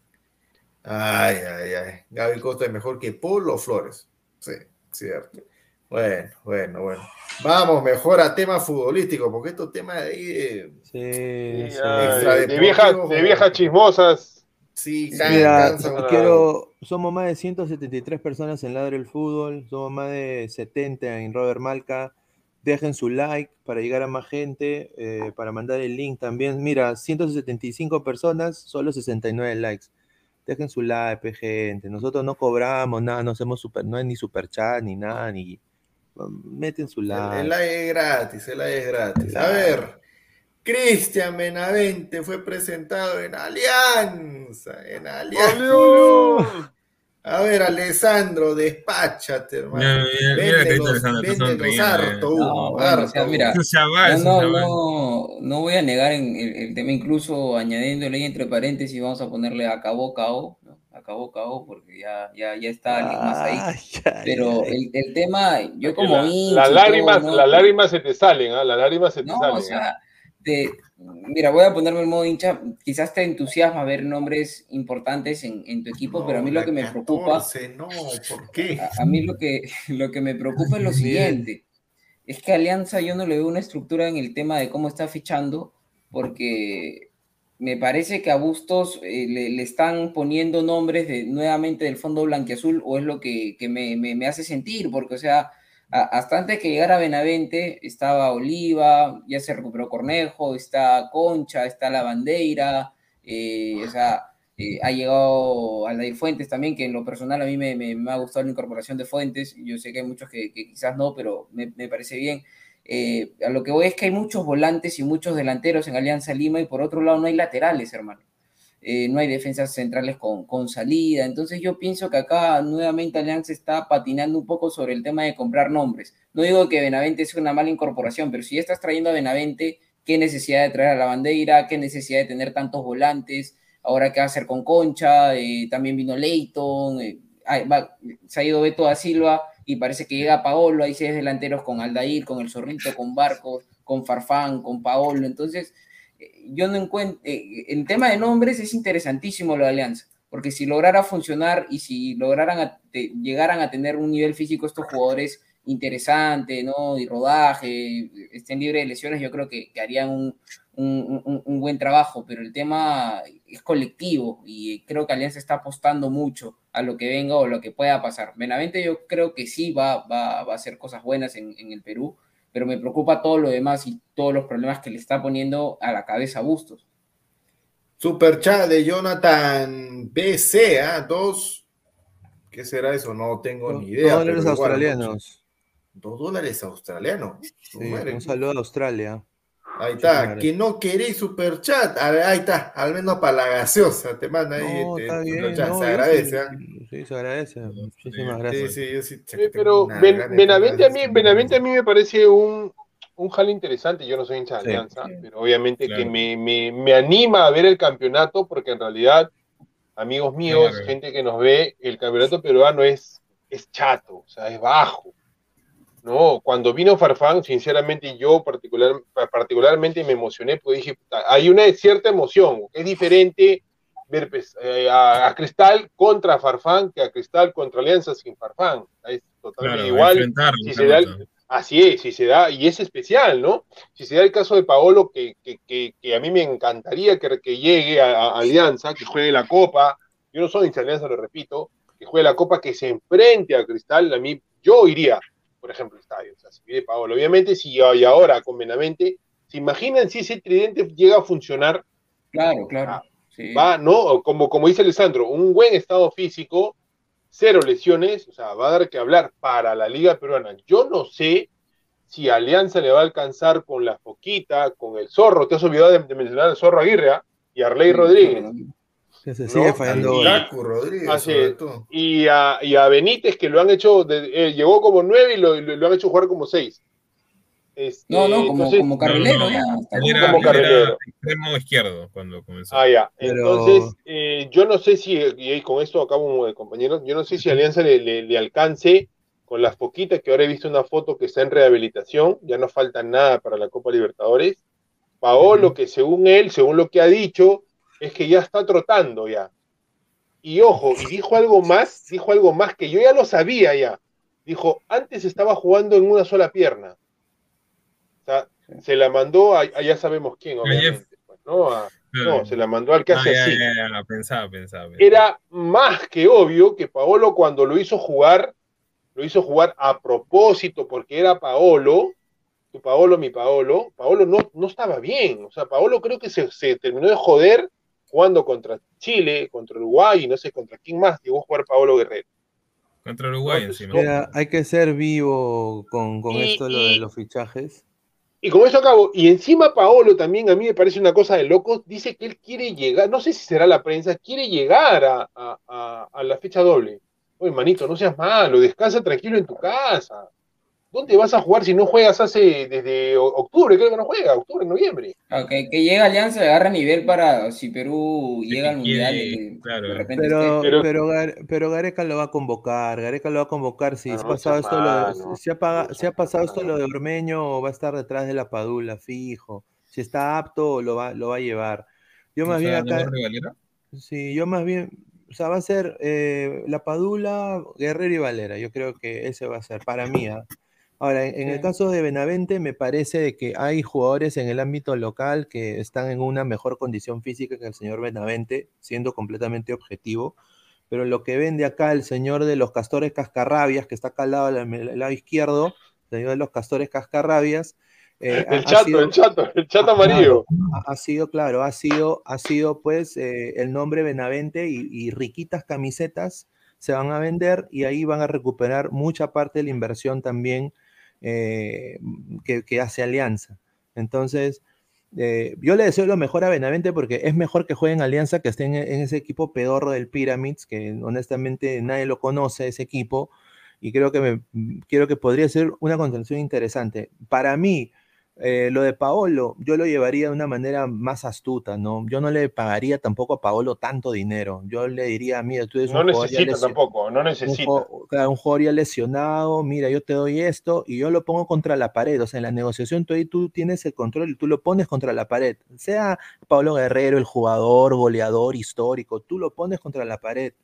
Ay, ay, ay. Gaby Costa es mejor que Polo Flores. Sí, cierto. Bueno, bueno, bueno. Vamos mejor a tema futbolístico, porque estos temas de ahí de, Sí, Sí, sí. de, viejas, de viejas chismosas. sí, can- Mira, quiero, somos más de 173 personas en Ladre el Fútbol, somos más de 70 en Robert Malca. Dejen su like para llegar a más gente, eh, para mandar el link también. Mira, 175 personas, solo 69 likes. Dejen su like, gente. Nosotros no cobramos nada, no hacemos super, no hay ni super chat ni nada, ni meten su El, like. el like es gratis, el like es gratis. A ver, Cristian Benavente fue presentado en Alianza, en Alianza. A ver, Alessandro, despáchate, hermano. Mira, mira, mira No, No, no, voy a negar en el, el tema, incluso añadiéndole ahí entre paréntesis, vamos a ponerle acabó KO, ¿no? Acabó KO, porque ya, ya, ya está alguien más ahí. Ay, Pero ay. el, el tema, yo como La- hincha las lágrimas, todo, ¿no? las lágrimas se te salen, ¿ah? Las lágrimas se te No, salen. o ¿ah? sea, de, mira, voy a ponerme en modo hincha, quizás te entusiasma ver nombres importantes en, en tu equipo, pero a mí No, lo que me la preocupa, 14, no, ¿por qué? a, a mí lo que, lo que me preocupa es lo siguiente, es que Alianza yo no le veo una estructura en el tema de cómo está fichando, porque me parece que a Bustos eh, le, están poniendo nombres de, nuevamente del fondo blanquiazul, o es lo que, me, me- hace sentir, porque, o sea, hasta antes que llegara Benavente, estaba Oliva, ya se recuperó Cornejo, está Concha, está La Bandeira, eh, o sea, eh, ha llegado Aldair Fuentes también, que en lo personal a mí me, me- me ha gustado la incorporación de Fuentes, yo sé que hay muchos que, que quizás no, pero me, me parece bien. Eh, a lo que voy es que hay muchos volantes y muchos delanteros en Alianza Lima y por otro lado no hay laterales, hermano. Eh, no hay defensas centrales con, con salida. Entonces yo pienso que acá nuevamente Alianza está patinando un poco sobre el tema de comprar nombres. No digo que Benavente sea una mala incorporación, pero si ya estás trayendo a Benavente, ¿qué necesidad de traer a la bandera? ¿Qué necesidad de tener tantos volantes? Ahora, ¿qué va a hacer con Concha? Eh, también vino Leighton, se ha ido Beto da Silva y parece que llega Paolo, hay seis delanteros con Aldair, con el Zorrito, con Barcos, con Farfán, con Paolo. Entonces, eh, yo no encuentro, eh, el tema de nombres es interesantísimo lo de Alianza, porque si lograra funcionar y si lograran a- llegaran a tener un nivel físico estos jugadores interesante, ¿no? Y rodaje, estén libres de lesiones, yo creo que, que harían un, un- un- un buen trabajo, pero el tema es colectivo y creo que Alianza está apostando mucho a lo que venga o lo que pueda pasar. Benavente yo creo que sí va, va, va a hacer cosas buenas en, en el Perú, pero me preocupa todo lo demás y todos los problemas que le está poniendo a la cabeza a Bustos. Super chat de Jonathan BC, ¿ah? Dos. ¿Qué será eso? No tengo ni idea. Dólares australianos. Dos dólares australianos. Sí, un saludo a Australia. Ahí está, que no queréis super chat. A ver, ahí está, al menos para la gaseosa. Te manda ahí. No, este, está bien. superchat. no, se yo agradece, sí- ¿ah? Sí, se agradece. Muchísimas Sí, gracias. sí, yo sí. Eh, tengo pero Ben- Benavente, a mí, Benavente a mí me parece un, un jale interesante. Yo no soy hincha de Sí. Alianza, pero obviamente Claro. que me, me, me anima a ver el campeonato porque en realidad, amigos míos, Claro. gente que nos ve, el campeonato peruano es, es chato, o sea, es bajo. No, cuando vino Farfán, sinceramente yo particular, particularmente me emocioné porque dije, "Puta, hay una cierta emoción, es diferente ver pues, eh, a, a Cristal contra Farfán que a Cristal contra Alianza sin Farfán. Es totalmente Claro, igual. si se da el-. Así es, si se da, y es especial, ¿no? Si se da el caso de Paolo, que, que, que, que a mí me encantaría que, que llegue a, a Alianza, que juegue la Copa, yo no soy hincha de Alianza, lo repito, que juegue la Copa, que se enfrente a Cristal, a mí, yo iría, por ejemplo, al estadio, o sea, si viene Paolo. Obviamente, si ahora con Benavente, ¿se imaginan si ese tridente llega a funcionar? Claro, claro. Ah, sí. Va, ¿no? Como, como dice Alessandro, un buen estado físico, cero lesiones, o sea, va a dar que hablar para la Liga Peruana. Yo no sé si Alianza le va a alcanzar con la Foquita, con el Zorro, te has olvidado de, de mencionar al Zorro Aguirre ¿ah? y Arley Rodríguez. Que se No, sigue fallando y- Rodríguez, Así a, y a Benítez, que lo han hecho, de- eh, llegó como nueve y lo, lo- lo han hecho jugar como seis. Este, no, no, como, como carrilero ya. Era, como carrilero. extremo izquierdo cuando comenzó. Ah, ya. Entonces, eh, yo no sé si, y con esto acabo, compañeros, yo no sé si Alianza le, le, alcance con las poquitas que ahora he visto una foto que está en rehabilitación, ya no falta nada para la Copa Libertadores. Paolo, que según él, según lo que ha dicho, es que ya está trotando ya. Y ojo, y dijo algo más, dijo algo más que yo ya lo sabía ya. Dijo, antes estaba jugando en una sola pierna se la mandó a, ya sabemos quién, obviamente. Pues, ¿no? no, se la mandó al que hace así. pensaba, pensaba, Era más que obvio que Paolo cuando lo hizo jugar, lo hizo jugar a propósito porque era Paolo, tu Paolo, mi Paolo, Paolo no, no estaba bien. O sea, Paolo creo que se, se terminó de joder jugando contra Chile, contra Uruguay y no sé contra quién más llegó a jugar Paolo Guerrero. Contra Uruguay encima. hay que ser vivo con, con esto lo de los fichajes. Y con eso acabo. Y encima Paolo también, a mí me parece una cosa de loco, dice que él quiere llegar, no sé si será la prensa, quiere llegar a, a la fecha doble. Oye, manito, no seas malo, descansa tranquilo en tu casa. ¿Dónde vas a jugar si no juegas hace desde octubre? Creo que no juega, octubre, noviembre. Okay, que llega Alianza, agarra nivel para si Perú llega al Mundial. claro. pero, pero, pero, Gareca lo va a convocar, Gareca lo va a convocar. Si, ha, pasado esto lo, si, ha, pasado esto lo de Ormeño, va a estar detrás de la Padula, fijo. Si está apto, lo va, lo va a llevar. Yo más bien acá. Sí, yo más bien, o sea, va a ser eh, la Padula, Guerrero y Valera. Yo creo que ese va a ser para mí. ¿ah? Ahora, en, el caso de Benavente, me parece que hay jugadores en el ámbito local que están en una mejor condición física que el señor Benavente, siendo completamente objetivo. Pero lo que vende acá el señor de los castores cascarrabias, que está acá al lado, izquierdo, el señor de los castores cascarrabias, eh, el chato, el chato, el chato amarillo. Ha, sido, claro, ha sido, ha sido pues eh, el nombre Benavente y, y, riquitas camisetas se van a vender y ahí van a recuperar mucha parte de la inversión también eh, que, hace Alianza. Entonces, eh, yo le deseo lo mejor a Benavente porque es mejor que jueguen Alianza que estén en, ese equipo pedorro del Pyramids, que honestamente nadie lo conoce, ese equipo, y creo que, me, que podría ser una contención interesante. Para mí, eh, lo de Paolo, yo lo llevaría de una manera más astuta, ¿no? Yo no le pagaría tampoco a Paolo tanto dinero. Yo le diría, mira, tú eres no un necesita tampoco, no necesita. Un, un jugador ya lesionado, mira, yo te doy esto y yo lo pongo contra la pared. O sea, en la negociación tú, tú tienes el control y tú lo pones contra la pared. Sea Pablo Guerrero, el jugador, goleador, histórico, tú lo pones contra la pared.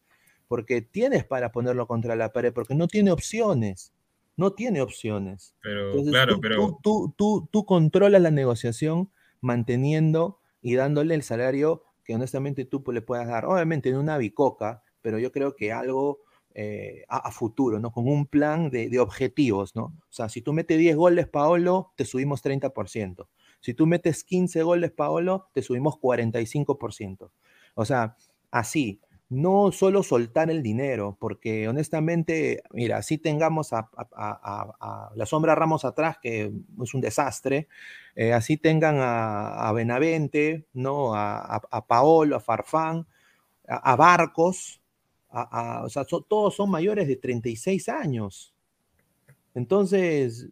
Porque tienes para ponerlo contra la pared, porque no tiene opciones no tiene opciones. Pero, claro, tú, pero... Tú, tú, tú, controlas la negociación manteniendo y dándole el salario que honestamente tú le puedas dar. Obviamente en una bicoca, pero yo creo que algo eh, a, futuro, ¿no? Con un plan de, de, objetivos, ¿no? O sea, si tú metes 10 goles, Paolo, te subimos 30%. Si tú metes 15 goles, Paolo, te subimos 45%. O sea, así, no solo soltar el dinero, porque honestamente, mira, si tengamos a, la sombra Ramos atrás, que es un desastre, eh, así tengan a, Benavente, ¿no? a, Paolo, a Farfán, a, Barcos, o sea, todos son mayores de 36 años. Entonces,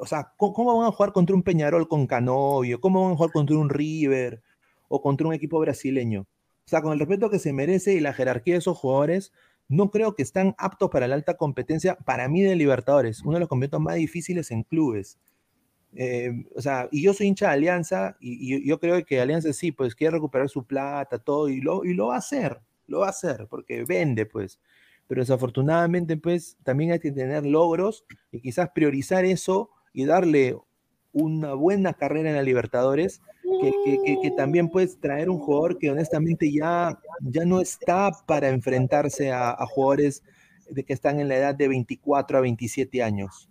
o sea, ¿cómo, van a jugar contra un Peñarol con Canovio? ¿Cómo van a jugar contra un River o contra un equipo brasileño? O sea, con el respeto que se merece y la jerarquía de esos jugadores, no creo que están aptos para la alta competencia, para mí de Libertadores, uno de los competitos más difíciles en clubes. Eh, o sea, y yo soy hincha de Alianza y, yo creo que Alianza sí, pues quiere recuperar su plata, todo, y lo, y lo va a hacer, lo va a hacer, porque vende, pues. Pero desafortunadamente, pues, también hay que tener logros y quizás priorizar eso y darle una buena carrera en la Libertadores que, también puedes traer un jugador que honestamente ya, ya no está para enfrentarse a, jugadores de que están en la edad de 24 a 27 años.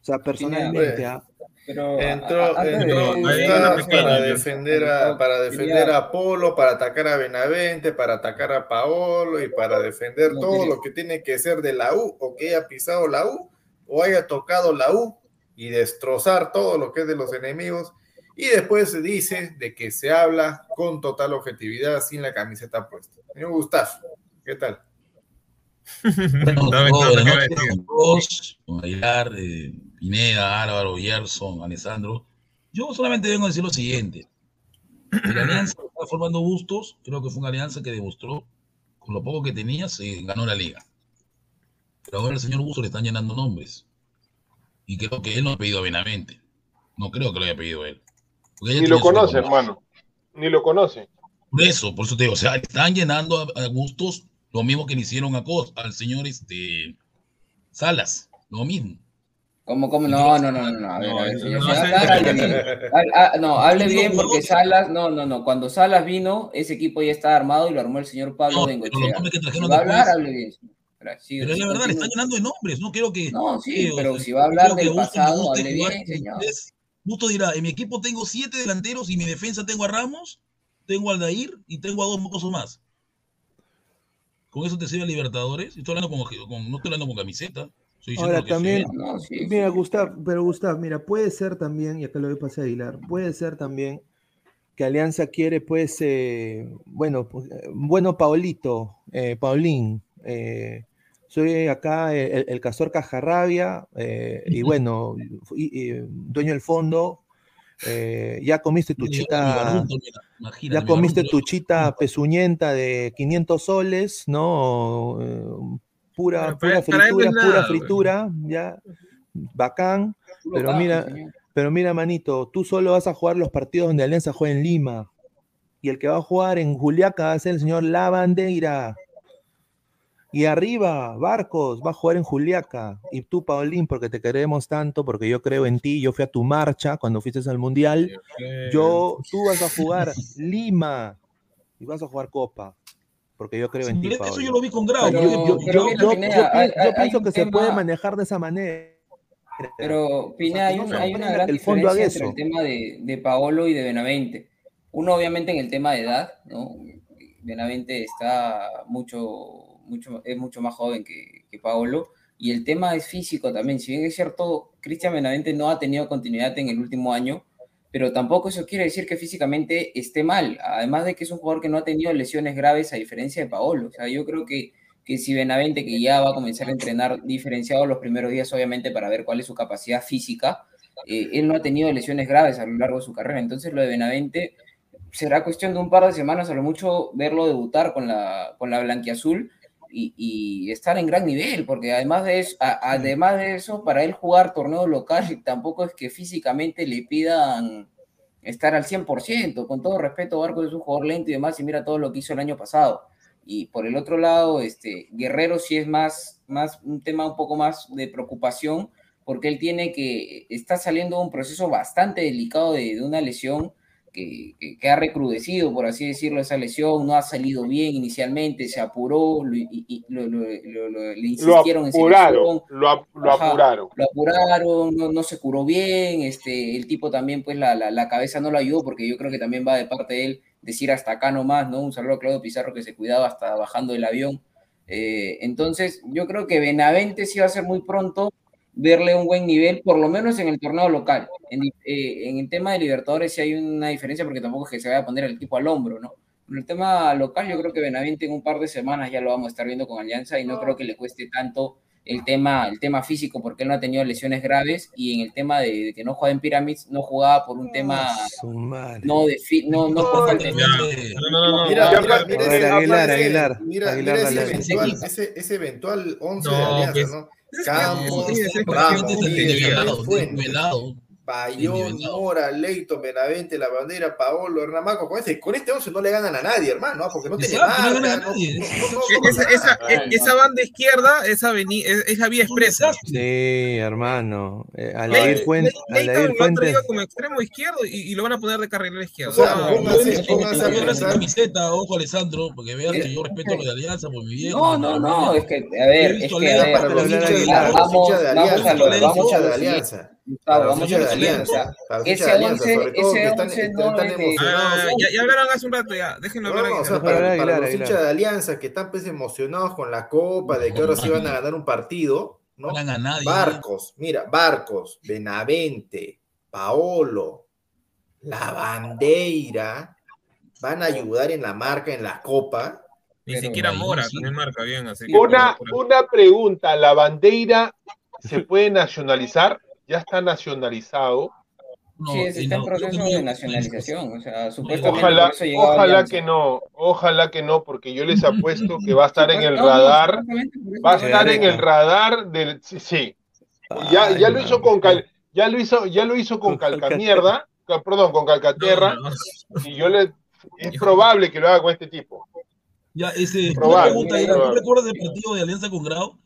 O sea, personalmente... ¿ah? entró, para defender a para defender a Polo, para atacar a Benavente, para atacar a Paolo y para defender todo lo que tiene que ser de la U o que haya pisado la U o haya tocado la U y destrozar todo lo que es de los enemigos y después se dice de que se habla con total objetividad sin la camiseta puesta. Señor Gustavo, ¿qué tal? Bueno, todos, con Aguilar, eh, Pineda, Álvaro, Gerson, Alessandro, yo solamente vengo a decir lo siguiente. La alianza está formando Bustos, creo que fue una alianza que demostró, con lo poco que tenía, se ganó la liga. Pero ahora el señor Bustos le están llenando nombres. Y creo que él no ha pedido a Benavente. No creo que lo haya pedido él. Ni lo conoce, hermano. Ni lo conoce. Por eso, por eso te digo, o sea, están llenando a, a Bustos lo mismo que le hicieron a Cos, al señor este, Salas, lo mismo. ¿Cómo, cómo? No, no, no, no, no. A ver, a ver, señor. hable bien. no, hable bien porque Salas, no, no, no. Cuando Salas vino, ese equipo ya estaba armado y lo armó el señor Pablo no, Bengochea. Si va a hablar, hable bien. Sí, pero es la verdad, le están llenando de nombres, no quiero que... No, sí, pero si va a hablar del pasado, hable bien, señor. Justo dirá, en mi equipo tengo siete delanteros y en mi defensa tengo a Ramos, tengo a Aldair y tengo a dos mocosos más. ¿Con eso te sirve Libertadores? Estoy hablando con, con, no estoy hablando con camiseta. Ahora también, no, sí, mira, sí. Gustav, pero Gustav, mira, puede ser también, y acá lo voy a pasar a Aguilar, puede ser también que Alianza quiere, pues, eh, bueno, pues, bueno, Paulito, eh, Paulín, eh, soy acá el, el Castor Cajarrabia, eh, y bueno, y, y, dueño del fondo, eh, ya comiste tu chita, ya comiste tu chita pezuñenta de 500 soles, ¿no? Eh, pura, pura fritura, pura fritura, ya, bacán, pero mira, pero mira, manito, tú solo vas a jugar los partidos donde Alianza juega en Lima, y el que va a jugar en Juliaca va a ser el señor Lavandeira. Y arriba, Barcos, va a jugar en Juliaca. Y tú, Paulín, porque te queremos tanto, porque yo creo en ti, yo fui a tu marcha cuando fuiste al Mundial. Yo, tú vas a jugar Lima y vas a jugar Copa. Porque yo creo en ti, Eso yo lo vi con Grau. Yo, yo, yo, yo, yo pienso que se tema... puede manejar de esa manera. Pero, Pina, hay, una, hay una gran el fondo diferencia entre el tema de, de Paolo y de Benavente. Uno, obviamente, en el tema de edad, ¿no? Benavente está mucho mucho, es mucho más joven que, que Paolo. Y el tema es físico también. Si bien es cierto, Cristian Benavente no ha tenido continuidad en el último año, pero tampoco eso quiere decir que físicamente esté mal. Además de que es un jugador que no ha tenido lesiones graves a diferencia de Paolo. O sea, yo creo que, que si Benavente, que ya va a comenzar a entrenar diferenciado los primeros días, obviamente, para ver cuál es su capacidad física, eh, él no ha tenido lesiones graves a lo largo de su carrera. Entonces, lo de Benavente será cuestión de un par de semanas, a lo mucho, verlo debutar con la, con la blanquiazul y, y, estar en gran nivel, porque además de, eso, a, además de eso, para él jugar torneo local tampoco es que físicamente le pidan estar al 100%, con todo respeto, Barco es un jugador lento y demás, y mira todo lo que hizo el año pasado. Y por el otro lado, este, Guerrero sí es más, más un tema un poco más de preocupación, porque él tiene que, está saliendo de un proceso bastante delicado de, de una lesión, que, que, que, ha recrudecido, por así decirlo, esa lesión, no ha salido bien inicialmente, se apuró, lo, y, y, lo, lo, le insistieron lo apuraron, en lo, lo Ajá, apuraron. Lo apuraron, no, no, se curó bien, este, el tipo también, pues la, la, la, cabeza no lo ayudó, porque yo creo que también va de parte de él decir hasta acá nomás, ¿no? Un saludo a Claudio Pizarro que se cuidaba hasta bajando del avión. Eh, entonces, yo creo que Benavente sí va a ser muy pronto verle un buen nivel, por lo menos en el torneo local. En, eh, en, el tema de Libertadores sí hay una diferencia porque tampoco es que se vaya a poner el equipo al hombro, ¿no? En el tema local yo creo que Benavente en un par de semanas ya lo vamos a estar viendo con Alianza y no creo que le cueste tanto el tema, el tema físico porque él no ha tenido lesiones graves y en el tema de, de que no juega en Pyramids no jugaba por un tema no de fi, no no por falta de no no no mira Aguilar Aguilar mira ese ese eventual 11 de Alianza no Campos, Ramos, Bayón, Mora, Leito, Benavente, La Bandera, Paolo, Hernamaco, con, este, con este 11 no le ganan a nadie, hermano, ¿no? porque no tiene no, esa, banda izquierda, esa, veni, esa vía expresa. Sí, hermano. Eh, Alair Fuentes. Leito lo han traído como extremo izquierdo y, y, lo van a poner de carrilero izquierdo. O sea, póngase, póngase a camiseta, ojo Alessandro, porque vean que yo respeto lo de Alianza por mi viejo. No, no, no, es que, a ver, es que, para los hinchas de Alianza, para los hinchas de Alianza. Claro, vamos a alianza. Ese 11, ese 11 no están emocionados. Ya, ya hablaron hace un rato, ya. Déjenlo hablar. No, o sea, para, para los hinchas de Alianza que están pues emocionados con la copa, de que ahora sí van a ganar un partido, ¿no? No a nadie. Barcos, mira, Barcos, Benavente, Paolo, La Bandeira, van a ayudar en la marca, en la copa. Ni siquiera Mora marca bien. Así una, una pregunta, ¿la Bandeira se puede nacionalizar? Ya está nacionalizado. sí, está en proceso de nacionalización. O sea, supuestamente ojalá, por eso llegó ojalá que no, ojalá que no, porque yo les apuesto que va a estar en el radar, va a estar en el radar del, sí, sí. Ya, ya lo hizo con cal, ya lo hizo, ya lo hizo con calcamierda, ca- perdón, con calcaterra, y yo le, es probable que lo haga con este tipo. Ya, ese, una Probable, pregunta era, ¿tú probable. recuerdas el partido de Alianza con Grau?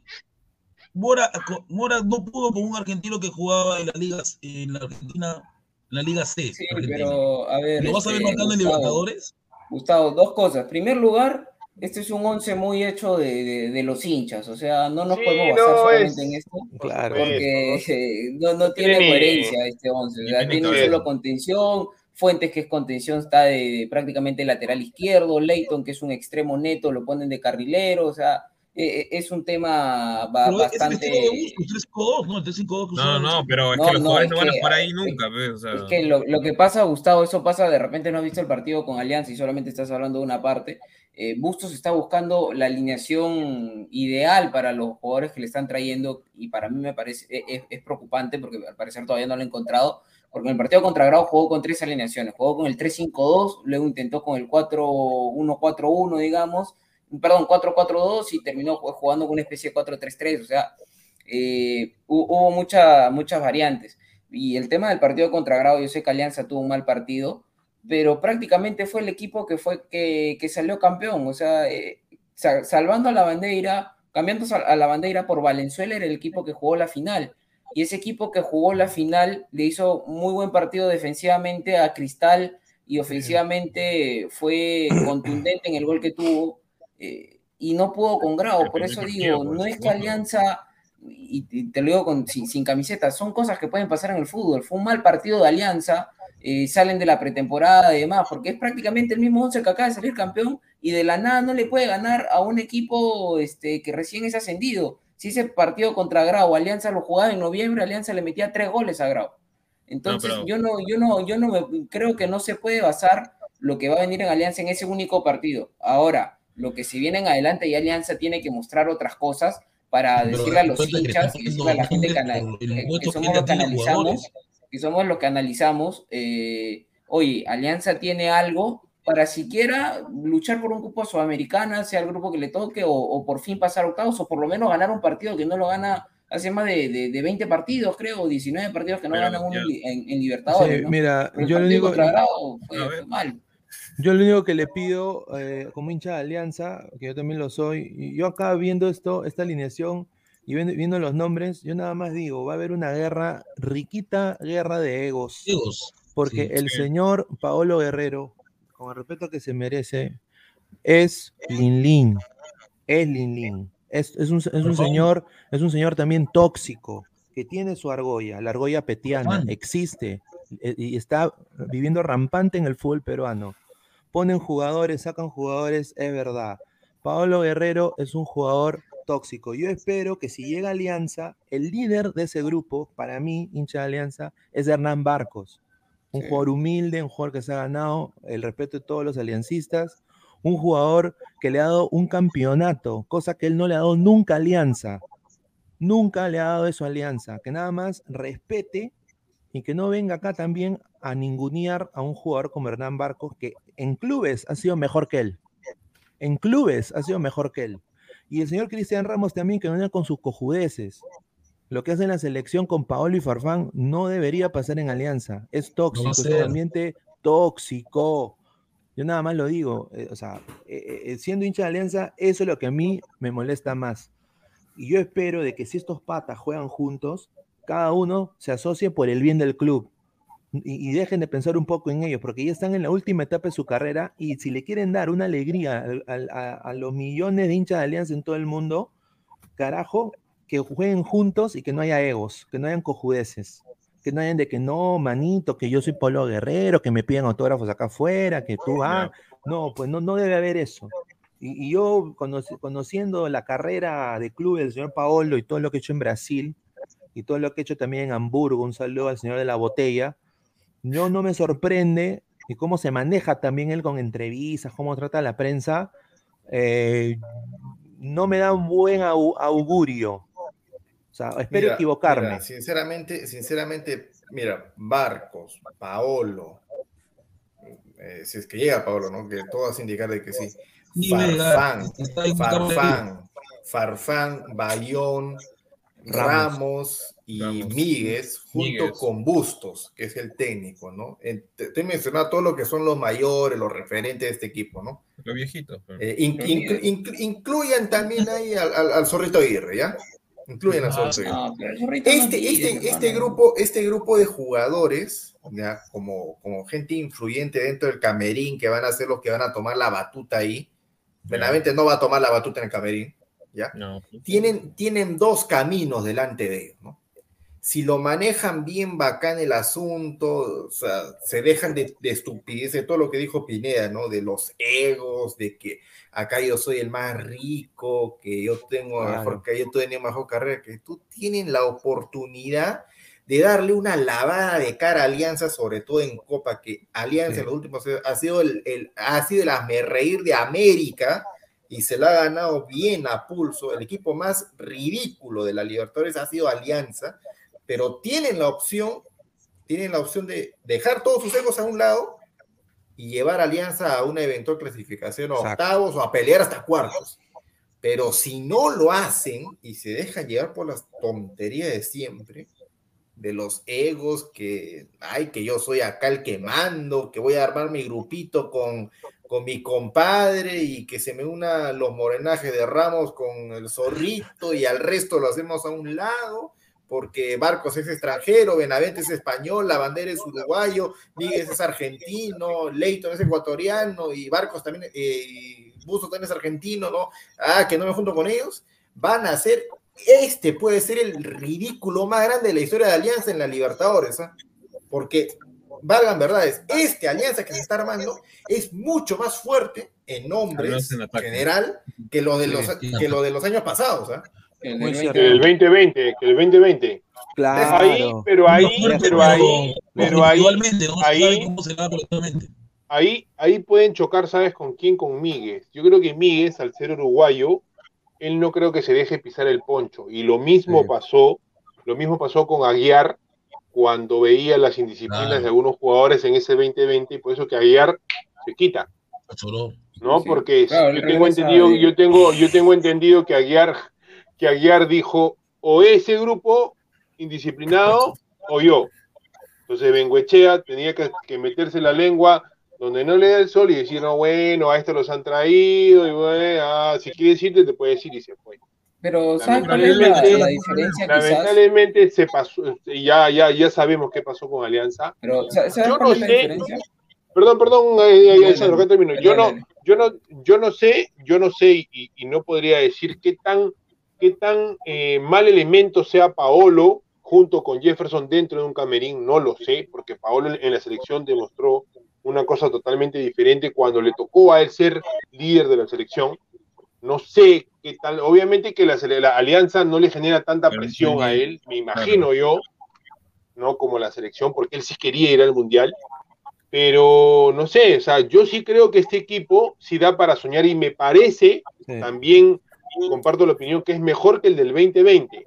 Mora, Mora no pudo con un argentino que jugaba en la Liga, en la Argentina, en la Liga C. Sí, pero a ver. ¿Lo vas a ver este, marcando en Gustavo, Libertadores? Gustavo, dos cosas. En primer lugar, este es un once muy hecho de, de- de los hinchas. O sea, no nos Sí, podemos basar no, solamente es- en esto. Claro. Porque eh, no, no tiene coherencia este once. O sea, tiene solo contención. Fuentes, que es contención, está de, de prácticamente lateral izquierdo. Leighton, que es un extremo neto, lo ponen de carrilero. O sea, eh, es un tema ba- es bastante. estilo de Bustos, 3-5-2, ¿no? El 3-5-2 que No, no, pero es No, que los no, jugadores es no van a que, jugar a ahí ver, nunca, pues, o sea, Es que lo, lo que pasa, Gustavo, eso pasa, de repente no has visto el partido con Alianza y solamente estás hablando de una parte. Eh, Bustos está buscando la alineación ideal para los jugadores que le están trayendo y para mí me parece, e- es, es preocupante porque al parecer todavía no lo he encontrado, porque en el partido contra Grau jugó con tres alineaciones, jugó con el 3-5-2, luego intentó con el 4-1-4-1, digamos, perdón, 4-4-2 y terminó ju- jugando con una especie de 4-3-3, o sea, eh, hu- hubo mucha- muchas variantes. Y el tema del partido contra Grau, yo sé que Alianza tuvo un mal partido, pero prácticamente fue el equipo que fue que, que salió campeón. O sea, eh, sa- salvando a la bandera, cambiando a la bandera por Valenzuela, era el equipo que jugó la final. Y ese equipo que jugó la final le hizo muy buen partido defensivamente a Cristal y ofensivamente fue contundente en el gol que tuvo. Eh, y no pudo con Grau. Por eso digo, no es que. Alianza y, y te lo digo con, sin, sin camiseta, son cosas que pueden pasar en el fútbol. Fue un mal partido de Alianza, eh, salen de la pretemporada y demás, porque es prácticamente el mismo once que acaba de salir campeón y de la nada no le puede ganar a un equipo este, que recién es ascendido. Si ese partido contra Grau, Alianza lo jugaba en noviembre, Alianza le metía tres goles a Grau. Entonces, pero- yo no, yo no, yo no me, creo que no se puede basar lo que va a venir en Alianza en ese único partido. Ahora, lo que se viene en adelante y Alianza tiene que mostrar otras cosas para Pero decirle a los hinchas y decirle a la gente que, somos los que analizamos, que somos los que analizamos, eh, oye, Alianza tiene algo para siquiera luchar por un cupo sudamericana, sea el grupo que le toque, o, o por fin pasar octavos, o por lo menos ganar un partido que no lo gana hace más de, de, de 20 partidos, creo, o 19 partidos que no Pero ganan uno en, en- Libertadores. Sí, ¿no? mira, Pero yo fue, fue mal. Yo lo único que le pido eh, como hincha de Alianza, que yo también lo soy, y yo acá viendo esto, esta alineación y viendo, viendo los nombres, yo nada más digo, va a haber una guerra, riquita guerra de egos. Egos. Porque Sí, el sí. señor Paolo Guerrero, con el respeto que se merece, es Lin Lin. Es Lin Lin. Es, es un, es un señor, es un señor también tóxico, que tiene su argolla, la argolla petiana, existe eh, y está viviendo rampante en el fútbol peruano. Ponen jugadores, sacan jugadores, es verdad. Paolo Guerrero es un jugador tóxico. Yo espero que si llega Alianza, el líder de ese grupo, para mí, hincha de Alianza, es Hernán Barcos. Un Sí. jugador humilde, un jugador que se ha ganado el respeto de todos los aliancistas, un jugador que le ha dado un campeonato, cosa que él no le ha dado nunca a Alianza. Nunca le ha dado eso a Alianza. Que nada más respete y que no venga acá también a ningunear a un jugador como Hernán Barcos, que en clubes ha sido mejor que él. En clubes ha sido mejor que él. Y el señor Cristian Ramos también, que no venga con sus cojudeces. Lo que hace en la selección con Paolo y Farfán no debería pasar en Alianza. Es tóxico, es un ambiente tóxico. Yo nada más lo digo, eh, o sea, eh, eh, siendo hincha de Alianza, eso es lo que a mí me molesta más. Y yo espero de que si estos patas juegan juntos, cada uno se asocie por el bien del club. Y, y dejen de pensar un poco en ellos, porque ya están en la última etapa de su carrera y si le quieren dar una alegría al- al- a, los millones de hinchas de Alianza en todo el mundo, carajo, que jueguen juntos y que no haya egos, que no hayan cojudeces, que no hayan de que no, manito, que yo soy Polo Guerrero, que me piden autógrafos acá afuera, que tú, ah, no, pues no, no debe haber eso. Y, yo, conoci- conociendo la carrera de club del señor Paolo y todo lo que he hecho en Brasil, y todo lo que he hecho también en Hamburgo, un saludo al señor de la botella, yo no me sorprende y cómo se maneja también él con entrevistas, cómo trata a la prensa, eh, no me da un buen au- augurio. O sea, espero Mira, equivocarme. mira, sinceramente, sinceramente, mira, Barcos, Paolo, eh, si es que llega Paolo, ¿no? Que todo hace indicar de que sí. Farfán, Farfán, Farfán, Bayón, Ramos y Ramos. Míguez, junto Míguez. con Bustos, que es el técnico, ¿no? Te, mencionado todo lo que son los mayores, los referentes de este equipo, ¿no? Los viejitos. pues. Eh, in- inclu- inclu- incluyan también ahí al, al, al Zorrito Aguirre, ¿ya? Incluyan al Zorrito Aguirre. No, pero no Este, este, este, grupo, este grupo de jugadores, ya, como, como gente influyente dentro del camerín, que van a ser los que van a tomar la batuta ahí. Benavente no va a tomar la batuta en el camerín, ¿ya? No. Tienen, tienen dos caminos delante de ellos, ¿no? Si lo manejan bien bacán el asunto, o sea, se dejan de, de estupidez de todo lo que dijo Pineda, ¿no? De los egos, de que acá yo soy el más rico, que yo tengo Claro. mejor, que yo tengo mejor carrera, que tú tienen la oportunidad de darle una lavada de cara a Alianza, sobre todo en Copa, que Alianza Sí. en los últimos años ha sido el, el- ha sido el reír de América y se la ha ganado bien a pulso. El equipo más ridículo de la Libertadores ha sido Alianza, pero tienen la opción, tienen la opción de dejar todos sus egos a un lado y llevar a Alianza a una eventual clasificación a octavos o a pelear hasta cuartos. Pero si no lo hacen y se dejan llevar por las tonterías de siempre, de los egos, que, ay, que yo soy acá el que mando, que voy a armar mi grupito con, con mi compadre y que se me una los morenajes de Ramos con el zorrito y al resto lo hacemos a un lado, porque Barcos es extranjero, Benavente es español, la bandera es uruguayo, Miguel es argentino, Leighton es ecuatoriano y Barcos también, eh, también es argentino, ¿no? Ah, que no me junto con ellos, van a ser, este puede ser el ridículo más grande de la historia de Alianza en la Libertadores, ¿ah? Porque, valgan verdades, este Alianza que se está armando es mucho más fuerte en nombres en general que lo de los, Sí, que lo de los años pasados, ¿ah? El Muy del cierto. Que el 2020, que el 2020. Claro. Ahí, pero ahí, No, pero ahí, pero ahí, no ahí- sabe cómo se va colectivamente. ahí, ahí pueden chocar, ¿sabes con quién? Con Míguez. Yo creo que Míguez, al ser uruguayo, él no creo que se deje pisar el poncho. Y lo mismo Sí. pasó, lo mismo pasó con Aguiar cuando veía las indisciplinas Claro. de algunos jugadores en ese 2020, y por eso que Aguiar se quita. ¿no? Sí. Porque Claro, yo tengo entendido, yo tengo, yo tengo entendido que Aguiar, que Aguiar dijo o ese grupo indisciplinado o yo. Entonces Benguechea tenía que, que meterse la lengua donde no le da el sol y decir, no, bueno, a estos los han traído, y bueno, ah, si quieres irte, te puede decir y se fue. Pero ¿sabes cuál es la, la diferencia quizás? Lamentablemente se pasó, y ya, ya, ya sabemos qué pasó con Alianza. Pero ¿sabes Yo cuál no es la sé, diferencia? Perdón, perdón, eh, acá termino. Yo no, yo no, yo no sé, yo no sé y, y no podría decir qué tan, qué tan eh, mal elemento sea Paolo junto con Jefferson dentro de un camerín, no lo sé, porque Paolo en la selección demostró una cosa totalmente diferente cuando le tocó a él ser líder de la selección. No sé tal, obviamente que la, alianza no le genera tanta Pero presión a él, me imagino yo, no como la selección, porque él sí quería ir al mundial, pero no sé, o sea, yo sí creo que este equipo sí da para soñar y me parece, Sí. también comparto la opinión que es mejor que el del 2020,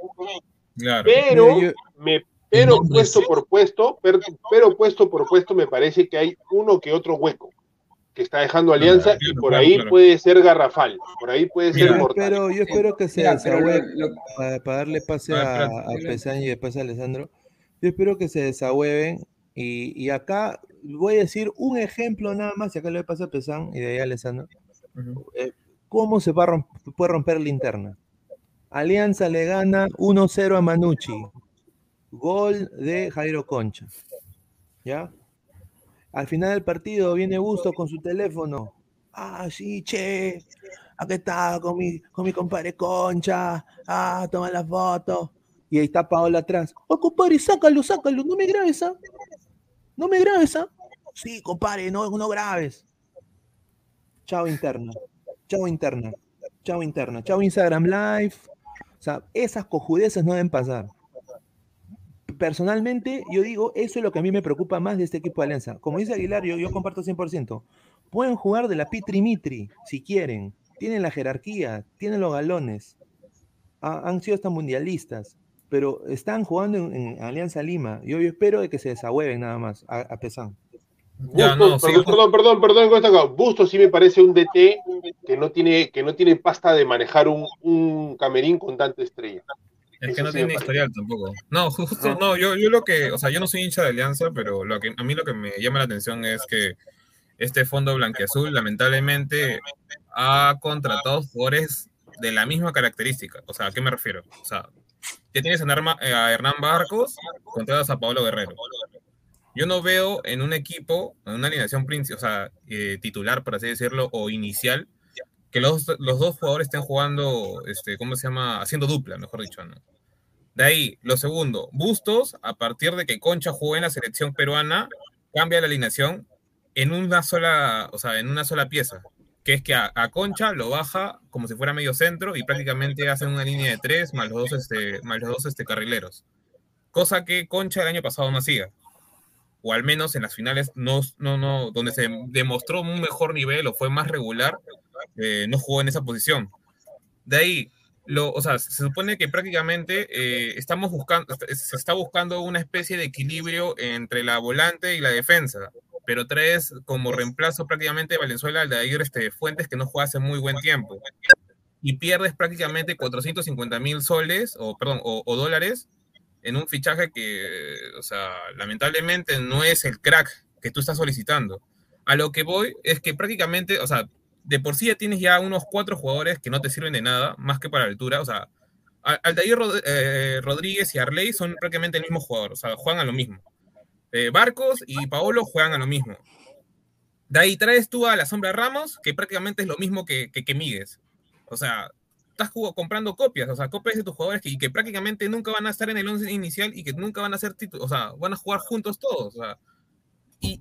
Claro. pero, yo- me, pero puesto por puesto, pero, pero puesto por puesto me parece que hay uno que otro hueco que está dejando Alianza y por claro, ahí claro. puede ser garrafal, por ahí puede ser Mira, mortal. espero, yo espero que se pero lo- para, para darle pase Ah, a, a y después a Alessandro. Yo espero que se desahueven y, y acá voy a decir un ejemplo nada más y acá le voy a pasar a Pesán y de ahí a Alessandro. Eh, ¿Cómo se va a romp- puede romper la interna? Alianza le gana 1-0 a Manucci. Gol de Jairo Concha. ¿Ya? Al final del partido viene Busto con su teléfono. Ah, sí, che. Aquí está con mi, con mi compadre Concha. Ah, toma la foto. Y ahí está Paola atrás. Oh, compadre, sácalo, sácalo. No me grabes, ¿ah? No me grabes, ¿ah? Sí, compadre, no, no grabes. Chao interna. Chao interna. Chao interna. Chao Instagram Live. O sea, esas cojudeces no deben pasar. Personalmente, yo digo, eso es lo que a mí me preocupa más de este equipo de Alianza. Como dice Aguilar, yo, yo comparto 100%. Pueden jugar de la Pitri Mitri, si quieren. Tienen la jerarquía, tienen los galones. Ha- han sido hasta mundialistas. pero están jugando en, en Alianza Lima. Yo, yo espero de que se desahueven nada más a, a Pesán. Ya, Bustos, no, sí, perdón, perdón, perdón, perdón, acá. Bustos sí me parece un DT que no tiene, que no tiene pasta de manejar un, un camerín con tanta estrella. Es que no tiene historial tampoco. No, justo, no, yo, yo lo que, o sea, yo no soy hincha de Alianza, pero lo que, a mí lo que me llama la atención es que este fondo blanqueazul lamentablemente ha contratado jugadores de la misma característica. O sea, ¿a qué me refiero? O sea, ya tienes a, eh, Hernán Barcos, contratas a Pablo Guerrero. Yo no veo en un equipo, en una alineación o sea, eh, titular, por así decirlo, o inicial, que los, los dos jugadores estén jugando, este, ¿cómo se llama? Haciendo dupla, mejor dicho, ¿no? De ahí, lo segundo, Bustos, a partir de que Concha jugó en la selección peruana, cambia la alineación en una sola, o sea, en una sola pieza, que es que a, a Concha lo baja como si fuera medio centro y prácticamente hacen una línea de tres más los dos, este, más los dos este, carrileros. Cosa que Concha el año pasado no hacía. O al menos en las finales, no, no, no, donde se demostró un mejor nivel o fue más regular, no jugó en esa posición. De ahí, o sea, se supone que prácticamente eh, estamos buscando, se está buscando una especie de equilibrio entre la volante y la defensa, pero traes como reemplazo prácticamente Valenzuela al de ayer este, Fuentes que no juega hace muy buen tiempo. Y pierdes prácticamente 450 mil soles, o perdón, o dólares en un fichaje que, o sea, lamentablemente no es el crack que tú estás solicitando. A lo que voy es que prácticamente, o sea, de por sí ya tienes ya unos cuatro jugadores que no te sirven de nada, más que para altura. O sea, Al- Altair Rod- eh, Rodríguez y Arley son prácticamente el mismo jugador, o sea, juegan a lo mismo. Eh, Barcos y Paolo juegan a lo mismo. De ahí traes tú a la sombra Ramos, que prácticamente es lo mismo que, que, que Míguez. O sea, estás comprando copias, o sea, copias de tus jugadores que, que prácticamente nunca van a estar en el 11 inicial y que nunca van a ser títulos, o sea, van a jugar juntos todos. O sea,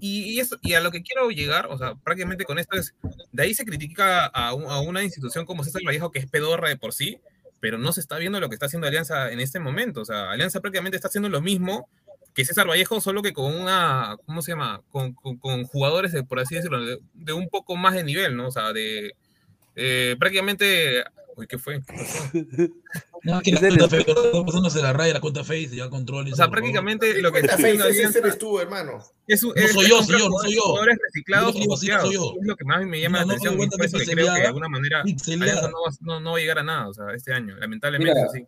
y, y, eso, y a lo que quiero llegar, o sea, prácticamente con esto es, de ahí se critica a, a una institución como César Vallejo que es pedorra de por sí, pero no se está viendo lo que está haciendo Alianza en este momento. O sea, Alianza prácticamente está haciendo lo mismo que César Vallejo, solo que con una, ¿cómo se llama? Con, con- con jugadores, de, por así decirlo, de, de un poco más de nivel, ¿no? O sea, de eh, prácticamente... Uy, ¿qué fue? No, que la cuenta Face, está pasándose la raya, la cuenta Face, ya control. O sea, prácticamente lo que está haciendo Face, ese eres tú, hermano. es, un- No es- soy yo, soy yo, no soy yo. jugadores reciclados no soy yo. Es lo que más me llama No, la no, atención cuenta creo que de alguna manera no va, no, no va a llegar a nada, o sea, este año. Lamentablemente así.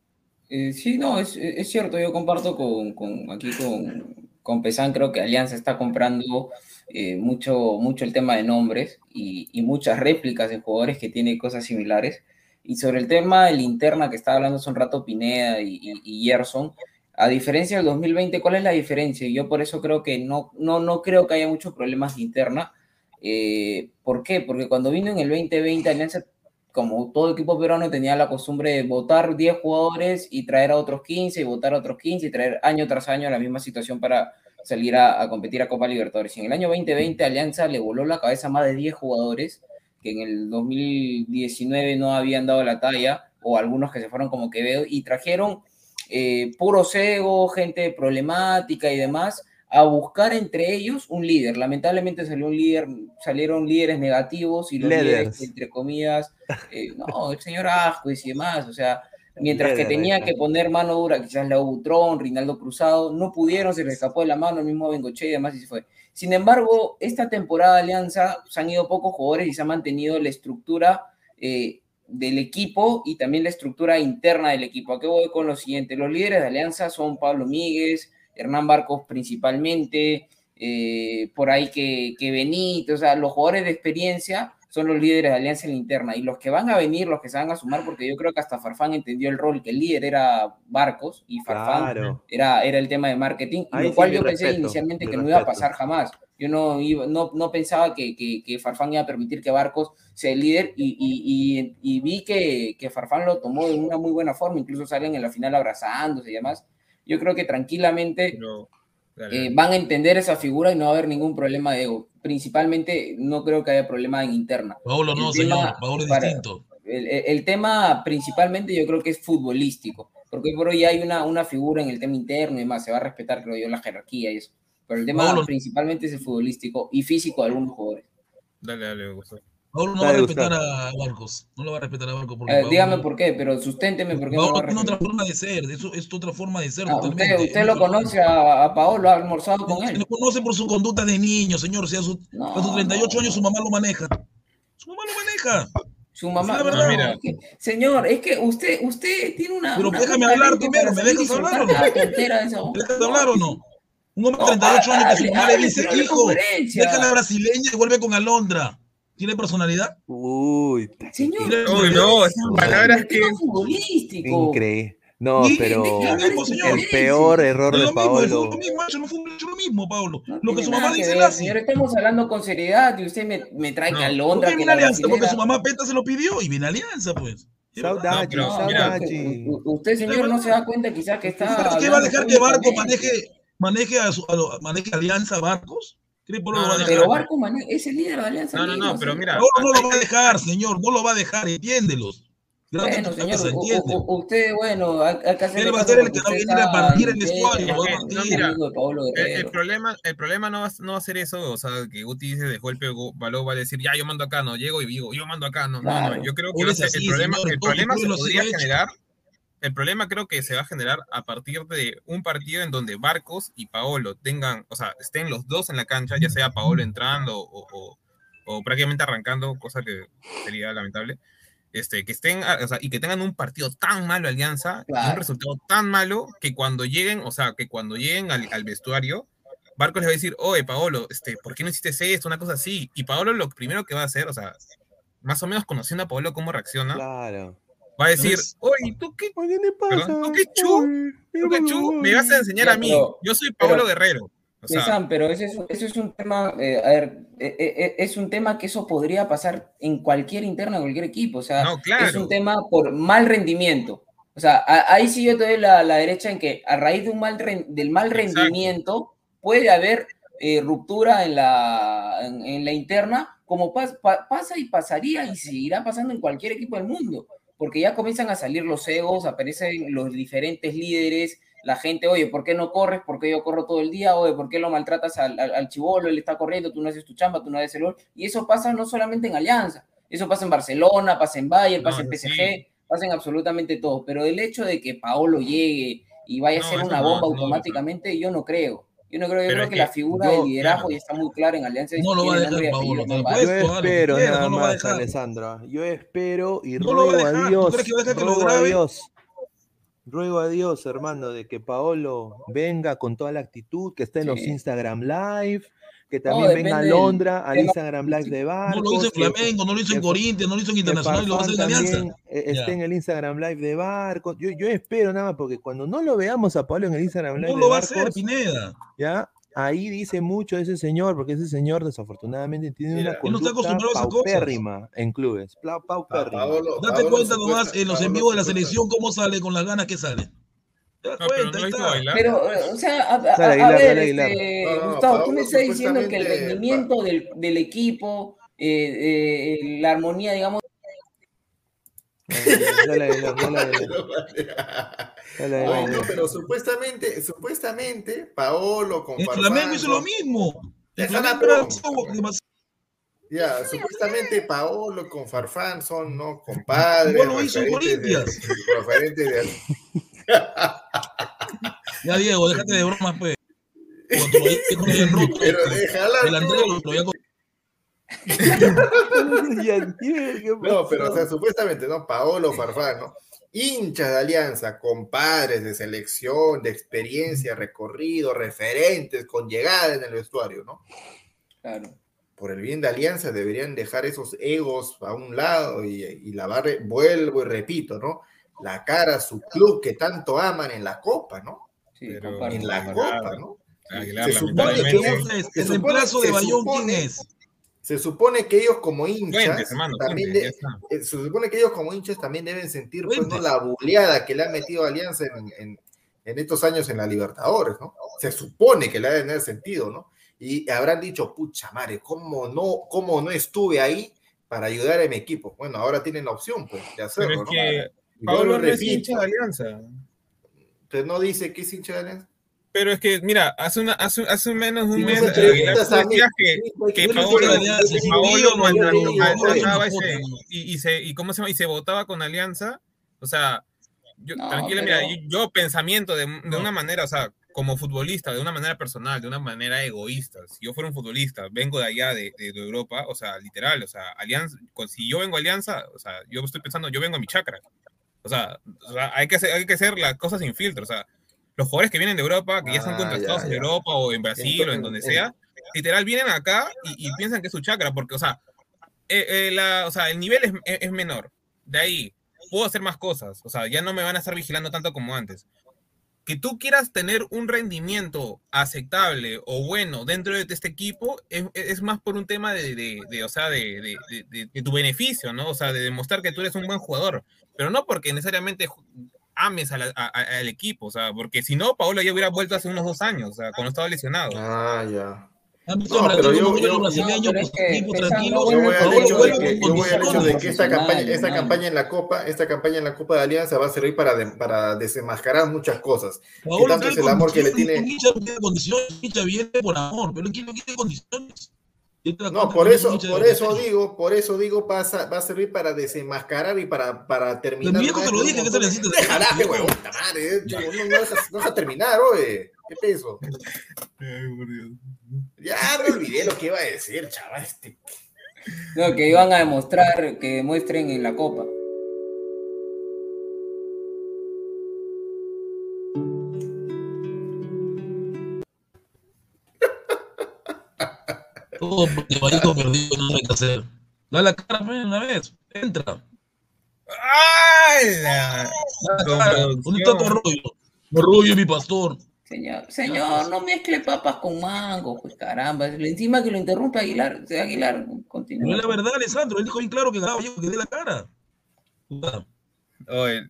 Eh, sí, no, es, es cierto, yo comparto con, con aquí con, con Pesan, creo que Alianza está comprando eh, mucho, mucho el tema de nombres y, y muchas réplicas de jugadores que tienen cosas similares. Y sobre el tema de linterna que estaba hablando hace un rato Pineda y, y, y Gerson, a diferencia del 2020, ¿cuál es la diferencia? Yo por eso creo que no, no, no creo que haya muchos problemas de interna. Eh, ¿Por qué? Porque cuando vino en el 2020, Alianza como todo equipo peruano tenía la costumbre de votar 10 jugadores y traer a otros 15 y votar a otros 15 y traer año tras año la misma situación para salir a, a competir a Copa Libertadores. Y en el año 2020 Alianza le voló la cabeza a más de 10 jugadores que en el 2019 no habían dado la talla o algunos que se fueron como Quevedo y trajeron eh, puro cego, gente problemática y demás a buscar entre ellos un líder. Lamentablemente salió un líder, salieron líderes negativos y los líderes, entre comillas, eh, no, el señor Ascuez y demás, o sea, mientras que tenía que poner mano dura, quizás Leo Butrón, Rinaldo Cruzado, no pudieron, se les escapó de la mano, el mismo Bengoche y demás y se fue. Sin embargo, esta temporada de Alianza se han ido pocos jugadores y se ha mantenido la estructura eh, del equipo y también la estructura interna del equipo. ¿A qué voy con lo siguiente? Los líderes de Alianza son Pablo Míguez, Hernán Barcos principalmente, eh, por ahí que, que Benito, o sea, los jugadores de experiencia son los líderes de Alianza en la interna y los que van a venir, los que se van a sumar, porque yo creo que hasta Farfán entendió el rol que el líder era Barcos y Farfán Claro. era, era el tema de marketing, Ahí lo sí, cual yo pensé inicialmente que no iba a pasar jamás. Yo no, iba- no, no pensaba que, que, que Farfán iba a permitir que Barcos sea el líder y, y, y, y vi que, que Farfán lo tomó de una muy buena forma, incluso salen en la final abrazándose y demás. Yo creo que tranquilamente eh, van a entender esa figura y no va a haber ningún problema de ego. Principalmente no creo que haya problema en interna. Paolo no, El señor, tema Paolo es para- distinto. el, tema principalmente yo creo que es futbolístico, porque por hoy hay una, una figura en el tema interno y demás, se va a respetar, creo yo, la jerarquía y eso. Pero el tema principalmente es el futbolístico y físico de algunos jugadores. dale, dale, Gustavo. Paolo no va a respetar a Barcos. No lo va a respetar a Barcos. Porque Eh, Paolo- dígame por qué, pero susténteme por qué no Paolo va a tiene otra forma de ser. Eso es otra forma de ser Ah, totalmente. usted, usted lo conoce a, a Paolo, ha almorzado con él. lo conoce por su conducta de niño, señor. Si a, su- a sus 38 años su mamá lo maneja. Su mamá lo maneja. Su mamá. No, verdad. no, es que- señor, es que usted, usted tiene una. Pero una déjame hablar primero, ¿me dejas hablar o no? ¿Me dejas hablar o no? Un hombre de No, 38 años que su mamá le dice, hijo, coherencia". deja la brasileña y vuelve con Alondra. ¿Tiene personalidad? Uy, Señor, Uy, no, esas palabras que. increíble. No, pero el peor error de lo mismo, Paolo. es lo mismo, eso no fue lo mismo, Pablo. No Lo que su mamá dice, la señor, estamos hablando con seriedad y usted me, trae que ¿Por Alondra, qué que Alianza? Porque su mamá Peta se lo pidió y viene Alianza, pues. U- u- Usted, señor, no se da cuenta quizás que está. ¿Sabes qué va a dejar que Barco maneje, maneje, a a maneje Alianza Barcos? ¿Cree que Pablo No, lo va a no, dejar? Pero Barco mane- es el líder de Alianza. No, no, no, pero mira. Pablo no lo va a dejar, señor, no lo va a dejar, entiéndelos. Bueno, señor, cabeza, u- entiende. u- u- usted, bueno, que hacer. Él va a ser el que va a venir a partir el de Pablo El, el problema, el problema no, va, no va a ser eso, o sea, que Guti dice dejó el pego, Baló va a decir, ya yo mando acá, no, llego y digo, yo mando acá, no, no, Claro. no, yo creo que es ser- así, el problema, señor, el problema se podría han hecho. El problema creo que se va a generar a partir de un partido en donde Barcos y Paolo tengan, o sea, estén los dos en la cancha, ya sea Paolo entrando o, o- o prácticamente arrancando, cosa que sería lamentable. Este, que estén, ah, o sea, y que tengan un partido tan malo Alianza, un resultado tan malo que cuando lleguen, o sea, que cuando lleguen al, al vestuario, Barcos les va a decir, oye, Paolo, este, ¿por qué no hiciste esto? Una cosa así. Y Paolo lo primero que va a hacer, o sea, más o menos conociendo a Paolo cómo reacciona, Claro. Va a decir, oye, ¿tú qué, Oye, ¿qué pasa? Perdón, ¿tú qué chu? Tú qué chu? Me vas a enseñar a mí? Yo soy Paolo pero- Guerrero. O sea, Sam, pero ese es, eso es un tema, eh, a ver, eh, eh, es un tema que eso podría pasar en cualquier interno de cualquier equipo, o sea, No, claro. es un tema por mal rendimiento. O sea, a- ahí sí yo te doy la, la derecha en que a raíz de un mal del mal Exacto. rendimiento puede haber eh, ruptura en la, en, en la interna, como pas- pa- pasa y pasaría y seguirá pasando en cualquier equipo del mundo, porque ya comienzan a salir los egos, aparecen los diferentes líderes, la gente, oye, ¿por qué no corres? ¿Por qué yo corro todo el día? Oye, ¿por qué lo maltratas al, al, al chivolo? Él está corriendo, tú no haces tu chamba, tú no haces el gol. Y eso pasa no solamente en Alianza, eso pasa en Barcelona, pasa en Bayern, No, pasa en PSG, sí. pasa en absolutamente todo. Pero el hecho de que Paolo llegue y vaya No, a ser una bomba no, automáticamente, yo no creo. Yo no creo, yo Pero creo que, que la figura yo- del liderazgo claro. ya está muy clara en Alianza. No lo va a dejar Paolo, no Yo espero nada no lo más, dejar. Alessandra. Yo espero y No lo va a ruego dejar. a ¿Tú Dios, crees que va a dejar que lo ruego a grabe? Dios, ruego a Dios, hermano, de que Paolo venga con toda la actitud, que esté en los. Instagram Live, que No, también venga a Londra al Instagram Live de No Barcos. lo hizo en que- Flamengo, no lo hizo en Corinthians, no lo hizo en Internacional y lo va a hacer en Alianza. también, eh, esté Ya. en el Instagram Live de Barcos. Yo, yo espero nada más, porque cuando no lo veamos a Paolo en el Instagram Live No de lo va a hacer, Pineda. ya ahí dice mucho ese señor, porque ese señor desafortunadamente tiene Mira, una él no está conducta acostumbrado a esas cosas. paupérrima en clubes. Paupérrima. Date cuenta nomás en los Paolo en vivo de la selección cómo sale con las ganas que sale. Te das No, pero no está. eh, o sea, a, a- Dale, a Aguilar, ver, este, No, Gustavo, tú Paolo me estás diciendo que el rendimiento del, del equipo, eh, eh, la armonía, digamos, Dale, no, pero supuestamente, supuestamente, Paolo con El Flamengo hizo lo mismo. El Flamengo Ya, supuestamente Paolo con Farfán son, ¿no? Compadres. ¿Cómo lo hizo en referentes de- Corinthians? referentes de- Ya, Diego, déjate de bromas, pues. Cuando lo dije con el roto, Pero déjala. el Andrés lo, lo había Ya, ¿qué No, pero o sea, supuestamente, ¿no? Paolo Farfán, ¿no? Hinchas de alianza, compadres de selección, de experiencia, recorrido, referentes, con llegada en el vestuario, ¿no? claro. Por el bien de alianza deberían dejar esos egos a un lado y, y lavar, vuelvo y repito, ¿no? La cara a su club que tanto aman en la copa, ¿no? Sí, Pero En la copa, ¿no? Aguilar, Se supone que ellos- El se supone- reemplazo de Bayón, ¿quién es? Se supone que ellos como hinchas Fuentes, hermano, también Fuentes, de- eh, se supone que ellos como hinchas también deben sentir pues, ¿no? La buleada que le ha metido Alianza en, en- en estos años en la Libertadores, ¿no? Se supone que le deben haber sentido, ¿no? Y habrán dicho, pucha madre, ¿cómo no, cómo no estuve ahí para ayudar a mi equipo? Bueno, ahora tienen la opción, pues, de Pero hacerlo, es ¿no? que Pablo no es hincha de Alianza. ¿Usted no dice que es hincha de Alianza? Pero es que, mira, hace, una, hace, hace menos de un mes me Aguilar, preguntas tú a mí, decías que, que Paolo, Paolo y se, y, y se, y cómo se llama, y se votaba con Alianza, o sea, yo, No, tranquila, pero- mira, yo, yo pensamiento de, de una manera, o sea, como futbolista, de una manera personal, de una manera egoísta, si yo fuera un futbolista, vengo de allá, de, de- de Europa, o sea, literal, o sea, Alianza, si yo vengo a Alianza, o sea, yo estoy pensando, yo vengo a mi chakra, o sea, o sea, hay, que hacer, hay que hacer las cosas sin filtro, o sea, los jugadores que vienen de Europa, que ya están Ah, contratados ya, en. Europa o en Brasil o en donde Entonces, sea, literal vienen acá y, y piensan que es su chakra, porque, o sea, eh, eh, la- o sea, el nivel es, es- es menor. De ahí, puedo hacer más cosas. O sea, ya no me van a estar vigilando tanto como antes. Que tú quieras tener un rendimiento aceptable o bueno dentro de este equipo es, es más por un tema de, de- de, o sea, de, de- tu beneficio, ¿no? O sea, de demostrar que tú eres un buen jugador, pero no porque necesariamente ames a la- al equipo, o sea, porque si no, Paolo ya hubiera vuelto hace unos dos años, o sea, cuando estaba lesionado. Ah, ya. ¿Han visto No, pero yo- cómo yo- No, que voy al hecho de que, yo voy al hecho condiciones. de que esta campaña, esta campaña en la Copa, esta campaña en la Copa de Alianza va a servir para, de- para desenmascarar muchas cosas. Que Paolo tanto es tiene el amor que le condiciones, tiene. Hincha no tiene condiciones, hincha viene por amor, pero ¿quién no condiciones? Cuenta por eso, por eso digo, por eso digo, pasa, va a servir para desenmascarar y para, para terminar. Pues, te lo dije, que se necesita- Déjala, huevón, madre, eh, no, no dejas, no dejas terminar, oye. ¿Qué peso? Ya me olvidé lo que iba a decir, chaval. Este. No, que iban a demostrar, que demuestren en la copa. Todo porque Vallejo perdido no hay que hacer. Da la cara una vez, entra. Da Con la cara. ¿Dónde producción. está Torroyo? Torroyo, mi pastor. Señor, señor, no mezcle papas con mango, pues caramba. Encima que lo interrumpe Aguilar, Aguilar No continúa. es la verdad, Alessandro. Él dijo bien claro que ganaba Vallejo, que dé la cara. Oye,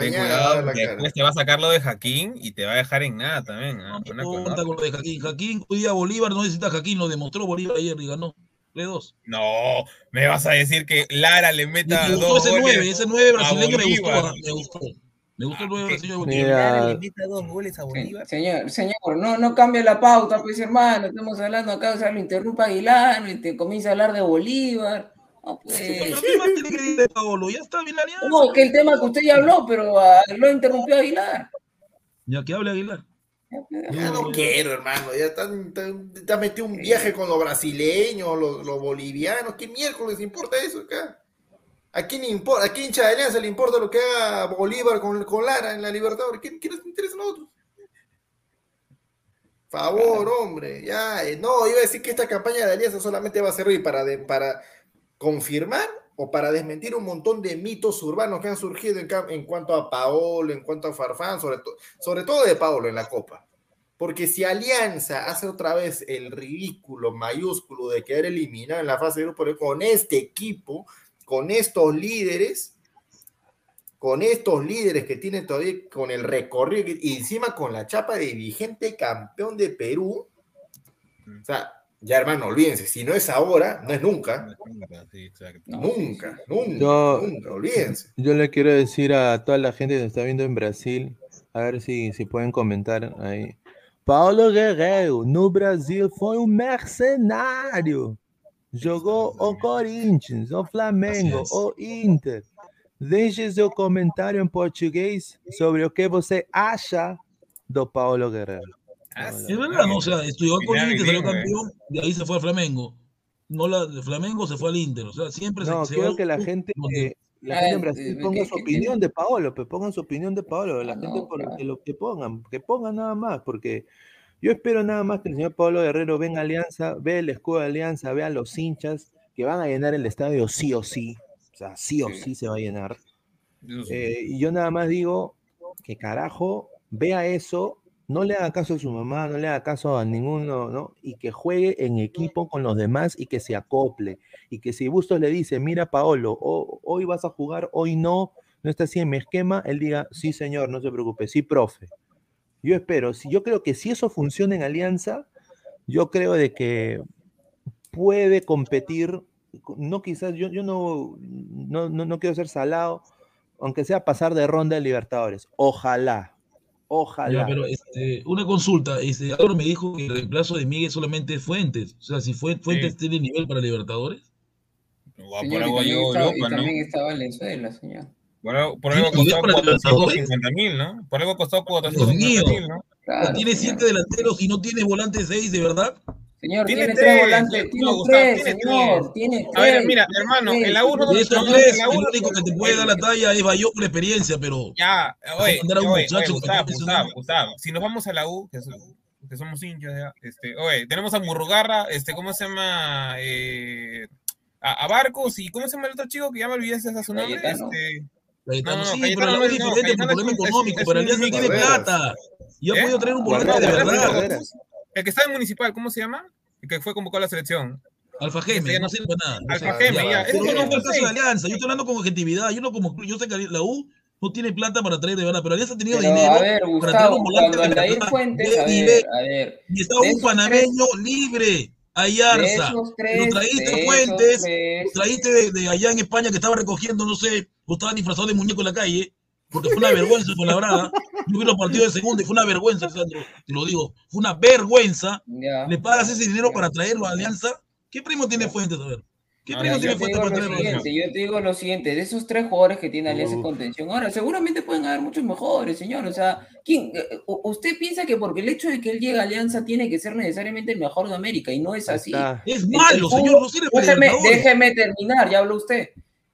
ten cuidado, la cara. después te va a sacar lo de Jaquín y te va a dejar en nada también. ¿ah? No con importa otra. con lo de Jaquín. Jaquín, hoy día Bolívar no necesita Jaquín, lo demostró Bolívar ayer y ganó. Le dos. No, me vas a decir que Lara le meta Me dos ese goles 9, ese 9 brasileño me gustó, Bolívar. ah, me gustó. Me gustó el 9 Ah, brasileño de Mira, Bolívar. Meta dos goles a Bolívar. Señor, señor, no, no cambie la pauta, pues hermano, estamos hablando acá, o sea, lo interrumpa Aguilar y te comienza a hablar de Bolívar. No, pues. No, que el tema que usted ya habló, pero ah, lo interrumpió Aguilar. Ya que hable Aguilar. Ya no quiero, hermano. Ya te has metido un viaje con los brasileños, los, los bolivianos. ¿Qué miércoles importa eso acá? ¿A quién importa? ¿A qué hincha de alianza le importa lo que haga Bolívar con, con Lara en la Libertadores? ¿Quién, quién les interesa a nosotros? Favor, hombre. Ya, eh, no, iba a decir que esta campaña de alianza solamente va a servir para, de- para confirmar o para desmentir un montón de mitos urbanos que han surgido en, cuanto a Paolo, en cuanto a Farfán, sobre, to- sobre todo de Paolo en la Copa. Porque si Alianza hace otra vez el ridículo mayúsculo de quedar eliminado en la fase de grupo con este equipo, con estos líderes, con estos líderes que tienen todavía con el recorrido y encima con la chapa de vigente campeón de Perú, o sea, ya hermano, olvídense, si no es ahora, no es nunca, Sí, nunca, nunca, Yo- nunca, olvídense. Yo le quiero decir a toda la gente que nos está viendo en Brasil, a ver si, si pueden comentar ahí. Paulo Guerreiro, no Brasil, foi um mercenário. Jogou o Corinthians, o Flamengo, o Inter. Deixe seu comentário em português sobre o que você acha do Paulo Guerreiro. Ah, Es verdad, ¿no? O sea, estudió Final Corinthians, salió campeón, de ahí se fue al Flamengo. No, la, de Flamengo se fue al Inter. O sea, siempre No, se, se quiero va que la gente, eh, la Ah, gente en eh, Brasil eh, ponga que- su que opinión de Paolo, pues pongan su opinión de Paolo, la Ah, gente por claro. que lo que pongan, que pongan nada más, porque yo espero nada más que el señor Pablo Guerrero venga a Alianza, vea el escudo de Alianza, vea los hinchas que van a llenar el estadio sí o sí, o sea, sí o Sí. se va a llenar. Eh, y yo nada más digo que carajo, vea eso, no le haga caso a su mamá, no le haga caso a ninguno, ¿no? Y que juegue en equipo con los demás y que se acople. Y que si Bustos le dice, mira Paolo, ho- hoy vas a jugar, hoy no, no está así en mi esquema, él diga, sí señor, no se preocupe, sí profe. Yo espero, si, yo creo que si eso funciona en Alianza, yo creo de que puede competir, no quizás, yo, yo no, no, no, no quiero ser salado, aunque sea pasar de ronda de Libertadores. Ojalá, Ojalá. Ya, pero este, una consulta, este, Álvaro me dijo que el reemplazo de Miguel solamente es Fuentes. O sea, si Fue- Fuentes tiene nivel para Libertadores. Señor, y también, está, y también está Valenzuela, señor. Por algo, por ¿Tiene algo nivel costó para Libertadores? 450 mil, ¿no? Por algo costó Dios 450 mil. ¿no? Claro, tiene siete delanteros y no tiene volante seis, ¿de verdad? Señor, Tiene tiene, tres, tres volantes, no, tiene Gustavo, tres, tiene señor, tres. A ver, mira, hermano, tres, en la U no no, tres, en la el único que te puede dar la talla es Bayón por experiencia, pero Ya, oye, mandar a un oye, muchacho oye, Gustavo, está Gustavo. Gustavo, si nos vamos a la U, que, so- que somos hinchas ya, este, oye, tenemos a Murrugarra, este, ¿cómo se llama? Eh, a, a Barcos y ¿cómo se llama el otro chico que ya me olvidé ese es su nombre? Cayetano. Este, Cayetano No, no, sí, Cayetano pero no es no, diferente por Cayetano problema un- económico, es pero un Alianza tiene mix. plata. Y ha ¿Eh? podido traer un No, volante no, de verdad. El que está en Municipal, ¿cómo se llama? El que fue convocado a la selección. Alfa Geme, ya no no- sirve para nada. Alfa Geme, ya, ya, ese Pero es no fue el caso de. Alianza. Yo estoy hablando con objetividad. Yo, no como, yo sé que la U no tiene plata para traer de verdad, pero Alianza ha tenido Pero, dinero a ver, para traer Gustavo, un volante de verdad, Fuentes, a ver, a ver, Y está de un panameño libre, Ayarza. tres, lo esos Fuentes, lo traíste de, de allá en España que estaba recogiendo, no sé, o estaba disfrazado de muñeco en la calle, porque fue una vergüenza con la brada. Yo vi los partidos de segunda y fue una vergüenza, Alessandro, te lo digo, fue una vergüenza. ¿Le pagas ese dinero para traerlo a Alianza? ¿Qué primo tiene Fuentes? A ver. ¿Qué No, primo ya, tiene Yo te digo lo siguiente, yo te digo lo siguiente, de esos tres jugadores que tiene Alianza en contención, ahora seguramente pueden haber muchos mejores, señor. O sea, ¿quién, eh, u- usted piensa que porque el hecho de que él llegue a Alianza tiene que ser necesariamente el mejor de América, y no es así. Está. Es malo, fútbol- señor, no sirve déjeme, terminar, ya habló usted.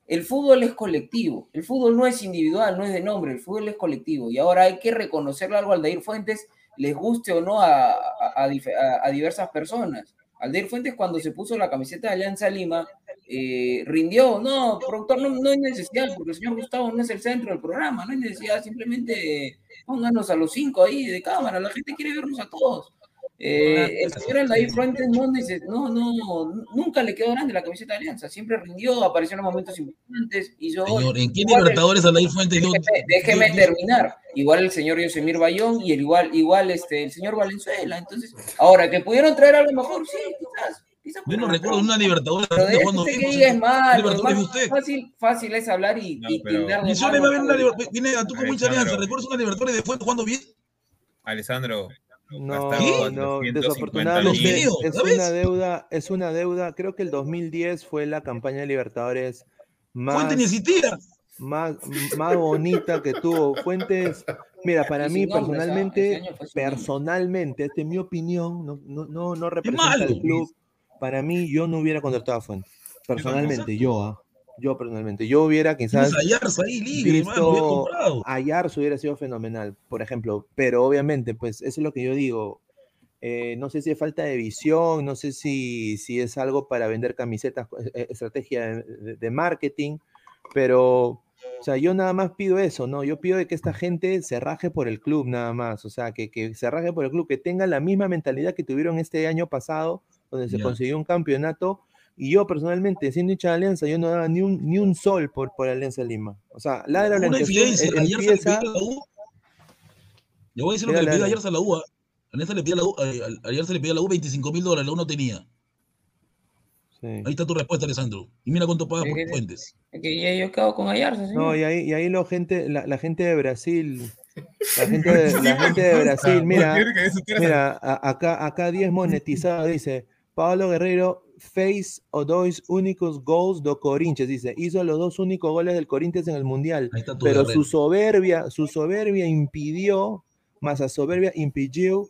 El fútbol es colectivo, el fútbol no es individual, no es de nombre, el fútbol es colectivo. Y ahora hay que reconocerle algo a Aldair Fuentes, les guste o no a- a diversas personas. Aldair Fuentes cuando se puso la camiseta de Alianza Lima, eh, rindió, no, productor, no, no hay necesidad, porque el señor Gustavo no es el centro del programa, no hay necesidad, simplemente pónganos a los cinco ahí de cámara, la gente quiere vernos a todos. Eh, el señor Aldair Fuentes no, neces- no, no, nunca le quedó grande la camiseta de Alianza, siempre rindió, apareció en los momentos importantes, hizo gol. Señor, ¿en qué Libertadores Aldair Fuentes? Déjeme, déjeme dio- terminar. Igual el señor Yosemir Bayón y el igual, igual este, el señor Valenzuela. Entonces, ahora que pudieron traer algo mejor, sí, quizás. quizás Yo no recuerdo una Libertadores Pero de bien. que diga es más usted. fácil, fácil es hablar y, No, y pero- tildar de Mencióneme malo a ver al una favorito. Libertadores. Viene tú como hincha. Alianza. ¿Recuerdas una Libertadores de Fuentes jugando bien? Alessandro, No, no, 450 desafortunadamente es ¿sabes? una deuda, es una deuda. Creo que el 2010 fue la campaña de Libertadores más, Fuentes ni existía. más, más bonita que tuvo Fuentes. Mira, para mí personalmente, personalmente, esta es mi opinión, no, no, no, no representa al club. Para mí, yo no hubiera contratado a Fuentes. Personalmente, yo, ¿ah? Yo personalmente, yo hubiera quizás Tienes a Yarza ahí libre, visto comprado. a Yarzo hubiera sido fenomenal, por ejemplo, pero obviamente, pues eso es lo que yo digo. eh, no sé si es falta de visión, no sé si, si es algo para vender camisetas, eh, estrategia de, de- marketing, pero, o sea, yo nada más pido eso, ¿no? Yo pido de que esta gente se raje por el club, nada más, o sea, que, que se raje por el club, que tengan la misma mentalidad que tuvieron este año pasado, donde se Ya. consiguió un campeonato, y yo personalmente, siendo hincha de Alianza, yo no daba ni un, ni un sol por, por Alianza Lima. O sea, Ladra Una evidencia. eh, Ayer se le empieza... pidió a la U. Yo voy a decir lo que le pidió ayer a la U. ¿ah? Alianza le pidió a la U, a- ayer se le pidió a la U 25 mil dólares, la U no tenía. Sí. Ahí está tu respuesta, Alessandro. Y mira cuánto paga Sí, por. Fuentes. Es que ya yo quedo con Ayarza. No, y ahí, y ahí lo gente, la, la gente de Brasil, la gente de, la gente de Brasil, mira, mira, a- acá, acá 10 monetizado, dice, Pablo Guerrero fez o dois únicos gols do Corinthians, dice, hizo los dos únicos goles del Corinthians en el Mundial, pero guerrero. su soberbia, su soberbia impidió, más a soberbia impidió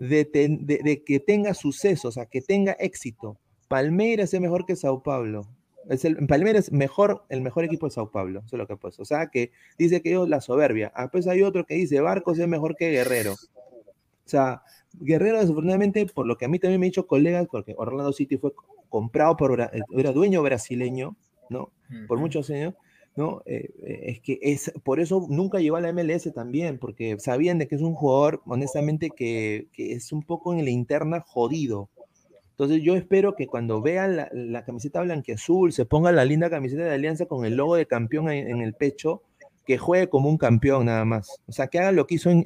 de, ten- de- de que tenga suceso, o sea, que tenga éxito. Palmeiras es mejor que Sao Paulo. Es el, Palmeiras es mejor, el mejor equipo de Sao Paulo, eso es lo que pues. O sea, que dice que ellos la soberbia. Después hay otro que dice Barcos es mejor que Guerrero. O sea, Guerrero desafortunadamente, por lo que a mí también me han dicho colegas, porque Orlando City fue comprado por, Bra- era dueño brasileño, ¿no? Por muchos años, ¿no? Eh, eh, es que es, por eso nunca llegó a la MLS también, porque sabían de que es un jugador, honestamente, que, que es un poco en la interna jodido. Entonces yo espero que cuando vean la, la camiseta blanquiazul, se ponga la linda camiseta de Alianza con el logo de campeón en, en el pecho, que juegue como un campeón nada más. O sea, que haga lo que hizo en-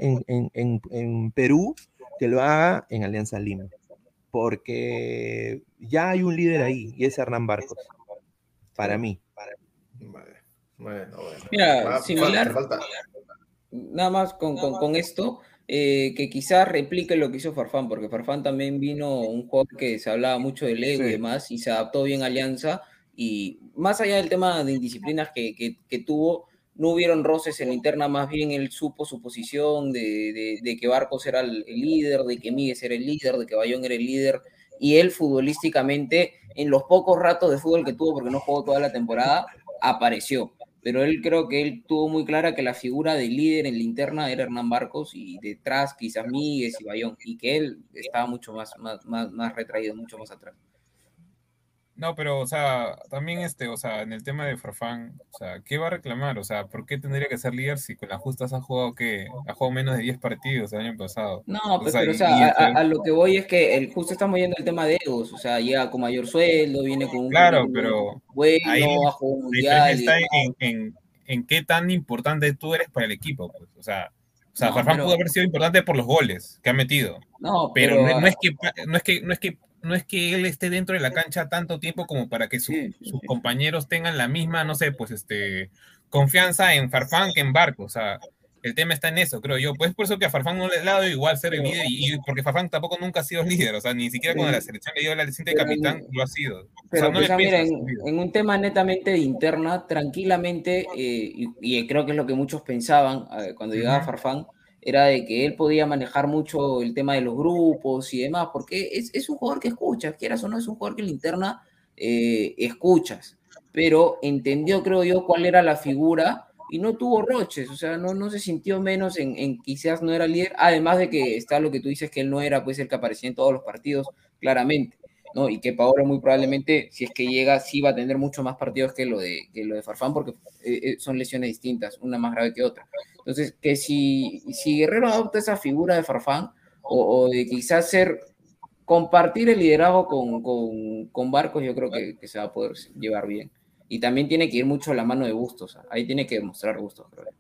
en- en Perú, que lo haga en Alianza Lima. Porque ya hay un líder ahí, y es Hernán Barcos. Para mí. Bueno, bueno. bueno. Mira, Va- similar- falta- falta. nada más con, con, con esto, eh, que quizás replique lo que hizo Farfán, porque Farfán también vino un juego que se hablaba mucho del ego y Sí. demás, y se adaptó bien a Alianza, y más allá del tema de indisciplinas que, que, que tuvo, no hubieron roces en la interna, más bien él supo su posición de, de, que Barcos era el, líder, de que Míguez era el líder, de que Bayón era el líder, y él futbolísticamente, en los pocos ratos de fútbol que tuvo, porque no jugó toda la temporada, apareció. Pero él creo que él tuvo muy clara que la figura de líder en la interna era Hernán Barcos y detrás quizás Míguez y Bayón, y que él estaba mucho más, más, más retraído, mucho más atrás. No, pero, o sea, también este, o sea, en el tema de Farfán, o sea, ¿qué va a reclamar? O sea, ¿por qué tendría que ser líder si con las justas ha jugado que ha jugado menos de 10 partidos el año pasado? No, O pues, sea, pero o sea, a, este- a- lo que voy es que el, justo estamos yendo al tema de egos, o sea, llega con mayor sueldo, viene con un Claro, pero bueno, ahí un la está en, en, en qué tan importante tú eres para el equipo, pues. O sea, o sea, No, Farfán pero- pudo haber sido importante por los goles que ha metido. No, pero, pero, no, no es que no es que no es que no es que él esté dentro de la cancha tanto tiempo como para que su- sus compañeros tengan la misma, no sé, pues este confianza en Farfán que en Barco, o sea, el tema está en eso, creo yo. Pues por eso que a Farfán no le ha dado igual ser el líder y, porque Farfán tampoco nunca ha sido líder, o sea, ni siquiera cuando la selección le dio la licencia de capitán lo ha sido. O Pero sea, no ah, mira, en, en un tema netamente de interna, tranquilamente, eh, y, y creo que es lo que muchos pensaban eh, cuando llegaba Ujú. Farfán, era de que él podía manejar mucho el tema de los grupos y demás, porque es, es un jugador que escucha, quieras o no, es un jugador que en la interna eh, escuchas, pero entendió, creo yo, cuál era la figura y no tuvo roches, o sea, no, no se sintió menos en, en quizás no era líder, además de que está lo que tú dices que él no era pues el que aparecía en todos los partidos, claramente. ¿No? Y que Paolo muy probablemente, si es que llega, sí va a tener mucho más partidos que lo de, que lo de Farfán, porque eh, eh, son lesiones distintas, una más grave que otra. Entonces, que si, si Guerrero adopta esa figura de Farfán, o, o de quizás ser, compartir el liderazgo con, con, con Barcos, yo creo que, que se va a poder llevar bien. Y también tiene que ir mucho a la mano de Bustos, ahí tiene que demostrar Bustos, creo.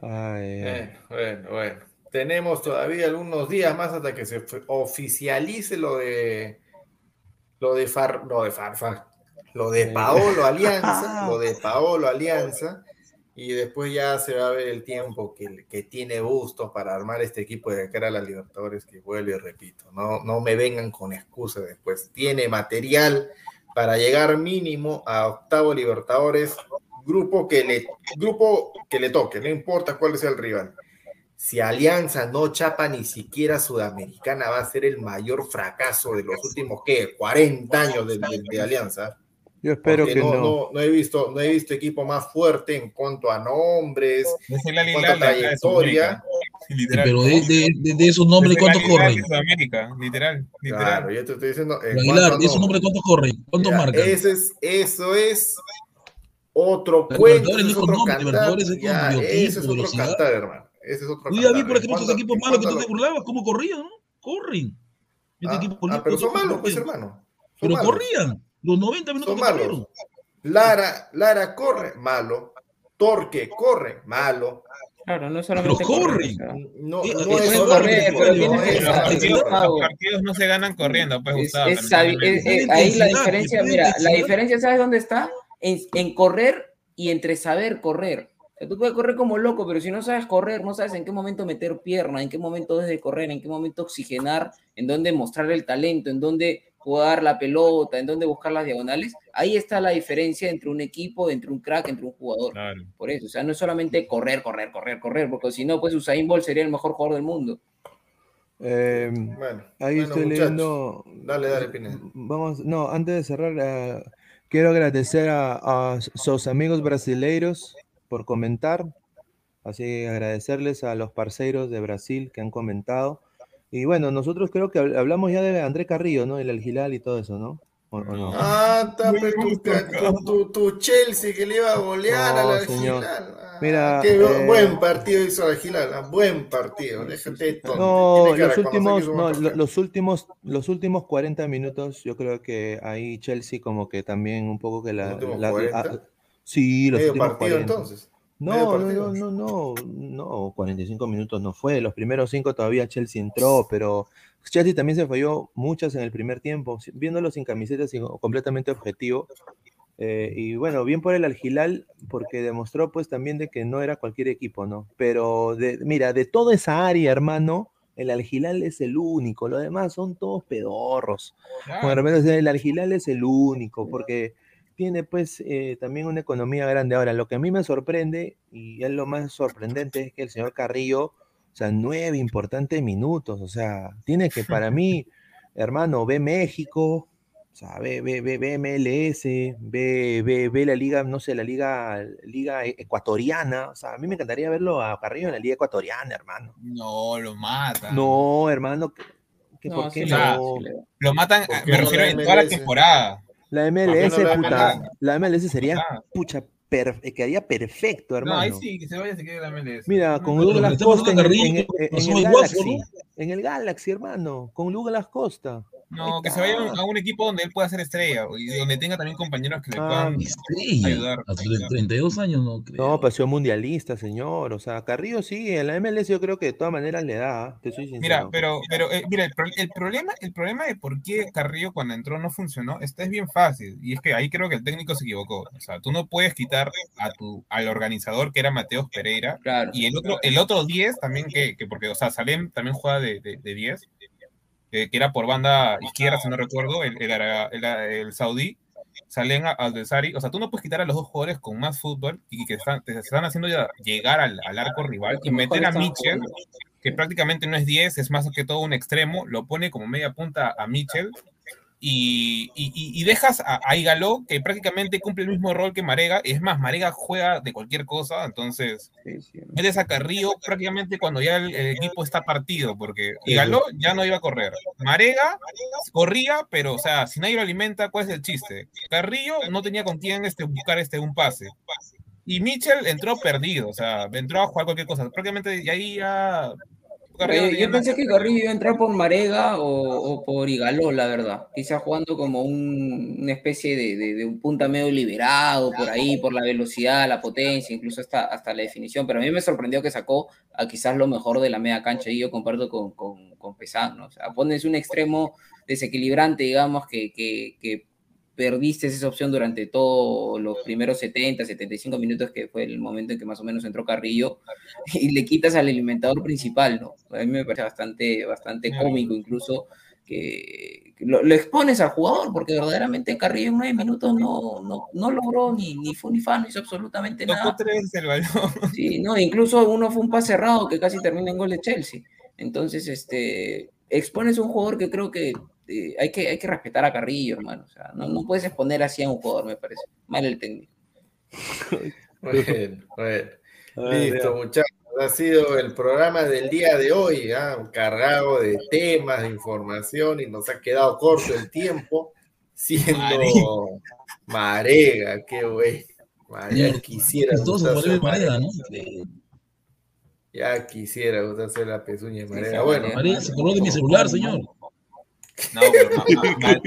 Ay, ay. Bueno, bueno, bueno. Tenemos todavía algunos días más hasta que se oficialice lo de lo de Far, lo de Farfa, lo de Paolo Alianza, lo de Paolo Alianza, y después ya se va a ver el tiempo que, que tiene Bustos para armar este equipo de cara a la Libertadores, que vuelvo y repito, no, no me vengan con excusas después. Tiene material para llegar mínimo a octavo Libertadores, grupo que le, grupo que le toque, no importa cuál sea el rival. Si Alianza no chapa ni siquiera Sudamericana, va a ser el mayor fracaso de los últimos, ¿qué? 40 años de, de- de Alianza. Yo espero Porque que no, no. no, no he visto, no he visto equipo más fuerte en cuanto a nombres, Es el en cuanto a trayectoria. Literal. Pero de, de, de- de esos nombres, Es el ¿cuántos Al-Hilal corren? de Sudamérica, literal, literal. Claro, yo te estoy diciendo. en Aguilar, de esos nombres. ¿cuántos corren? ¿Cuántos marcan? Ese es, eso es otro cuento, es no es otro cantar. Libertadores es con ya, biotipo, ese es otro velocidad. cantar, hermano. Ese es otro cantar. vi, por ejemplo, estos equipos malos que tú te burlabas, ¿cómo corrían? no? Corren. Este Ah, equipo ah, pero son malos, pues, hermano. Son Pero malos. corrían. Los 90 minutos Son que malos. corrieron. Lara, Lara corre, malo. Torque corre, malo. Claro, no es Pero solamente correr, corren. No, Eh, no eh, es solo correr, pero tienes que es partidos, no se ganan corriendo, pues Es, Gustavo. es es- es- Tiene ahí la diferencia, mira, la diferencia, ¿sabes dónde está? En, en correr y entre saber correr. Sea, tú puedes correr como loco, pero si no sabes correr, no sabes en qué momento meter pierna, en qué momento desde correr, en qué momento oxigenar, en dónde mostrar el talento, en dónde jugar la pelota, en dónde buscar las diagonales. Ahí está la diferencia entre un equipo, entre un crack, entre un jugador. Claro. Por eso, o sea, no es solamente correr, correr, correr, correr, porque si no, pues Usain Bolt sería el mejor jugador del mundo. Eh, Bueno, ahí bueno, estoy muchachos. leyendo. Dale, dale, Pineda. Vamos, no, antes de cerrar, eh, quiero agradecer a, a sus amigos brasileiros por comentar. Así agradecerles a los parceiros de Brasil que han comentado. Y bueno, nosotros creo que habl- hablamos ya de André Carrillo, ¿no? El Al-Hilal y todo eso, ¿no? ¿O, o no? Ah, está Muy pues, tu, tu, Chelsea que le iba a golear a No, la señor. Gilal. Ah, Mira, qué eh, buen partido hizo la Gilal, ah, buen partido. Déjate tonto. No, que los que últimos, no, los últimos, los últimos 40 minutos, yo creo que ahí Chelsea como que también un poco que la, ¿Los últimos la- la- 40? Sí, los Medio últimos partido 40. entonces. No, no, partido. no, no, no, no, 45 minutos no fue. Los primeros cinco todavía Chelsea entró, pero Chelsea también se falló muchas en el primer tiempo. Viéndolo sin camisetas y completamente objetivo, Eh, y bueno, bien por el Algilal, porque demostró pues también de que no era cualquier equipo, ¿no? Pero de, mira, de toda esa área, hermano, el Algilal es el único, los demás son todos pedorros. Bueno, el Algilal es el único, porque tiene pues eh, también una economía grande. Ahora, lo que a mí me sorprende, y es lo más sorprendente, es que el señor Carrillo, o sea, nueve importantes minutos, o sea, tiene que para mí, hermano, ve México, o sea, ve, ve, ve, ve MLS, ve, ve, ve, la liga, no sé, la liga, liga ecuatoriana. O sea, a mí me encantaría verlo a Carrillo en la liga ecuatoriana, hermano. No, lo matan. No, hermano. ¿qué, No, ¿Por qué sí, no? Lo matan, ¿Por qué me refiero en toda la temporada. La ¿Por qué MLS, no puta. La MLS sería, Ah. pucha, per- eh, quedaría perfecto, hermano. No, ahí sí, que se vaya, se quede la MLS. Mira, No, con pero Douglas Costa en, en en el Galaxy. ¿no? En el Galaxy, hermano. Con Douglas Costa. No, que se vaya a un equipo donde él pueda ser estrella y donde tenga también compañeros que le Ah, puedan Estrella. ayudar. A sus 32 años no creo. No, pasión mundialista, señor. O sea, Carrillo sí, en la MLS yo creo que de todas maneras le da, ¿ah? te soy sincero. Mira, pero, pero eh, mira, el, pro- el problema, el problema de por qué Carrillo cuando entró no funcionó, este es bien fácil. Y es que ahí creo que el técnico se equivocó. O sea, tú no puedes quitar a tu, al organizador que era Mateos Pereira Claro. y el otro, el otro 10 también que, que porque, o sea, Salem también juega de, de, de 10, eh, que era por banda izquierda, si no recuerdo, el, el, el, el saudí. Salen al de Sari, o sea, tú no puedes quitar a los dos jugadores con más fútbol y que están, te están haciendo ya llegar al, al arco rival y meter a Mitchell, que prácticamente no es 10, es más que todo un extremo, lo pone como media punta a Mitchell y, y- dejas a, a Igaló, que prácticamente cumple el mismo rol que Marega, es más, Marega juega de cualquier cosa, entonces Sí, sí. metes a Carrillo prácticamente cuando ya el, el equipo está partido, porque Igaló ya no iba a correr. Marega corría, pero, o sea, si nadie lo alimenta, ¿cuál es el chiste? Carrillo no tenía con quién este, buscar este, un pase. Y Mitchell entró perdido, o sea, entró a jugar cualquier cosa. Prácticamente y ahí ya. Carrillo yo pensé que Carrillo iba a entrar por Marega o, o por Igaló, la verdad. Quizás jugando como un- una especie de, de- de un punta medio liberado por ahí, por la velocidad, la potencia, incluso hasta, hasta la definición. Pero a mí me sorprendió que sacó a quizás lo mejor de la media cancha y yo comparto con, con, con Pesán, ¿no? O sea, pones un extremo desequilibrante, digamos, que, que, que perdiste esa opción durante todos los primeros 70, 75 minutos, que fue el momento en que más o menos entró Carrillo, y le quitas al alimentador principal, ¿no? A mí me parece bastante, bastante cómico incluso que lo, lo expones al jugador, porque verdaderamente Carrillo en nueve minutos no, no, no logró ni, ni fue ni fan, no hizo absolutamente Tocó nada. tres el balón. Sí, no, incluso uno fue un pase cerrado que casi termina en gol de Chelsea. Entonces, este, expones a un jugador que creo que eh, hay que hay que respetar a Carrillo, hermano. O sea, no, no puedes exponer así a un jugador, me parece. Mal el técnico. Bueno, bueno. Listo, muchachos. Ha sido el programa del día de hoy, ¿ah? cargado de temas, de información y nos ha quedado corto el tiempo, siendo Marega, qué güey. Ya quisiera. Ya quisiera usted hacer la pezuña de Marega. Bueno, Marega se coló de mi celular, señor. No, pero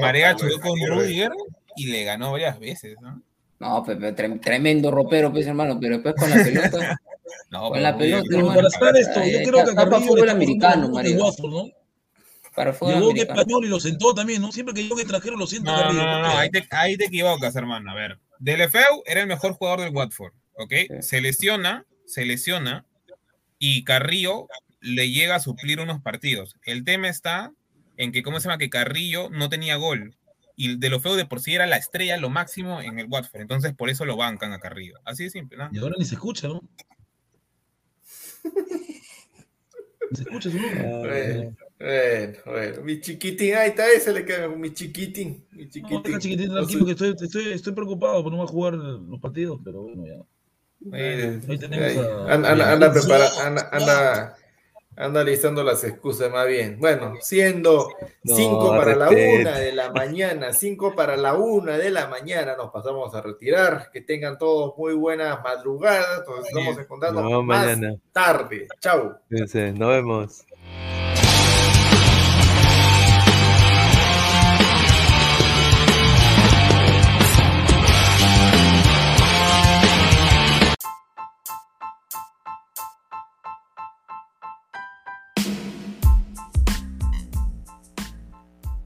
Marega chocó con Rudiger y le ganó varias veces, ¿no? No, Pepe, tre- tremendo ropero, pues, hermano, pero después con la pelota, No, con pero la pelota, Pero hermano. para estar esto, yo eh, creo que Carrillo fútbol americano, Marega. ¿no? Para fútbol Llegó americano. español y lo sentó también, ¿no? Siempre que llega un extranjero lo sienta No, no, no, ahí te, ahí te equivocas, hermano. A ver, Delefeu era el mejor jugador del Watford, ¿ok? Se lesiona, se lesiona y Carrillo le llega a suplir unos partidos. El tema está en que, ¿cómo se llama? Que Carrillo no tenía gol. Y Delefeu de por sí era la estrella, lo máximo en el Watford. Entonces, por eso lo bancan a Carrillo. Así de simple, ¿no? Y ahora ni se escucha, ¿no? Ni se escucha su nombre. bueno, bueno, bueno. Mi chiquitín, ahí está, ese le queda mi chiquitín. Mi No, chiquitín. No estoy, estoy, estoy preocupado por no va a jugar los partidos, pero bueno, ya. Ahí tenemos ahí. a- Anda, anda, anda, prepara- anda, anda, anda listando las excusas más bien. Bueno, siendo No, 5 para la. 1 de la mañana, 5 para la 1 de la mañana, nos pasamos a retirar. Que tengan todos muy buenas madrugadas. Nos estamos encontrando vemos más mañana. tarde. Chau. Nos vemos.